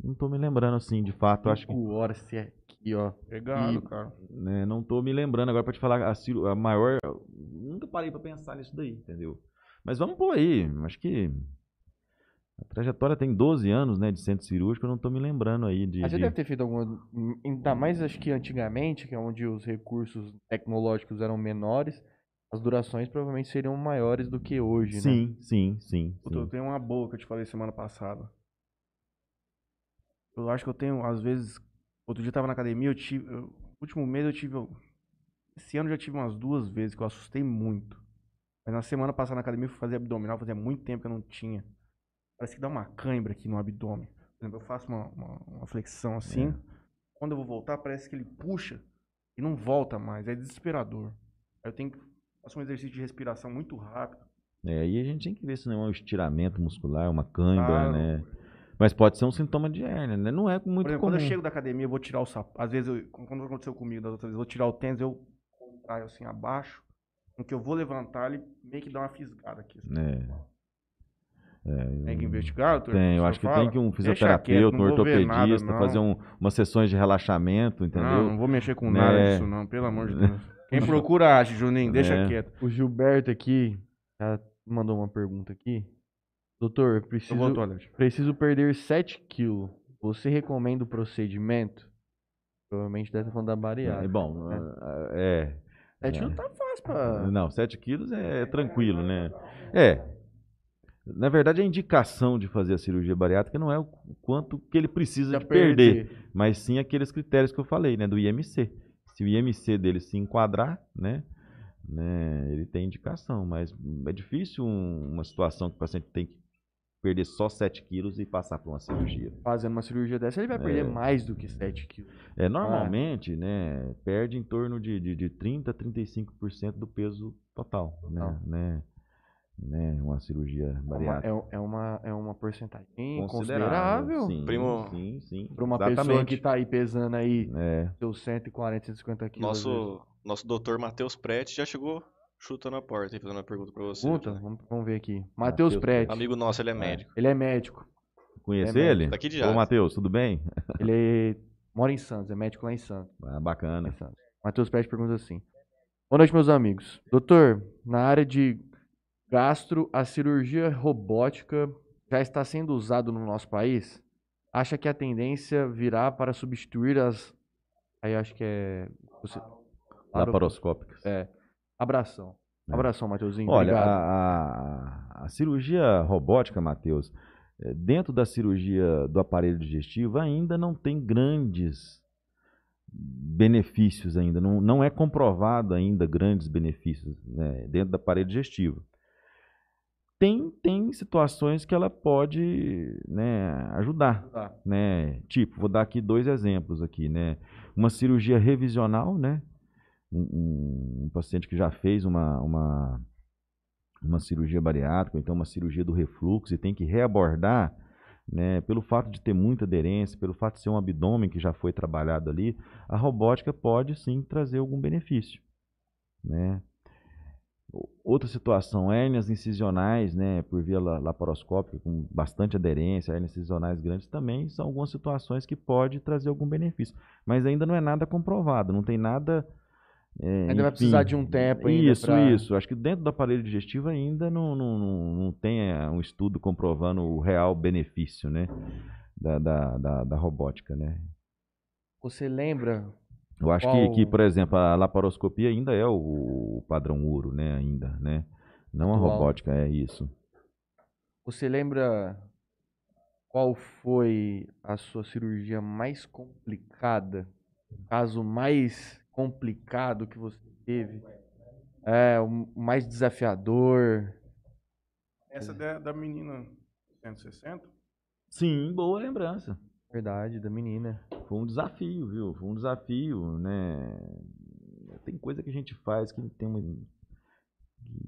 Não tô me lembrando assim, de fato. Acho que. Horas se é aqui, ó. Pegado, E- cara. né, não tô me lembrando agora pra te falar a, a maior. Nunca parei pra pensar nisso daí, entendeu? Mas vamos pôr aí. Acho que. A trajetória tem 12 anos, né, de centro cirúrgico, eu não tô me lembrando aí de. Mas você de- deve ter feito alguma. Ainda mais acho que antigamente, que é onde os recursos tecnológicos eram menores, as durações provavelmente seriam maiores do que hoje, né? Sim, sim, sim. Puta, eu sim. tenho uma boa que eu te falei semana passada. Eu acho que eu tenho, às vezes. Outro dia eu tava na academia, eu tive. eu- último mês eu tive. Esse ano eu já tive umas duas vezes que eu assustei muito. Mas na semana passada na academia eu fui fazer abdominal, fazia muito tempo que eu não tinha. Parece que dá uma cãibra aqui no abdômen. Por exemplo, eu faço uma, uma, uma flexão assim. Quando eu vou voltar, parece que ele puxa e não volta mais. É desesperador. Aí eu tenho que fazer um exercício de respiração muito rápido. É, aí a gente tem que ver se não é um estiramento muscular, uma cãibra, Ah, né? Mas pode ser um sintoma de hérnia, né? Não é muito Por exemplo, comum. quando eu chego da academia, eu vou tirar o sapato. Às vezes, eu, quando aconteceu comigo das outras vezes, eu vou tirar o tênis, eu contraio assim abaixo. No que eu vou levantar, ele meio que dá uma fisgada aqui. Assim. É. Tem que investigar, doutor? Tem, eu acho que fala? tem que um fisioterapeuta, quieto, um nada, ortopedista, não. fazer um, umas sessões de relaxamento, entendeu? Não, não vou mexer com Né? nada disso, não, pelo amor de Deus. Quem procura acha, Juninho, deixa Né? quieto. O Gilberto aqui já mandou uma pergunta aqui. Doutor, Eu preciso, preciso perder 7 quilos. Você recomenda o procedimento? Provavelmente deve estar falando da É, bariátrica. bom, ah, é. 7 quilos tá fácil pra... Não, 7 quilos é tranquilo, né? É. Na verdade, a indicação de fazer a cirurgia bariátrica não é o quanto que ele precisa de perder, mas sim aqueles critérios que eu falei, né, do IMC. Se o IMC dele se enquadrar, né, né, ele tem indicação, mas é difícil um- uma situação que o paciente tem que perder só 7 quilos e passar por uma cirurgia. Fazendo uma cirurgia dessa, ele vai perder É. mais do que 7 quilos. É, normalmente, né, perde em torno de, de, de 30% a 35% do peso total, né, Total. né, né, uma cirurgia É uma, bariátrica. é, é uma, é uma porcentagem Considerável, considerável. Sim, Primo, sim, sim. Pra uma pessoa exatamente. que tá aí pesando aí É, seus 140, 150 quilos. Nosso, nosso doutor Matheus Prete já chegou chutando a porta e fazendo uma pergunta pra você. Pergunta? Vamos, vamos ver aqui. Matheus Matheus Prete. Amigo nosso, ele é médico. Ele é médico. conhecer É, ele? Daqui de Ô, Jales. Matheus, tudo bem? Ele mora em Santos, é médico lá em Santos. Ah, bacana. Em Santos. Matheus Prete pergunta assim: Boa noite, meus amigos. Doutor, na área de gastro, a cirurgia robótica já está sendo usada no nosso país? Acha que a tendência virá para substituir as. Aí acho que é. Você... Laparoscópicas. É. Abração. É. Abração, Matheusinho. Olha, a, a- a cirurgia robótica, Matheus, eh, dentro da cirurgia do aparelho digestivo, ainda não tem grandes benefícios ainda. Não, não é comprovado ainda grandes benefícios né, dentro do aparelho digestivo. Tem, tem situações que ela pode né, ajudar. Tá. né? Tipo, vou dar aqui dois exemplos aqui, né? Uma cirurgia revisional, né? Um, um- paciente que já fez uma, uma, uma cirurgia bariátrica, ou então uma cirurgia do refluxo e tem que reabordar, né? Pelo fato de ter muita aderência, pelo fato de ser um abdômen que já foi trabalhado ali, a robótica pode sim trazer algum benefício, né? Outra situação, hérnias incisionais, né, por via la- laparoscópica, com bastante aderência, hérnias incisionais grandes também são algumas situações que pode trazer algum benefício. Mas ainda não é nada comprovado, não tem nada. É, Ainda vai enfim. precisar de um tempo ainda Isso, pra- isso. Acho que dentro do aparelho digestivo ainda não, não, não, não tem é, um estudo comprovando o real benefício, né, da, da, da, da robótica, né. Você lembra? Eu acho Qual- que, que, por exemplo, a laparoscopia ainda é o, padrão ouro, né? Ainda, né? Não a robótica, é isso. Você lembra qual foi a sua cirurgia mais complicada? O caso mais complicado que você teve? É, o mais desafiador? Essa da, da menina 160? Sim, boa lembrança. Verdade, da menina. Foi um desafio, viu? Foi um desafio, né? Tem coisa que a gente faz que tem uma.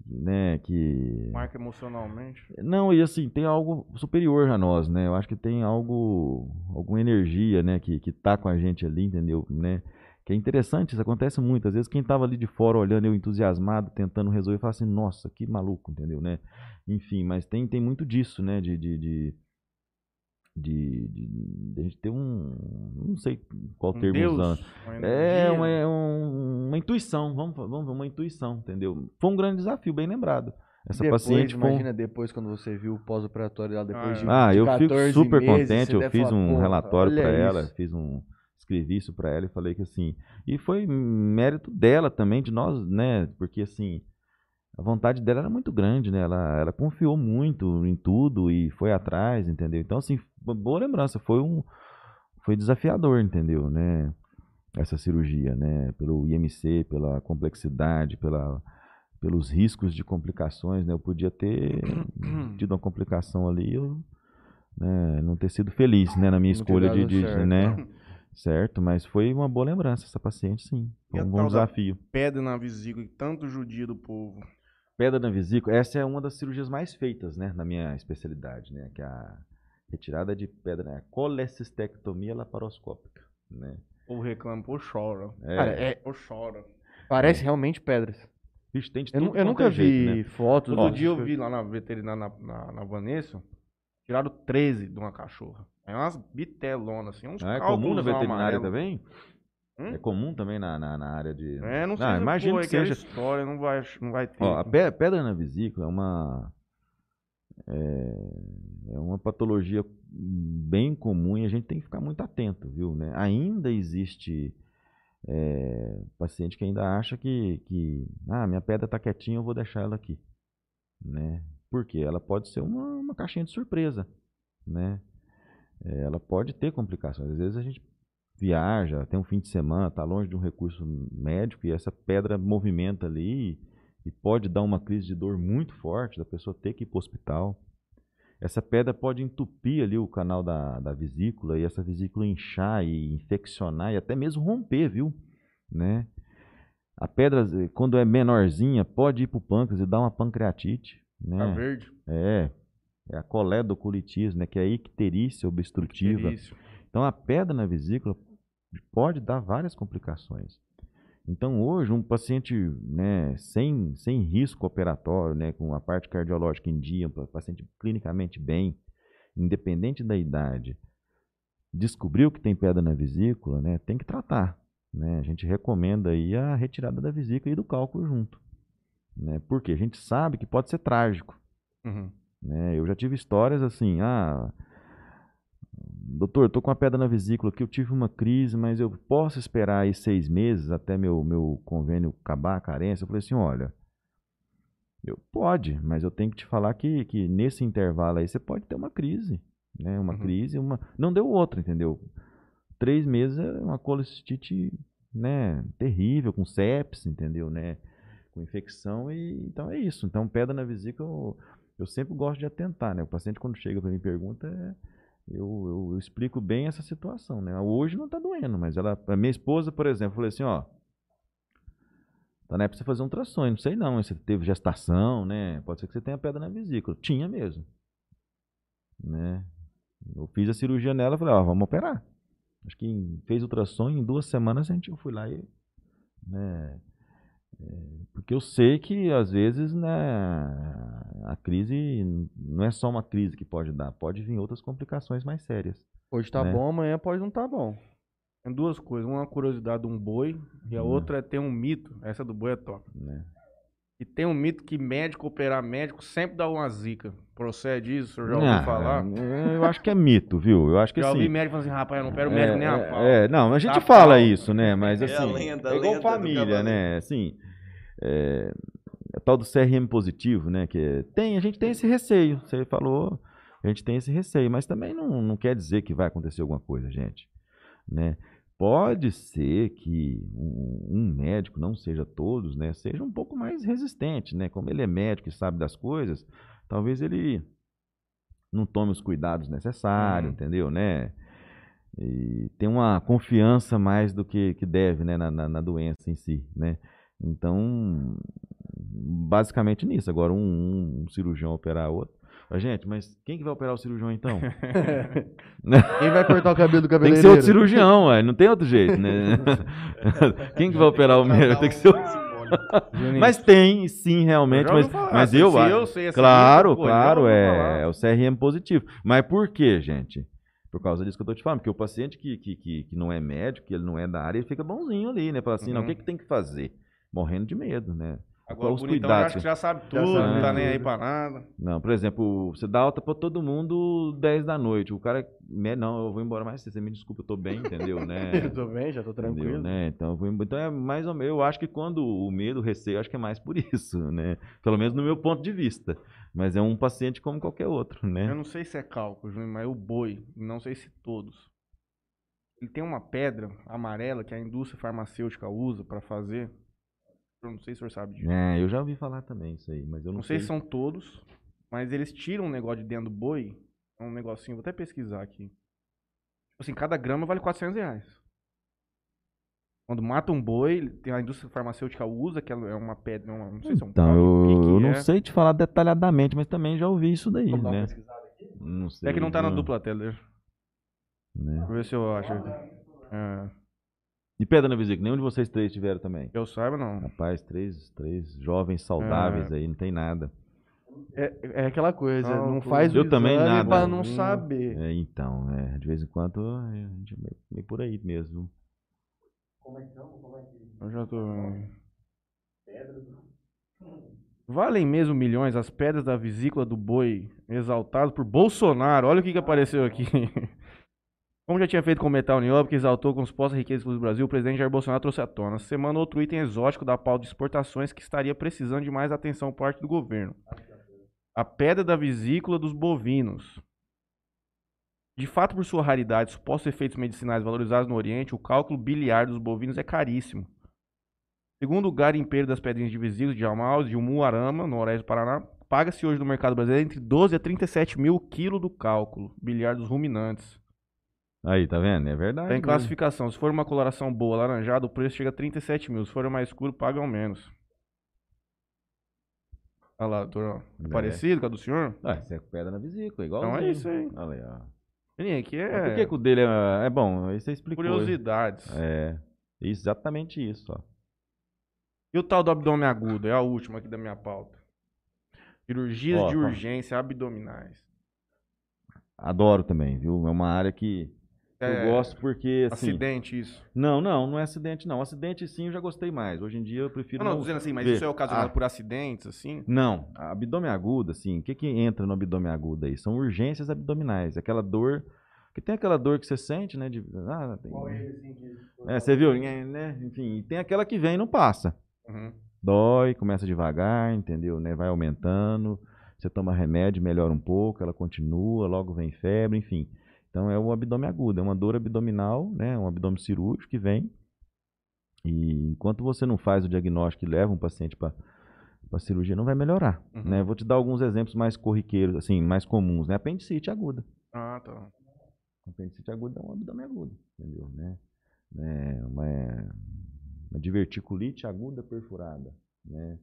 né? Que. Marca emocionalmente. Não, e assim, tem algo superior a nós, né? Eu acho que tem algo, alguma energia, né, que, que tá com a gente ali, entendeu? Né? Que é interessante, isso acontece muito. Às vezes quem tava ali de fora olhando, eu entusiasmado, tentando resolver, fala assim, nossa, que maluco, entendeu, né? Enfim, mas tem, tem muito disso, né, de... de, de de, de, de a gente ter um. Não sei qual Um termo Deus, usando. uma É uma, é um- uma intuição, vamos, vamos ver, uma intuição, entendeu? Foi um grande desafio, bem lembrado. Essa depois, paciente imagina depois quando você viu o pós-operatório dela depois de, ah, de eu fico 14 super meses, contente. Eu fiz falar, um "Porra, relatório para ela, isso." fiz um escrevi isso para ela e falei que assim, e foi mérito dela também de nós, né? Porque assim, a vontade dela era muito grande, né? Ela, ela confiou muito em tudo e foi atrás, entendeu? Então assim, boa lembrança, foi um foi desafiador, entendeu, né? Essa cirurgia, né? Pelo IMC, pela complexidade, pela pelos riscos de complicações, né? Eu podia ter tido uma complicação ali, eu né, não ter sido feliz, né, na minha Não escolha de, de- certo, né, certo, mas foi uma boa lembrança essa paciente, sim, foi um bom desafio. Pedra na vesícula e tanto judia do povo. Pedra na vesícula, essa é uma das cirurgias mais feitas, né, na minha especialidade, né, que é a retirada de pedra, né, a colecistectomia laparoscópica, né. Ou reclama, ou chora. É, Cara, é- Ou chora. parece realmente pedras. Vixe, tem de Eu, eu quanto nunca é vi jeito, né. fotos. Outro do- dia eu vi lá na veterinária, na, na, na Vanessa, tiraram 13 de uma cachorra. É umas bitelonas, assim, uns Ah, é comum na veterinária amarelos. também? Hum? É comum também na, na, na área de... É, não sei Ah, se imagino pô, é que aquela seja. história, não vai, não vai ter. Ó, a pe- pedra na vesícula é uma é, é uma patologia bem comum e a gente tem que ficar muito atento, viu? Né? Ainda existe é, paciente que ainda acha que, que ah, minha pedra está quietinha, eu vou deixar ela aqui, né? Porque ela pode ser uma, uma caixinha de surpresa, né? É, ela pode ter complicações. Às vezes a gente viaja, tem um fim de semana, está longe de um recurso médico e essa pedra movimenta ali e pode dar uma crise de dor muito forte, da pessoa ter que ir para o hospital. Essa pedra pode entupir ali o canal da, da vesícula e essa vesícula inchar e infeccionar e até mesmo romper, viu? Né? A pedra, quando é menorzinha, pode ir para o pâncreas e dar uma pancreatite. Tá Né? verde. É, é a coledocolitismo, né? que é a icterícia obstrutiva. Icterícia. Então a pedra na vesícula pode dar várias complicações. Então hoje um paciente né, sem, sem risco operatório, né, com a parte cardiológica em dia, um paciente clinicamente bem, independente da idade, descobriu que tem pedra na vesícula, né, tem que tratar. Né? A gente recomenda aí a retirada da vesícula e do cálculo junto. Né? Porque a gente sabe que pode ser trágico. Uhum. Né? Eu já tive histórias assim, ah, doutor, eu tô com uma pedra na vesícula aqui, eu tive uma crise, mas eu posso esperar aí seis meses até meu, meu convênio acabar a carência? Eu falei assim, olha, eu pode, mas eu tenho que te falar que, que nesse intervalo aí você pode ter uma crise, né? Uma Uhum. crise, uma não deu outra, entendeu? Três meses é uma colecistite, né? Terrível, com sepsis, entendeu, né? Com infecção e então é isso. Então pedra na vesícula eu, eu sempre gosto de atentar, né? O paciente quando chega para mim pergunta, é, eu, eu, eu explico bem essa situação, né? Hoje não está doendo, mas ela, a minha esposa, por exemplo, falou assim, ó, tá na época de você fazer um ultrassom, não sei não, você teve gestação, né? Pode ser que você tenha pedra na vesícula. Tinha mesmo, né? Eu fiz a cirurgia nela, falei, ó, vamos operar. Acho que fez ultrassom em duas semanas a gente eu fui lá e, né? Porque eu sei que, às vezes, né, a crise não é só uma crise que pode dar, pode vir outras complicações mais sérias. Hoje tá né? bom, amanhã pode não tá bom. Tem duas coisas. Uma é curiosidade de um boi e a Hum. outra é ter um mito. Essa do boi é top. Né? E tem um mito que médico operar médico sempre dá uma zica. Procede isso? O senhor já ouviu Ah, falar? Eu acho que é mito, viu? Eu acho que já assim. ouvi médico falando assim, rapaz, eu não opero médico nem a pau. É, é, não, a gente Tá fala pau. isso, né? Mas É a assim, lenda, é igual família, né? Assim, é, é tal do CRM positivo, né? Que é- tem, a gente tem esse receio. Você falou, a gente tem esse receio, mas também não, não quer dizer que vai acontecer alguma coisa, gente, né? Pode ser que um, um médico, não seja todos, né, seja um pouco mais resistente, né? Como ele é médico e sabe das coisas, talvez ele não tome os cuidados necessários, Uhum. entendeu, né? E tem uma confiança mais do que, que deve, né, na, na, na doença em si, né? Então, basicamente nisso. Agora, um, um cirurgião operar outro. Mas, gente, mas quem que vai operar o cirurgião então? Quem vai cortar o cabelo do Tem que cabeleireiro? ser outro cirurgião, ué, não tem outro jeito, né? Quem que vai operar o médico? Tem que ser outro. Mas tem, sim, realmente. Mas, falar. mas Se- eu se acho. eu sei essa Claro, pô, já claro, é, é o CRM positivo. Mas por quê, gente? Por causa disso que eu tô te falando, porque o paciente que, que, que, que não é médico, que ele não é da área, ele fica bonzinho ali, né? Fala assim, não, o Uhum. que, que tem que fazer? Morrendo de medo, né? Agora, o os bonitão cuidados acha que já sabe Já tudo, sabe não tá nem aí pra nada. Não, por exemplo, você dá alta pra todo mundo 10 da noite. O cara, né, não, eu vou embora mais cedo, você me desculpa, eu tô bem, entendeu, né? Eu tô bem, já tô Entendeu, tranquilo. né? Então, eu vou então é mais ou menos, eu acho que quando o medo, o receio, eu acho que é mais por isso, né? Pelo menos no meu ponto de vista. Mas é um paciente como qualquer outro, né? Eu não sei se é cálculo, Juninho, mas o boi, não sei se todos. Ele tem uma pedra amarela que a indústria farmacêutica usa pra fazer. Eu não sei se o senhor sabe disso. É, eu já ouvi falar também isso aí, mas eu não, Não sei se são todos, mas eles tiram um negócio de dentro do boi. É um negocinho, vou até pesquisar aqui. Tipo assim, cada grama vale 400 reais. Quando mata um boi, tem a indústria farmacêutica usa, que é uma pedra, uma- não sei se é um Então, eu, que que eu não é. sei te falar detalhadamente, mas também já ouvi isso daí, Vamos né? Não sei. É que não tá na viu? dupla tela. Deixa né? eu ver se eu acho. É, E pedra na vesícula, nenhum de vocês três tiveram também? que eu saiba, não. Rapaz, três, três jovens saudáveis aí, não tem nada. É, é aquela coisa, Não, não faz o eu também exame nada. pra não Hum. saber. É, então, é, de vez em quando a gente é meio, meio por aí mesmo. Eu já tô. Valem mesmo milhões as pedras da vesícula do boi exaltado por Bolsonaro. Olha o que, que apareceu aqui. Como já tinha feito com o metal nióbio, que exaltou com supostas riquezas do Brasil, o presidente Jair Bolsonaro trouxe à tona. Essa semana, outro item exótico da pauta de exportações que estaria precisando de mais atenção por parte do governo. A pedra da vesícula dos bovinos. De fato, por sua raridade supostos efeitos medicinais valorizados no Oriente, o cálculo biliar dos bovinos é caríssimo. Segundo o garimpeiro das pedrinhas de vesícula de Almaus, de Umuarama, no oeste do Paraná, paga-se hoje no mercado brasileiro entre 12 a 37 mil quilos do cálculo biliar dos ruminantes. Aí, tá vendo? É verdade. Tem mesmo. classificação. Se for uma coloração boa, laranjada, o preço chega a 37 mil. Se for mais escuro, pagam menos. Olha lá, doutor. É. Parecido com a do senhor? Ah, isso é pedra na vesícula, igual. Então é isso aí. Olha aí, ó. Aqui é Por que, que o dele é, é bom? Aí você explicou. curiosidades. É, exatamente isso, ó. E o tal do abdômen agudo? É a última aqui da minha pauta. Cirurgias Ó, de ó. urgência abdominais. Adoro também, viu? É uma área que É, eu gosto porque, assim... Acidente, isso. Não, não, não é acidente, não. Acidente, sim, eu já gostei mais. Hoje em dia eu prefiro Não, não, não... dizendo assim, mas ver. isso é ocasionado Ah. por acidentes, assim? Não, a abdômen agudo, assim, o que que entra no abdômen agudo aí? São urgências abdominais, aquela dor, que tem aquela dor que você sente, né, de, ah, tem, é, você viu, né, enfim, e tem aquela que vem e não passa, Uhum. dói, começa devagar, entendeu, né, vai aumentando, você toma remédio, melhora um pouco, ela continua, logo vem febre, enfim, então é o abdômen agudo, é uma dor abdominal, né, um abdômen cirúrgico que vem, e enquanto você não faz o diagnóstico e leva um paciente para a cirurgia, não vai melhorar. Uhum. Né? Vou te dar alguns exemplos mais corriqueiros, assim, mais comuns. Né? Apendicite aguda. Ah, tá. Apendicite aguda é um abdômen agudo, entendeu? Né? É uma, uma diverticulite aguda perfurada, né?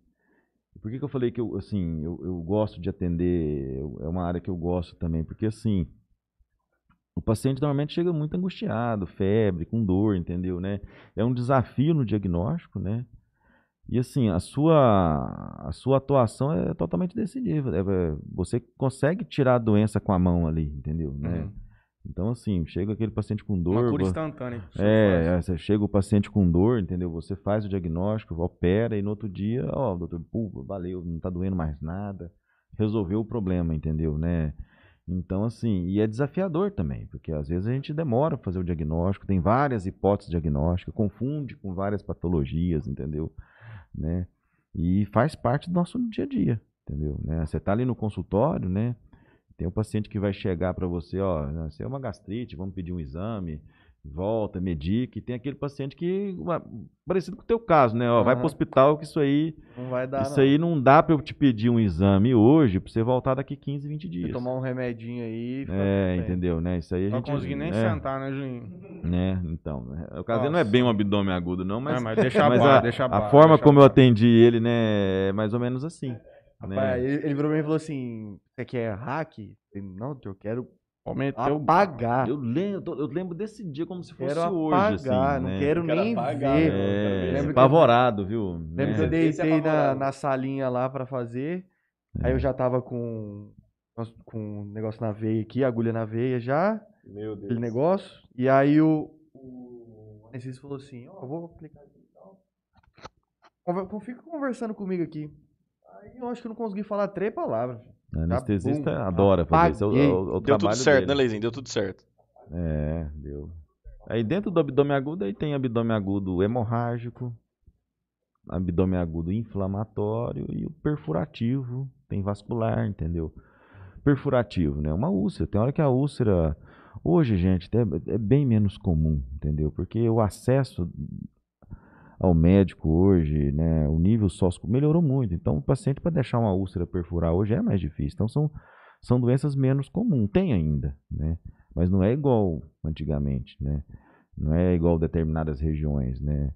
Por que, que eu falei que eu, assim, eu, eu gosto de atender, eu- é uma área que eu gosto também, porque assim, o paciente normalmente chega muito angustiado, febre, com dor, entendeu, né? É um desafio no diagnóstico, né? E assim, a sua, a sua atuação é totalmente desse nível. É, você consegue tirar a doença com a mão ali, entendeu? Né? Uhum. Então, assim, chega aquele paciente com dor. Uma cura instantânea. é, é, chega o paciente com dor, entendeu? Você faz o diagnóstico, opera e no outro dia, ó, doutor, pô, valeu, não tá doendo mais nada. Resolveu o problema, entendeu, né? Então, assim, e é desafiador também, porque às vezes a gente demora para fazer o diagnóstico, tem várias hipóteses diagnósticas, confunde com várias patologias, entendeu? Né? E faz parte do nosso dia a dia, entendeu? Né? Você tá ali no consultório, né? Tem um paciente que vai chegar para você, ó, você é uma gastrite, vamos pedir um exame, volta, medica, e tem aquele paciente que, parecido com o teu caso, né? Ó, vai Aham. para o hospital que isso aí, Não vai dar, isso não. aí não dá para eu te pedir um exame hoje para você voltar daqui 15, 20 Você dias. tomar um remedinho aí. É, entendeu, né? Isso aí a Não gente consegui nem é, sentar, né, Julinho? né? Então, né? o caso dele não é bem um abdômen agudo não, mas, Não, mas deixa mas bar, a, deixa a bar, forma deixa como eu atendi ele, né, é mais ou menos assim. Rapaz, né? ele, ele virou pra mim e falou assim: Você quer hack? Eu falei, não, eu quero Apagar. Eu lembro, eu lembro desse dia como se fosse Quero hoje, apagar, assim, não né? quero Eu nem apagar, ver. né? É, apavorado, viu? Lembro que eu é deitei na, na salinha lá pra fazer. Aí eu já tava com, com um negócio na veia aqui, agulha na veia já, Meu Deus. aquele negócio. E aí o, o anestesista falou assim, ó, eu vou aplicar aqui e tal. Fica conversando comigo aqui. Aí eu acho que eu não consegui falar três palavras. O anestesista Bum, adora fazer isso. É o, é o- é o Deu tudo certo, dele. né, Leizinho? Deu tudo certo. É, deu. Aí dentro do abdômen agudo, aí tem abdômen agudo hemorrágico, abdômen agudo inflamatório e o perfurativo, tem vascular, entendeu? Perfurativo, né? Uma úlcera. Tem hora que a úlcera. Hoje, gente, é bem menos comum, entendeu? Porque o acesso ao médico hoje, né? O nível sócio melhorou muito. Então, o paciente para deixar uma úlcera perfurar hoje é mais difícil. Então, são, são doenças menos comuns. Tem ainda, né? Mas não é igual antigamente, né? Não é igual determinadas regiões, né?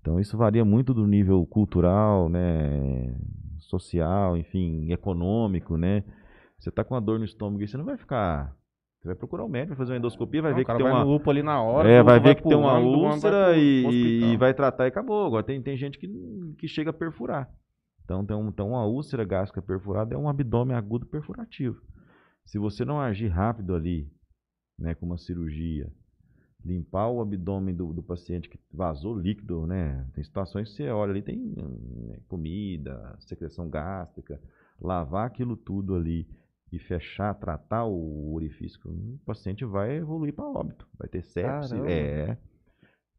Então isso varia muito do nível cultural, né? Social, enfim, econômico, né? Você tá com uma dor no estômago e você não vai ficar. Você vai procurar o médico, vai fazer uma endoscopia, vai Não, ver que tem uma. UPA ali na hora. É, vai ver que tem uma úlcera e, e vai tratar e acabou. Agora tem, tem gente que, que chega a perfurar. Então, tem um, então uma úlcera gástrica perfurada é um abdômen agudo perfurativo. Se você não agir rápido ali, né, com uma cirurgia, limpar o abdômen do, do paciente que vazou líquido, né? Tem situações que você olha ali, tem né, comida, secreção gástrica, lavar aquilo tudo ali e fechar, tratar o orifício, o paciente vai evoluir para óbito, vai ter. Caramba. É.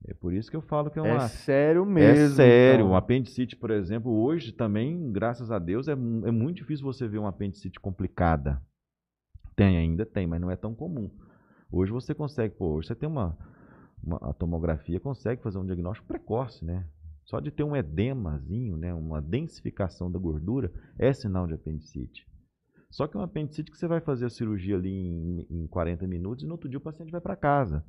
É por isso que eu falo que é É uma sério é mesmo. sério, então. um apendicite, por exemplo, hoje também, graças a Deus, é, é muito difícil você ver uma apendicite complicada. Tem ainda, tem, mas não é tão comum. Hoje você consegue, pô, hoje você tem uma, uma a tomografia, consegue fazer um diagnóstico precoce, né? Só de ter um edemazinho, né, uma densificação da gordura, é sinal de apendicite. Só que um apendicite que você vai fazer a cirurgia ali em, em 40 minutos e no outro dia o paciente vai para casa.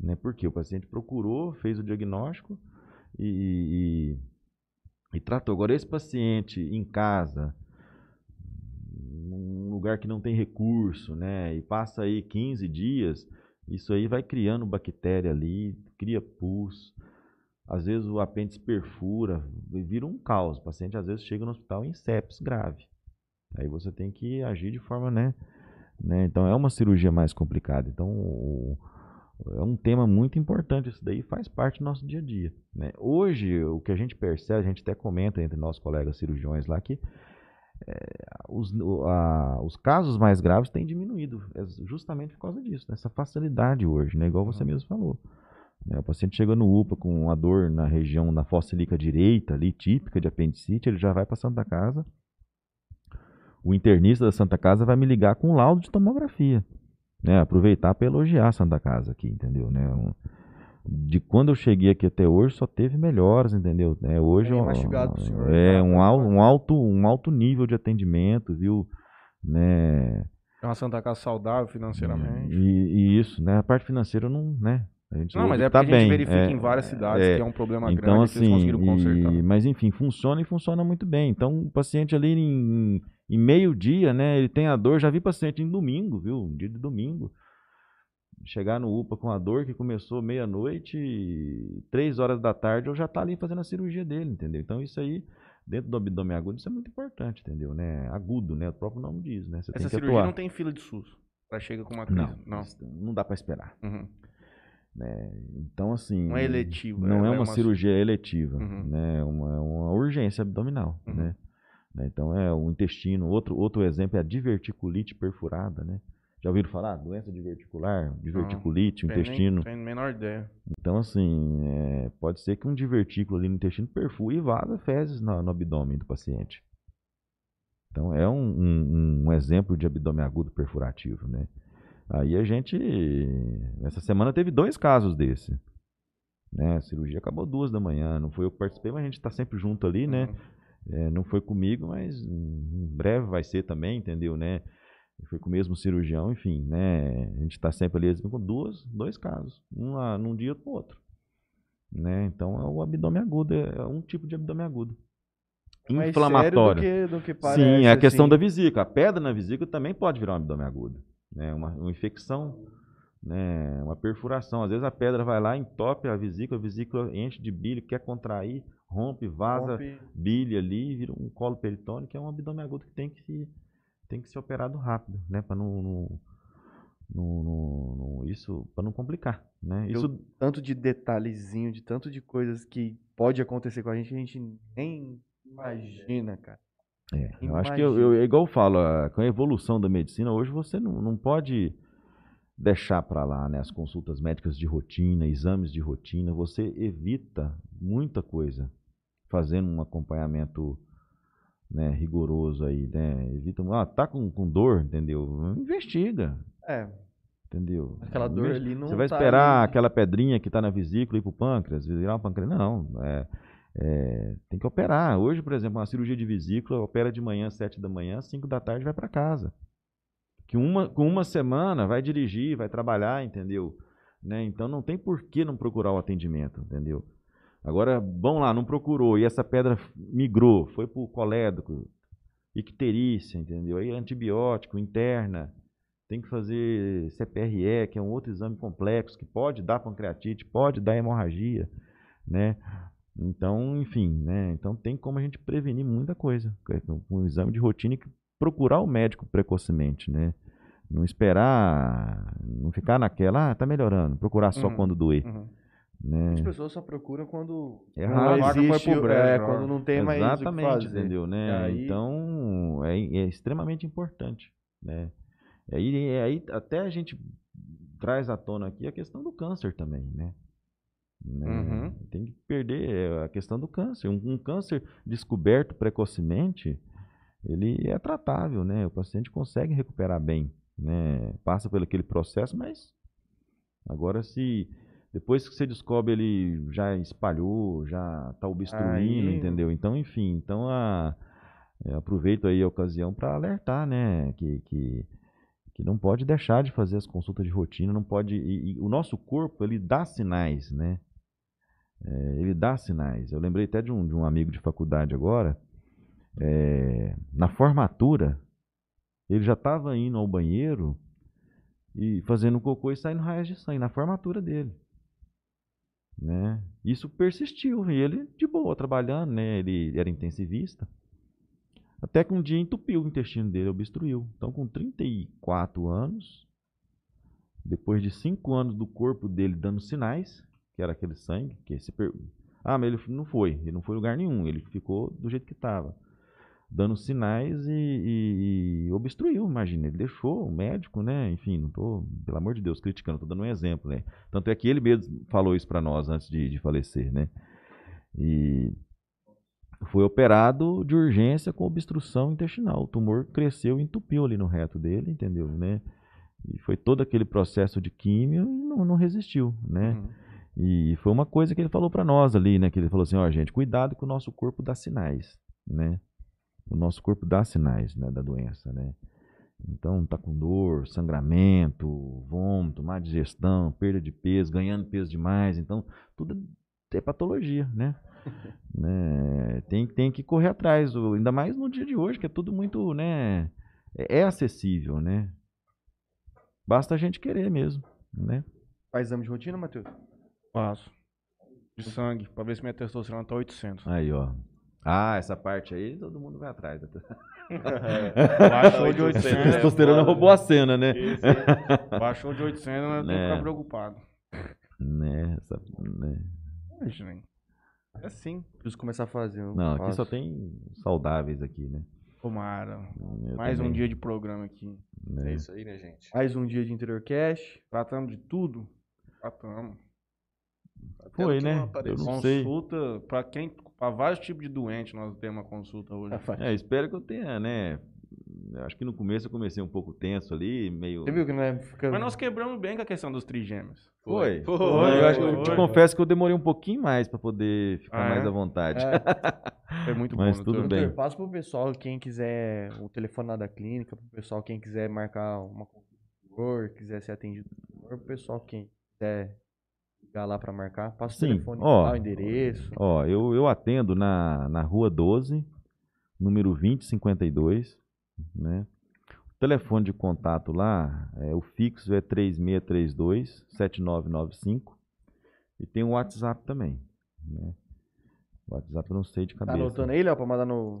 Né? Porque o paciente procurou, fez o diagnóstico e, e, e tratou. Agora, esse paciente em casa, num lugar que não tem recurso, né? E passa aí 15 dias, isso aí vai criando bactéria ali, cria pus. Às vezes o apêndice perfura, vira um caos. O paciente às vezes chega no hospital em sepsis grave. Aí você tem que agir de forma, né? né? Então é uma cirurgia mais complicada. Então o- é um tema muito importante. Isso daí faz parte do nosso dia a dia. Né? Hoje, o que a gente percebe, a gente até comenta entre nossos colegas cirurgiões lá que é, os, a- os casos mais graves têm diminuído, é justamente por causa disso, dessa facilidade hoje, né? igual você mesmo falou. né? O paciente chega no UPA com uma dor na região, na fossa ilíaca direita, ali, típica de apendicite, ele já vai para a Santa Casa. O internista da Santa Casa vai me ligar com um laudo de tomografia. Né? Aproveitar para elogiar a Santa Casa aqui, entendeu? Né? Um- de quando eu cheguei aqui até hoje, só teve melhoras, entendeu? É, hoje ó, mastigado senhor, é um, um alto, um alto nível de atendimento, viu? Né? É uma Santa Casa saudável financeiramente. E, e isso, né? A parte financeira não, né? A gente Não, mas que é tá porque a gente bem, verifica é, em várias cidades é. que é um problema Então, grande que eles assim, conseguiram consertar. e- mas enfim, funciona e funciona muito bem. Então, o paciente ali em, em meio dia, né? Ele tem a dor. Já vi paciente em domingo, viu? Um dia de domingo. chegar no UPA com a dor que começou meia-noite, três horas da tarde, eu já tá ali fazendo a cirurgia dele, entendeu? Então isso aí, dentro do abdômen agudo, isso é muito importante, entendeu? Né? Agudo, né? O próprio nome diz, né? Você Essa cirurgia atuar. não tem fila de SUS. Ela chega com uma crise. Não, Não. não dá para esperar. Uhum. Então, assim. Não é eletivo. Não é, ela uma, cirurgia eletiva, Uhum. né? É uma, é uma urgência abdominal, Uhum. né? Né, Então é o intestino. Outro, outro exemplo é a diverticulite perfurada, né? Já ouviram falar? Doença diverticular, diverticulite, o Tem nem- intestino. Tem a menor ideia. Então, assim, é, pode ser que um divertículo ali no intestino perfure e vaza fezes no, no abdômen do paciente. Então, é um, um- um exemplo de abdômen agudo perfurativo, né? Aí a gente, essa semana teve dois casos desse. Né? A cirurgia acabou duas da manhã, não foi eu que participei, mas a gente está sempre junto ali, né? Uhum. É, não foi comigo, mas em breve vai ser também, entendeu, né? Foi com o mesmo cirurgião, enfim, né? A gente está sempre ali com duas, dois casos, um lá num dia pro outro, né? Então é o abdômen agudo, é é um tipo de abdômen agudo. Mais Inflamatório. do que, do que parece, Sim, é a questão assim. da vesícula. A pedra na vesícula também pode virar um abdômen agudo, né? Uma, uma infecção, né? Uma perfuração. Às vezes a pedra vai lá, entope a vesícula, a vesícula enche de bile, quer contrair, rompe, vaza Rompe. bile ali, vira um colo peritônio, que é um abdômen agudo que tem que se, tem que ser operado rápido, né? Para não, não, não, não- isso para não complicar, né? Isso Tanto de detalhezinho, de tanto de coisas que pode acontecer com a gente, a gente nem imagina, cara. É, eu acho que eu, eu- é igual eu falo, com a evolução da medicina, hoje você não, não pode deixar para lá né, as consultas médicas de rotina, exames de rotina, você evita muita coisa fazendo um acompanhamento né, rigoroso aí, né? Evita, ah, tá com, com dor, entendeu? Investiga, É, entendeu? aquela dor Investi- ali não Você vai tá esperar ali. aquela pedrinha que está na vesícula ir para o pâncreas, virar um pâncreas? Não, é, é, tem que operar. Hoje, por exemplo, uma cirurgia de vesícula, opera de manhã, às 7 da manhã, às 5 da tarde vai para casa. Que uma, com uma semana vai dirigir, vai trabalhar, entendeu? Né? Então não tem por que não procurar o atendimento, entendeu? Agora, vamos lá, não procurou e essa pedra migrou, foi para o colédoco, icterícia, entendeu? Aí antibiótico, interna, tem que fazer CPRE, que é um outro exame complexo, que pode dar pancreatite, pode dar hemorragia, né? Então, enfim, né? Então tem como a gente prevenir muita coisa um exame de rotina e procurar o médico precocemente, né? Não esperar, não ficar naquela, ah, tá melhorando, procurar só Uhum. quando doer, Uhum. né? As pessoas só procuram quando É não raro. foi existe, pro brejo, é, ó. quando não tem mais o que Exatamente, fazer. entendeu, né? Aí- Então, é, é extremamente importante, né? E aí, e aí até a gente traz à tona aqui a questão do câncer também, né? Né? Uhum. Tem que perder é, a questão do câncer. Um, um câncer descoberto precocemente, ele é tratável, né? O paciente consegue recuperar bem, né? Passa por aquele processo, mas agora se depois que você descobre ele já espalhou, já está obstruindo, Aí- entendeu? Então, enfim, então a, aproveito aí a ocasião para alertar, né? Que, que, que não pode deixar de fazer as consultas de rotina, não pode. E, e o nosso corpo ele dá sinais, né? É, ele dá sinais. Eu lembrei até de um, de um amigo de faculdade agora. É, na formatura, ele já estava indo ao banheiro e fazendo cocô e saindo raias de sangue na formatura dele. Né? Isso persistiu e ele de boa trabalhando, né? Ele era intensivista. Até que um dia entupiu o intestino dele, obstruiu. Então, com 34 anos, depois de 5 anos do corpo dele dando sinais, que era aquele sangue, que se per... Ah, mas ele não foi, ele não foi lugar nenhum, ele ficou do jeito que estava. Dando sinais e, e- e obstruiu, imagina. Ele deixou o médico, né? Enfim, não tô, pelo amor de Deus, criticando, tô dando um exemplo, né? Tanto é que ele mesmo falou isso para nós antes de, de falecer, né? E foi operado de urgência com obstrução intestinal. O tumor cresceu e entupiu ali no reto dele, entendeu, né? E foi todo aquele processo de químio e não, não resistiu, né? Uhum. E foi uma coisa que ele falou para nós ali, né? Que ele falou assim, ó, gente, cuidado que o nosso corpo dá sinais, né? O nosso corpo dá sinais, né, da doença, né? Então, tá com dor, sangramento, vômito, má digestão, perda de peso, ganhando peso demais, então tudo é patologia, né? né? Tem, tem que correr atrás, ainda mais no dia de hoje, que é tudo muito, né? É, é acessível, né? Basta a gente querer mesmo, né? Faz exame de rotina, Matheus? Faço. De sangue, pra ver se minha testosterona tá 800. Aí, ó. Ah, essa parte aí, todo mundo vai atrás. Baixou de 800. É, Testosterona foda. roubou a cena, né? Isso, é. Baixou de 800, eu tenho que É. ficar preocupado. né, essa- né. Né? É assim. Preciso começar a fazer. Não, aqui faço. só tem saudáveis aqui, né? Tomara. Eu Mais um também, dia de programa aqui. né? É isso aí, né, gente? Mais um dia de Interior Cash. Tratamos de tudo? Tratamos. Até Foi, né? Eu não sei. Consulta, pra quem. Pra vários tipos de doente, nós temos uma consulta hoje. É, espero que eu tenha, né? Acho que no começo eu comecei um pouco tenso ali, meio. Você viu que não é? Fica... Mas nós quebramos bem com a questão dos trigêmeos. Foi. Foi. Foi, eu acho eu te foi. confesso que eu demorei um pouquinho mais pra poder ficar Ah, mais é? à vontade. É, É muito Mas bom. tudo doutor. bem. passa pro pessoal, quem quiser o telefone lá da clínica, pro pessoal, quem quiser marcar uma consulta, quiser ser atendido, pro pessoal, quem quiser ligar lá pra marcar, passa o Sim, telefone ó. lá, o endereço. Ó, eu, eu atendo na, na rua 12, número 2052, né? O telefone de contato lá, é, o fixo é 3632-7995 e tem o WhatsApp também, né? O WhatsApp eu não sei de Tá cabeça. anotando aí, Léo, pra mandar no...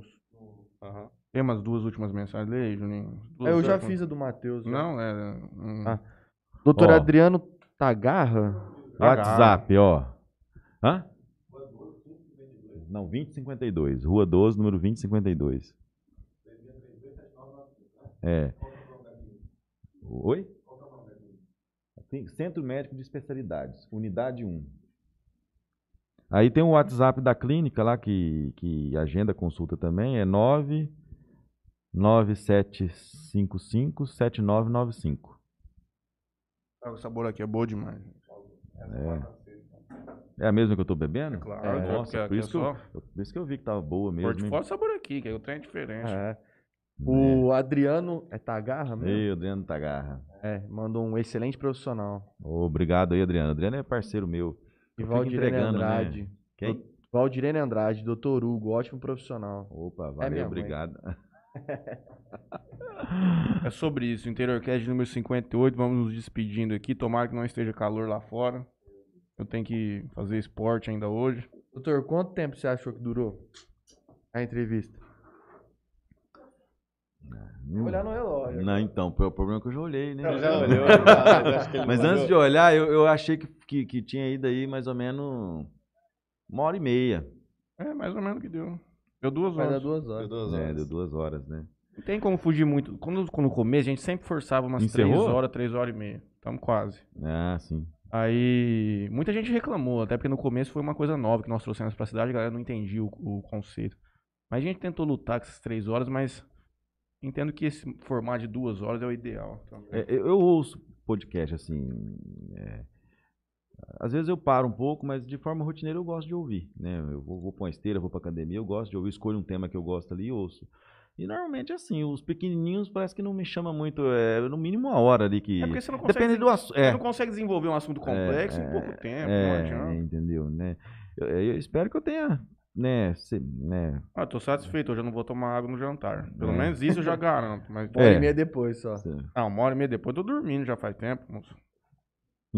Aham. Tem umas duas últimas mensagens. Lê aí, Juninho. Duas eu já fiz a do Matheus. Não, é. hum, Ah. Doutor Ó. Adriano Tagarra? WhatsApp, ó. Hã? Não, 2052. Rua 12, número 2052. É. Oi? Tem Centro Médico de Especialidades, unidade 1. Aí tem o WhatsApp da clínica lá que, que agenda consulta também, é 9 9755 7995. ah, O sabor aqui é bom demais. É a mesma que eu tô bebendo? É claro, É, é, Nossa, porque por isso, é que eu, por isso que eu vi que tava boa mesmo. Forte hein? fora o sabor aqui, que aí o trem é diferente. É. O Adriano. É Tagarra mesmo? Ei, Adriano Tagarra. É, mandou um excelente profissional. Obrigado aí, Adriano. Adriano é parceiro meu. E Valdirene né? Andrade. Quem? Valdirene Andrade, doutor Hugo, ótimo profissional. Opa, É valeu, mãe. obrigado. É sobre isso. Interiorcast número 58. Vamos nos despedindo aqui. Tomara que não esteja calor lá fora. Eu tenho que fazer esporte ainda hoje. Doutor, quanto tempo você achou que durou a entrevista? Olhar no relógio. Não, então, o problema é que eu já olhei, né? Já olhou, mas acho que ele Mas não antes de olhar, eu, eu achei que, que, que tinha ido aí mais ou menos uma hora e meia. É, mais ou menos que deu. Deu duas Vai dar horas. duas Deu horas. duas É, horas. deu duas horas, né? Não tem como fugir muito. Quando, quando no começo, a gente sempre forçava umas Encerrou? três horas, três horas e meia. Estamos quase. Ah, sim. Aí, muita gente reclamou, até porque no começo foi uma coisa nova que nós trouxemos pra cidade, a galera não entendia o, o conceito. Mas a gente tentou lutar com essas três horas, mas entendo que esse formato de duas horas é o ideal. É, eu, eu ouço podcast assim. é, às vezes eu paro um pouco, mas de forma rotineira eu gosto de ouvir. Né? Eu vou, vou pra uma esteira, vou pra academia, eu gosto de ouvir, escolho um tema que eu gosto ali e ouço. E normalmente assim, os pequenininhos parece que não me chama muito, é no mínimo uma hora ali que. É porque você não consegue, Depende do assunto. você É, não consegue desenvolver um assunto complexo em pouco tempo, não é, adianta. entendeu, né? Eu, eu espero que eu tenha, né, se- né Ah, eu tô satisfeito, hoje eu não vou tomar água no jantar. Pelo É. menos isso eu já garanto. Mas... Uma hora É. e meia depois só. Ah, uma hora e meia depois eu tô dormindo já faz tempo, moço.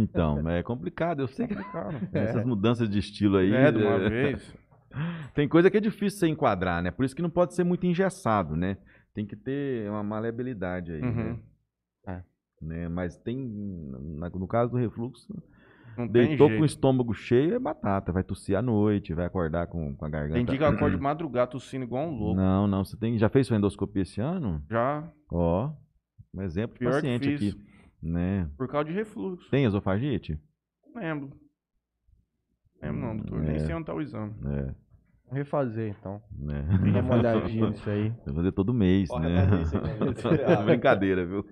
Então, é complicado, eu sei que Complicado. essas mudanças de estilo aí. É, de uma é, vez. Tem coisa que é difícil você enquadrar, né? Por isso que não pode ser muito engessado, né? Tem que ter uma maleabilidade aí, Uhum. né? né? Mas tem, no caso do refluxo, Não deitou com o estômago cheio é batata. Vai tossir à noite, vai acordar com, com a garganta. Tem dia que eu acordo de madrugada tossindo igual um louco. Não, não. Você tem, já fez sua endoscopia esse ano? Já, Ó, um exemplo de pior que paciente aqui. Né? Por causa de refluxo. Tem esofagite? Não lembro. Lembro não, doutor. Nem É. sei onde tá o exame. É, Vamos refazer, então. né? Dá uma olhadinha nisso aí. Vai fazer todo mês, Ó, né? né? Brincadeira, viu?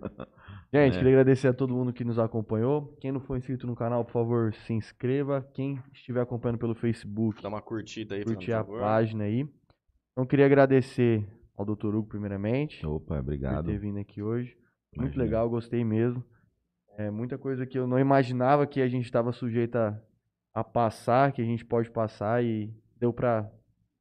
Gente, É. queria agradecer a todo mundo que nos acompanhou. Quem não for inscrito no canal, por favor, se inscreva. Quem estiver acompanhando pelo Facebook, Dá uma curtida aí, curtir por a favor. página aí. Então, queria agradecer ao Dr. Hugo, primeiramente, Opa, por obrigado. ter vindo aqui hoje. Muito Imagina. legal, gostei mesmo. É muita coisa que eu não imaginava que a gente estava sujeito a, a passar, que a gente pode passar e deu pra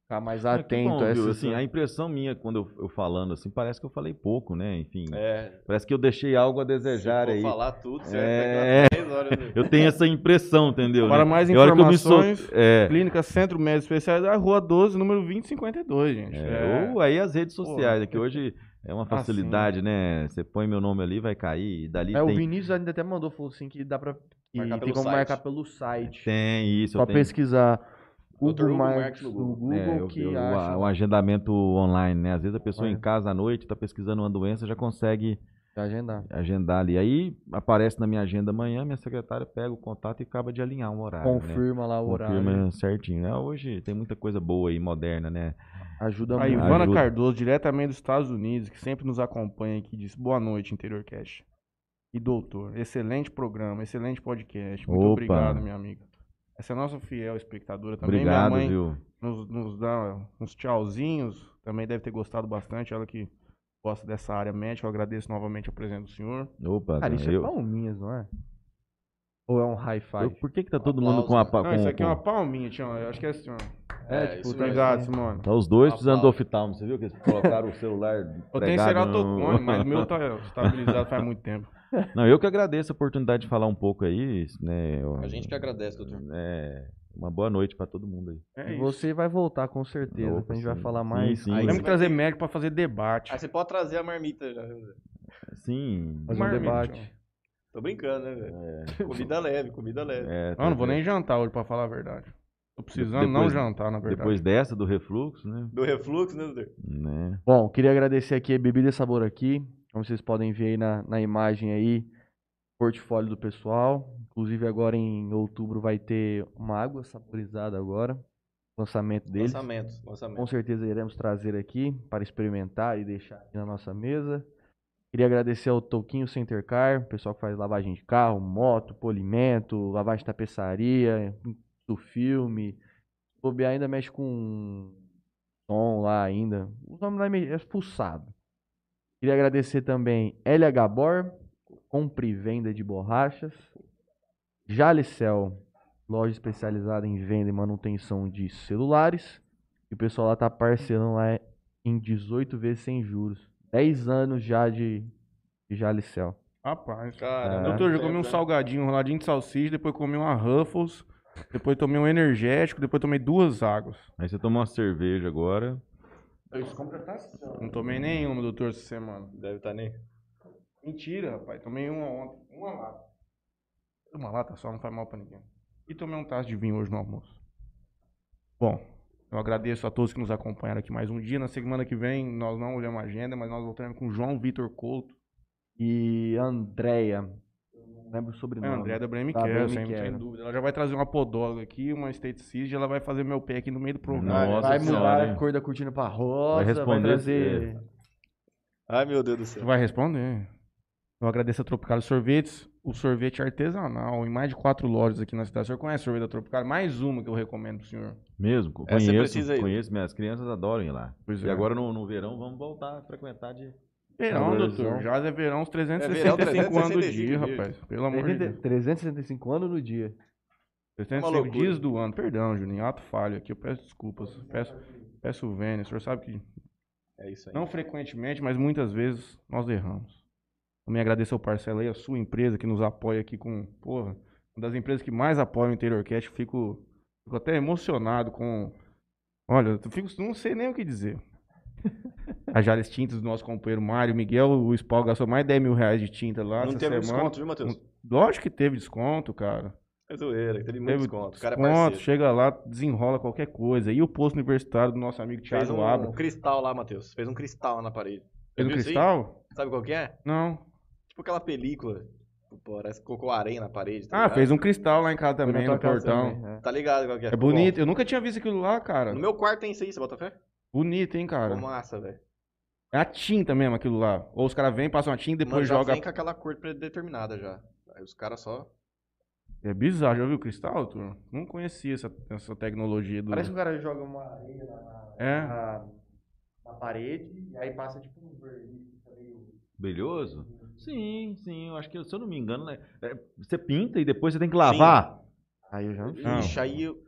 Ficar mais atento bom, a viu? essas... Assim, a impressão minha quando eu, eu falando assim, parece que eu falei pouco, né? Enfim, É. parece que eu deixei algo a Se desejar for aí. falar tudo, você É. vai pegar 10 horas. Eu tenho essa impressão, entendeu? Para mais informações, É, Clínica Centro Médico Especializado, Rua 12, número 2052, gente. é, É. ou aí as redes sociais, Pô, é que hoje é uma assim. facilidade, né? Você põe meu nome ali, vai cair, e dali É, o tem, Vinícius ainda até mandou, falou assim, que dá pra... Que Marcar tem pelo como site. marcar pelo site. tem isso, Só eu tenho, pesquisar. Google Marques no no Google. Google é, eu- que eu- acha. o, o agendamento online, né? Às vezes a pessoa É. em casa à noite está pesquisando uma doença, já consegue agendar. agendar ali. Aí aparece na minha agenda amanhã, minha secretária pega o contato e acaba de alinhar um horário. né? Confirma lá o Confirma horário. certinho. né? Hoje tem muita coisa boa aí, moderna, né? Ajuda A muito. Ivana Ajuda. Cardoso, diretamente dos Estados Unidos, que sempre nos acompanha aqui, disse boa noite, Interior Cash. E doutor, excelente programa, excelente podcast. Muito Opa. obrigado, minha amiga. Essa é a nossa fiel espectadora também. Obrigado, minha mãe viu? nos, nos dá uns tchauzinhos. Também deve ter gostado bastante. Ela que gosta dessa área médica. Eu agradeço novamente a presença do senhor. Opa, Cara, isso é eu, palminhas, não é? Ou é um high eu- five? por que que tá todo Aplauso. mundo com a pa- Não, com, isso aqui é uma palminha, Tião. Eu acho que é assim, ó. É, isso tá mesmo. Obrigado, Simone. Tá os dois precisando do oftalmo. Você viu que eles colocaram o celular Eu tenho ceratocone, no- mas o meu tá estabilizado faz muito tempo. Não, eu que agradeço a oportunidade de falar um pouco aí, né? eu- A gente que agradece, doutor. É, uma boa noite pra todo mundo aí. É E você vai voltar com certeza. Opa, a gente vai sim. falar Sim, mais. sim. Aí Temos você que vai trazer médico pra fazer debate. Aí você pode trazer a marmita já. Sim. Fazer um Marmita, debate. Tião. Tô brincando, né, velho? Comida leve, comida leve. É, Não, não vou tá- nem jantar hoje, pra falar a verdade. Tô precisando não Depois- jantar, na verdade. Depois dessa do refluxo, né? Do refluxo, né, doutor? né? Bom, queria agradecer aqui a Bebida e Sabor aqui. Como vocês podem ver aí na, na imagem aí, portfólio do pessoal. Inclusive agora em outubro vai ter uma água saborizada agora. Lançamento deles. Lançamento, Com lançamento. certeza iremos trazer aqui para experimentar e deixar aqui na nossa mesa. Queria agradecer ao Toquinho Center Car, pessoal que faz lavagem de carro, moto, polimento, lavagem de tapeçaria, do filme. Se bobear ainda mexe com som lá ainda. O nome lá é meio- é pulsado. Queria agradecer também LH Bor, compra e venda de borrachas. Jalicel, loja especializada em venda e manutenção de celulares. E o pessoal lá tá parcelando lá em 18 vezes sem juros. 10 anos já de, de Jalicel. Rapaz. Cara, Doutor, já tempo, comi um salgadinho, um roladinho de salsicha, depois comi uma Ruffles, depois tomei um energético, depois tomei duas águas. Aí você tomou uma cerveja agora. Não tomei nenhuma, doutor, essa semana. Deve estar nem. Mentira, rapaz. Tomei uma ontem. Uma lata. Uma lata só, não faz mal pra ninguém. E tomei um taça de vinho hoje no almoço. Bom, eu agradeço a todos que nos acompanharam aqui mais um dia. Na semana que vem, nós não olhamos a agenda, mas nós voltaremos com João Vitor Couto. E Andréia. Não lembro o É, sobrenome. a André da Care, Breme sem, sem dúvida. Ela já vai trazer uma podóloga aqui, uma esteticista, e ela vai fazer meu pé aqui no meio do programa. Nossa vai senhora, mudar hein? a cor da cortina pra rosa, vai, responder- trazer... Ai, meu Deus do céu. vai responder. Eu agradeço a Tropical Sorvetes, o sorvete artesanal, em mais de quatro lojas aqui na cidade. O senhor conhece o sorvete da Tropical? Mais uma que eu recomendo pro senhor. Mesmo? Essa você Conheço, precisa ir. conheço. Minhas crianças adoram ir lá. Pois E é. agora no, no verão vamos voltar a frequentar de. Verão, Valorizão. doutor. Já é verão uns É verão, 365 anos do 365 dia, dias. rapaz. Pelo amor de Deus. 365 anos no dia. 365 loucura. dias do ano. Perdão, Juninho. Ato falho aqui. Eu peço desculpas. Peço, peço vênia. O senhor sabe que É isso aí. não frequentemente, mas muitas vezes nós erramos. Também agradeço ao Parcela aí, a sua empresa que nos apoia aqui com, porra, uma das empresas que mais apoiam o Interior Cast. Fico, fico até emocionado com. Olha, eu fico, não sei nem o que dizer. A Jales Tintas do nosso companheiro Mário Miguel, o Spawn gastou mais de 10 mil reais de tinta lá. Não essa teve semana. desconto, viu, Matheus? Lógico que teve desconto, cara. É zoeira, teve muito Teve desconto. O cara é desconto, parceiro. chega lá, desenrola qualquer coisa. E o posto universitário do nosso amigo Fez Thiago um, Abra. um cristal lá, Matheus. Fez um cristal lá na parede. Fez um cristal? Sabe qual que é? Não. Tipo aquela película. Pô, Parece que colocou areia na parede. tá Ah, ligado? fez um cristal lá em casa também, no portão. também, é. Tá ligado qual que é? É bonito. Eu nunca tinha visto aquilo lá, cara. bom. No meu quarto tem isso aí, você bota fé? Bonito, hein, cara. Ficou massa, velho. É a tinta mesmo aquilo lá. Ou os caras vêm, passam a tinta e Mano, depois já joga. vem com aquela cor predeterminada já. Aí os caras só... É bizarro. Já viu o cristal, turma? Não conhecia essa, essa tecnologia do. Parece que o cara joga uma areia na, É. na, na parede e aí passa tipo um verniz. meio- Brilhoso? Sim, sim. Eu acho que, se eu não me engano, né? é, você pinta e depois você tem que lavar. Aí eu já não sei. Não. Ixi, aí eu...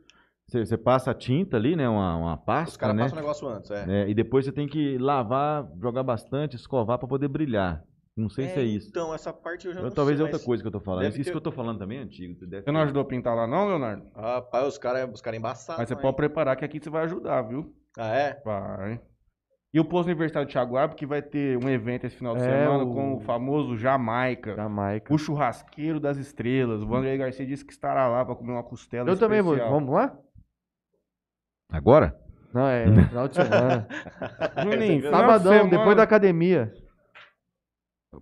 Você, você passa a tinta ali, né? Uma, uma Os pasta, caras né? passam o negócio antes, é. É, e depois você tem que lavar, jogar bastante, escovar pra poder brilhar. Não sei se é isso. Então, essa parte eu já Eu- não talvez sei, é outra coisa que eu tô falando. Isso ter- que eu tô falando também é antigo. Você deve Você não ajudou a pintar lá não, Leonardo? Rapaz, os caras os cara embaçados. Mas você pode preparar que aqui você vai ajudar, viu? Ah, é? Vai. E o posto universitário de Thiago que vai ter um evento esse final de É, semana o- com o famoso Jamaica. Jamaica. O churrasqueiro das estrelas. O Vanderlei Garcia disse que estará lá pra comer uma costela Eu também vou. especial. Vamos lá? Agora? Não, é final de semana. Juninho, Sabadão, semana- depois da academia.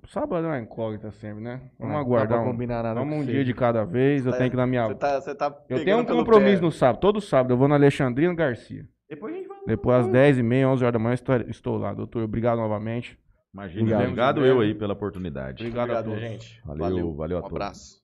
Sábado é uma incógnita sempre, né? Vamos Não aguardar pra um, combinar nada vamos com um você. dia de cada vez. Eu É, tenho que ir na minha... Você tá, você tá Eu tenho um compromisso no sábado, todo sábado. Eu vou na Alexandrina Garcia. Depois a gente vai. Depois às 10h30, 11 horas da manhã, estou, estou lá. Doutor, obrigado novamente. Imagina. Obrigado. Obrigado, eu aí pela oportunidade. Obrigado, a Obrigado, todos. gente. Valeu, valeu a um todos. abraço.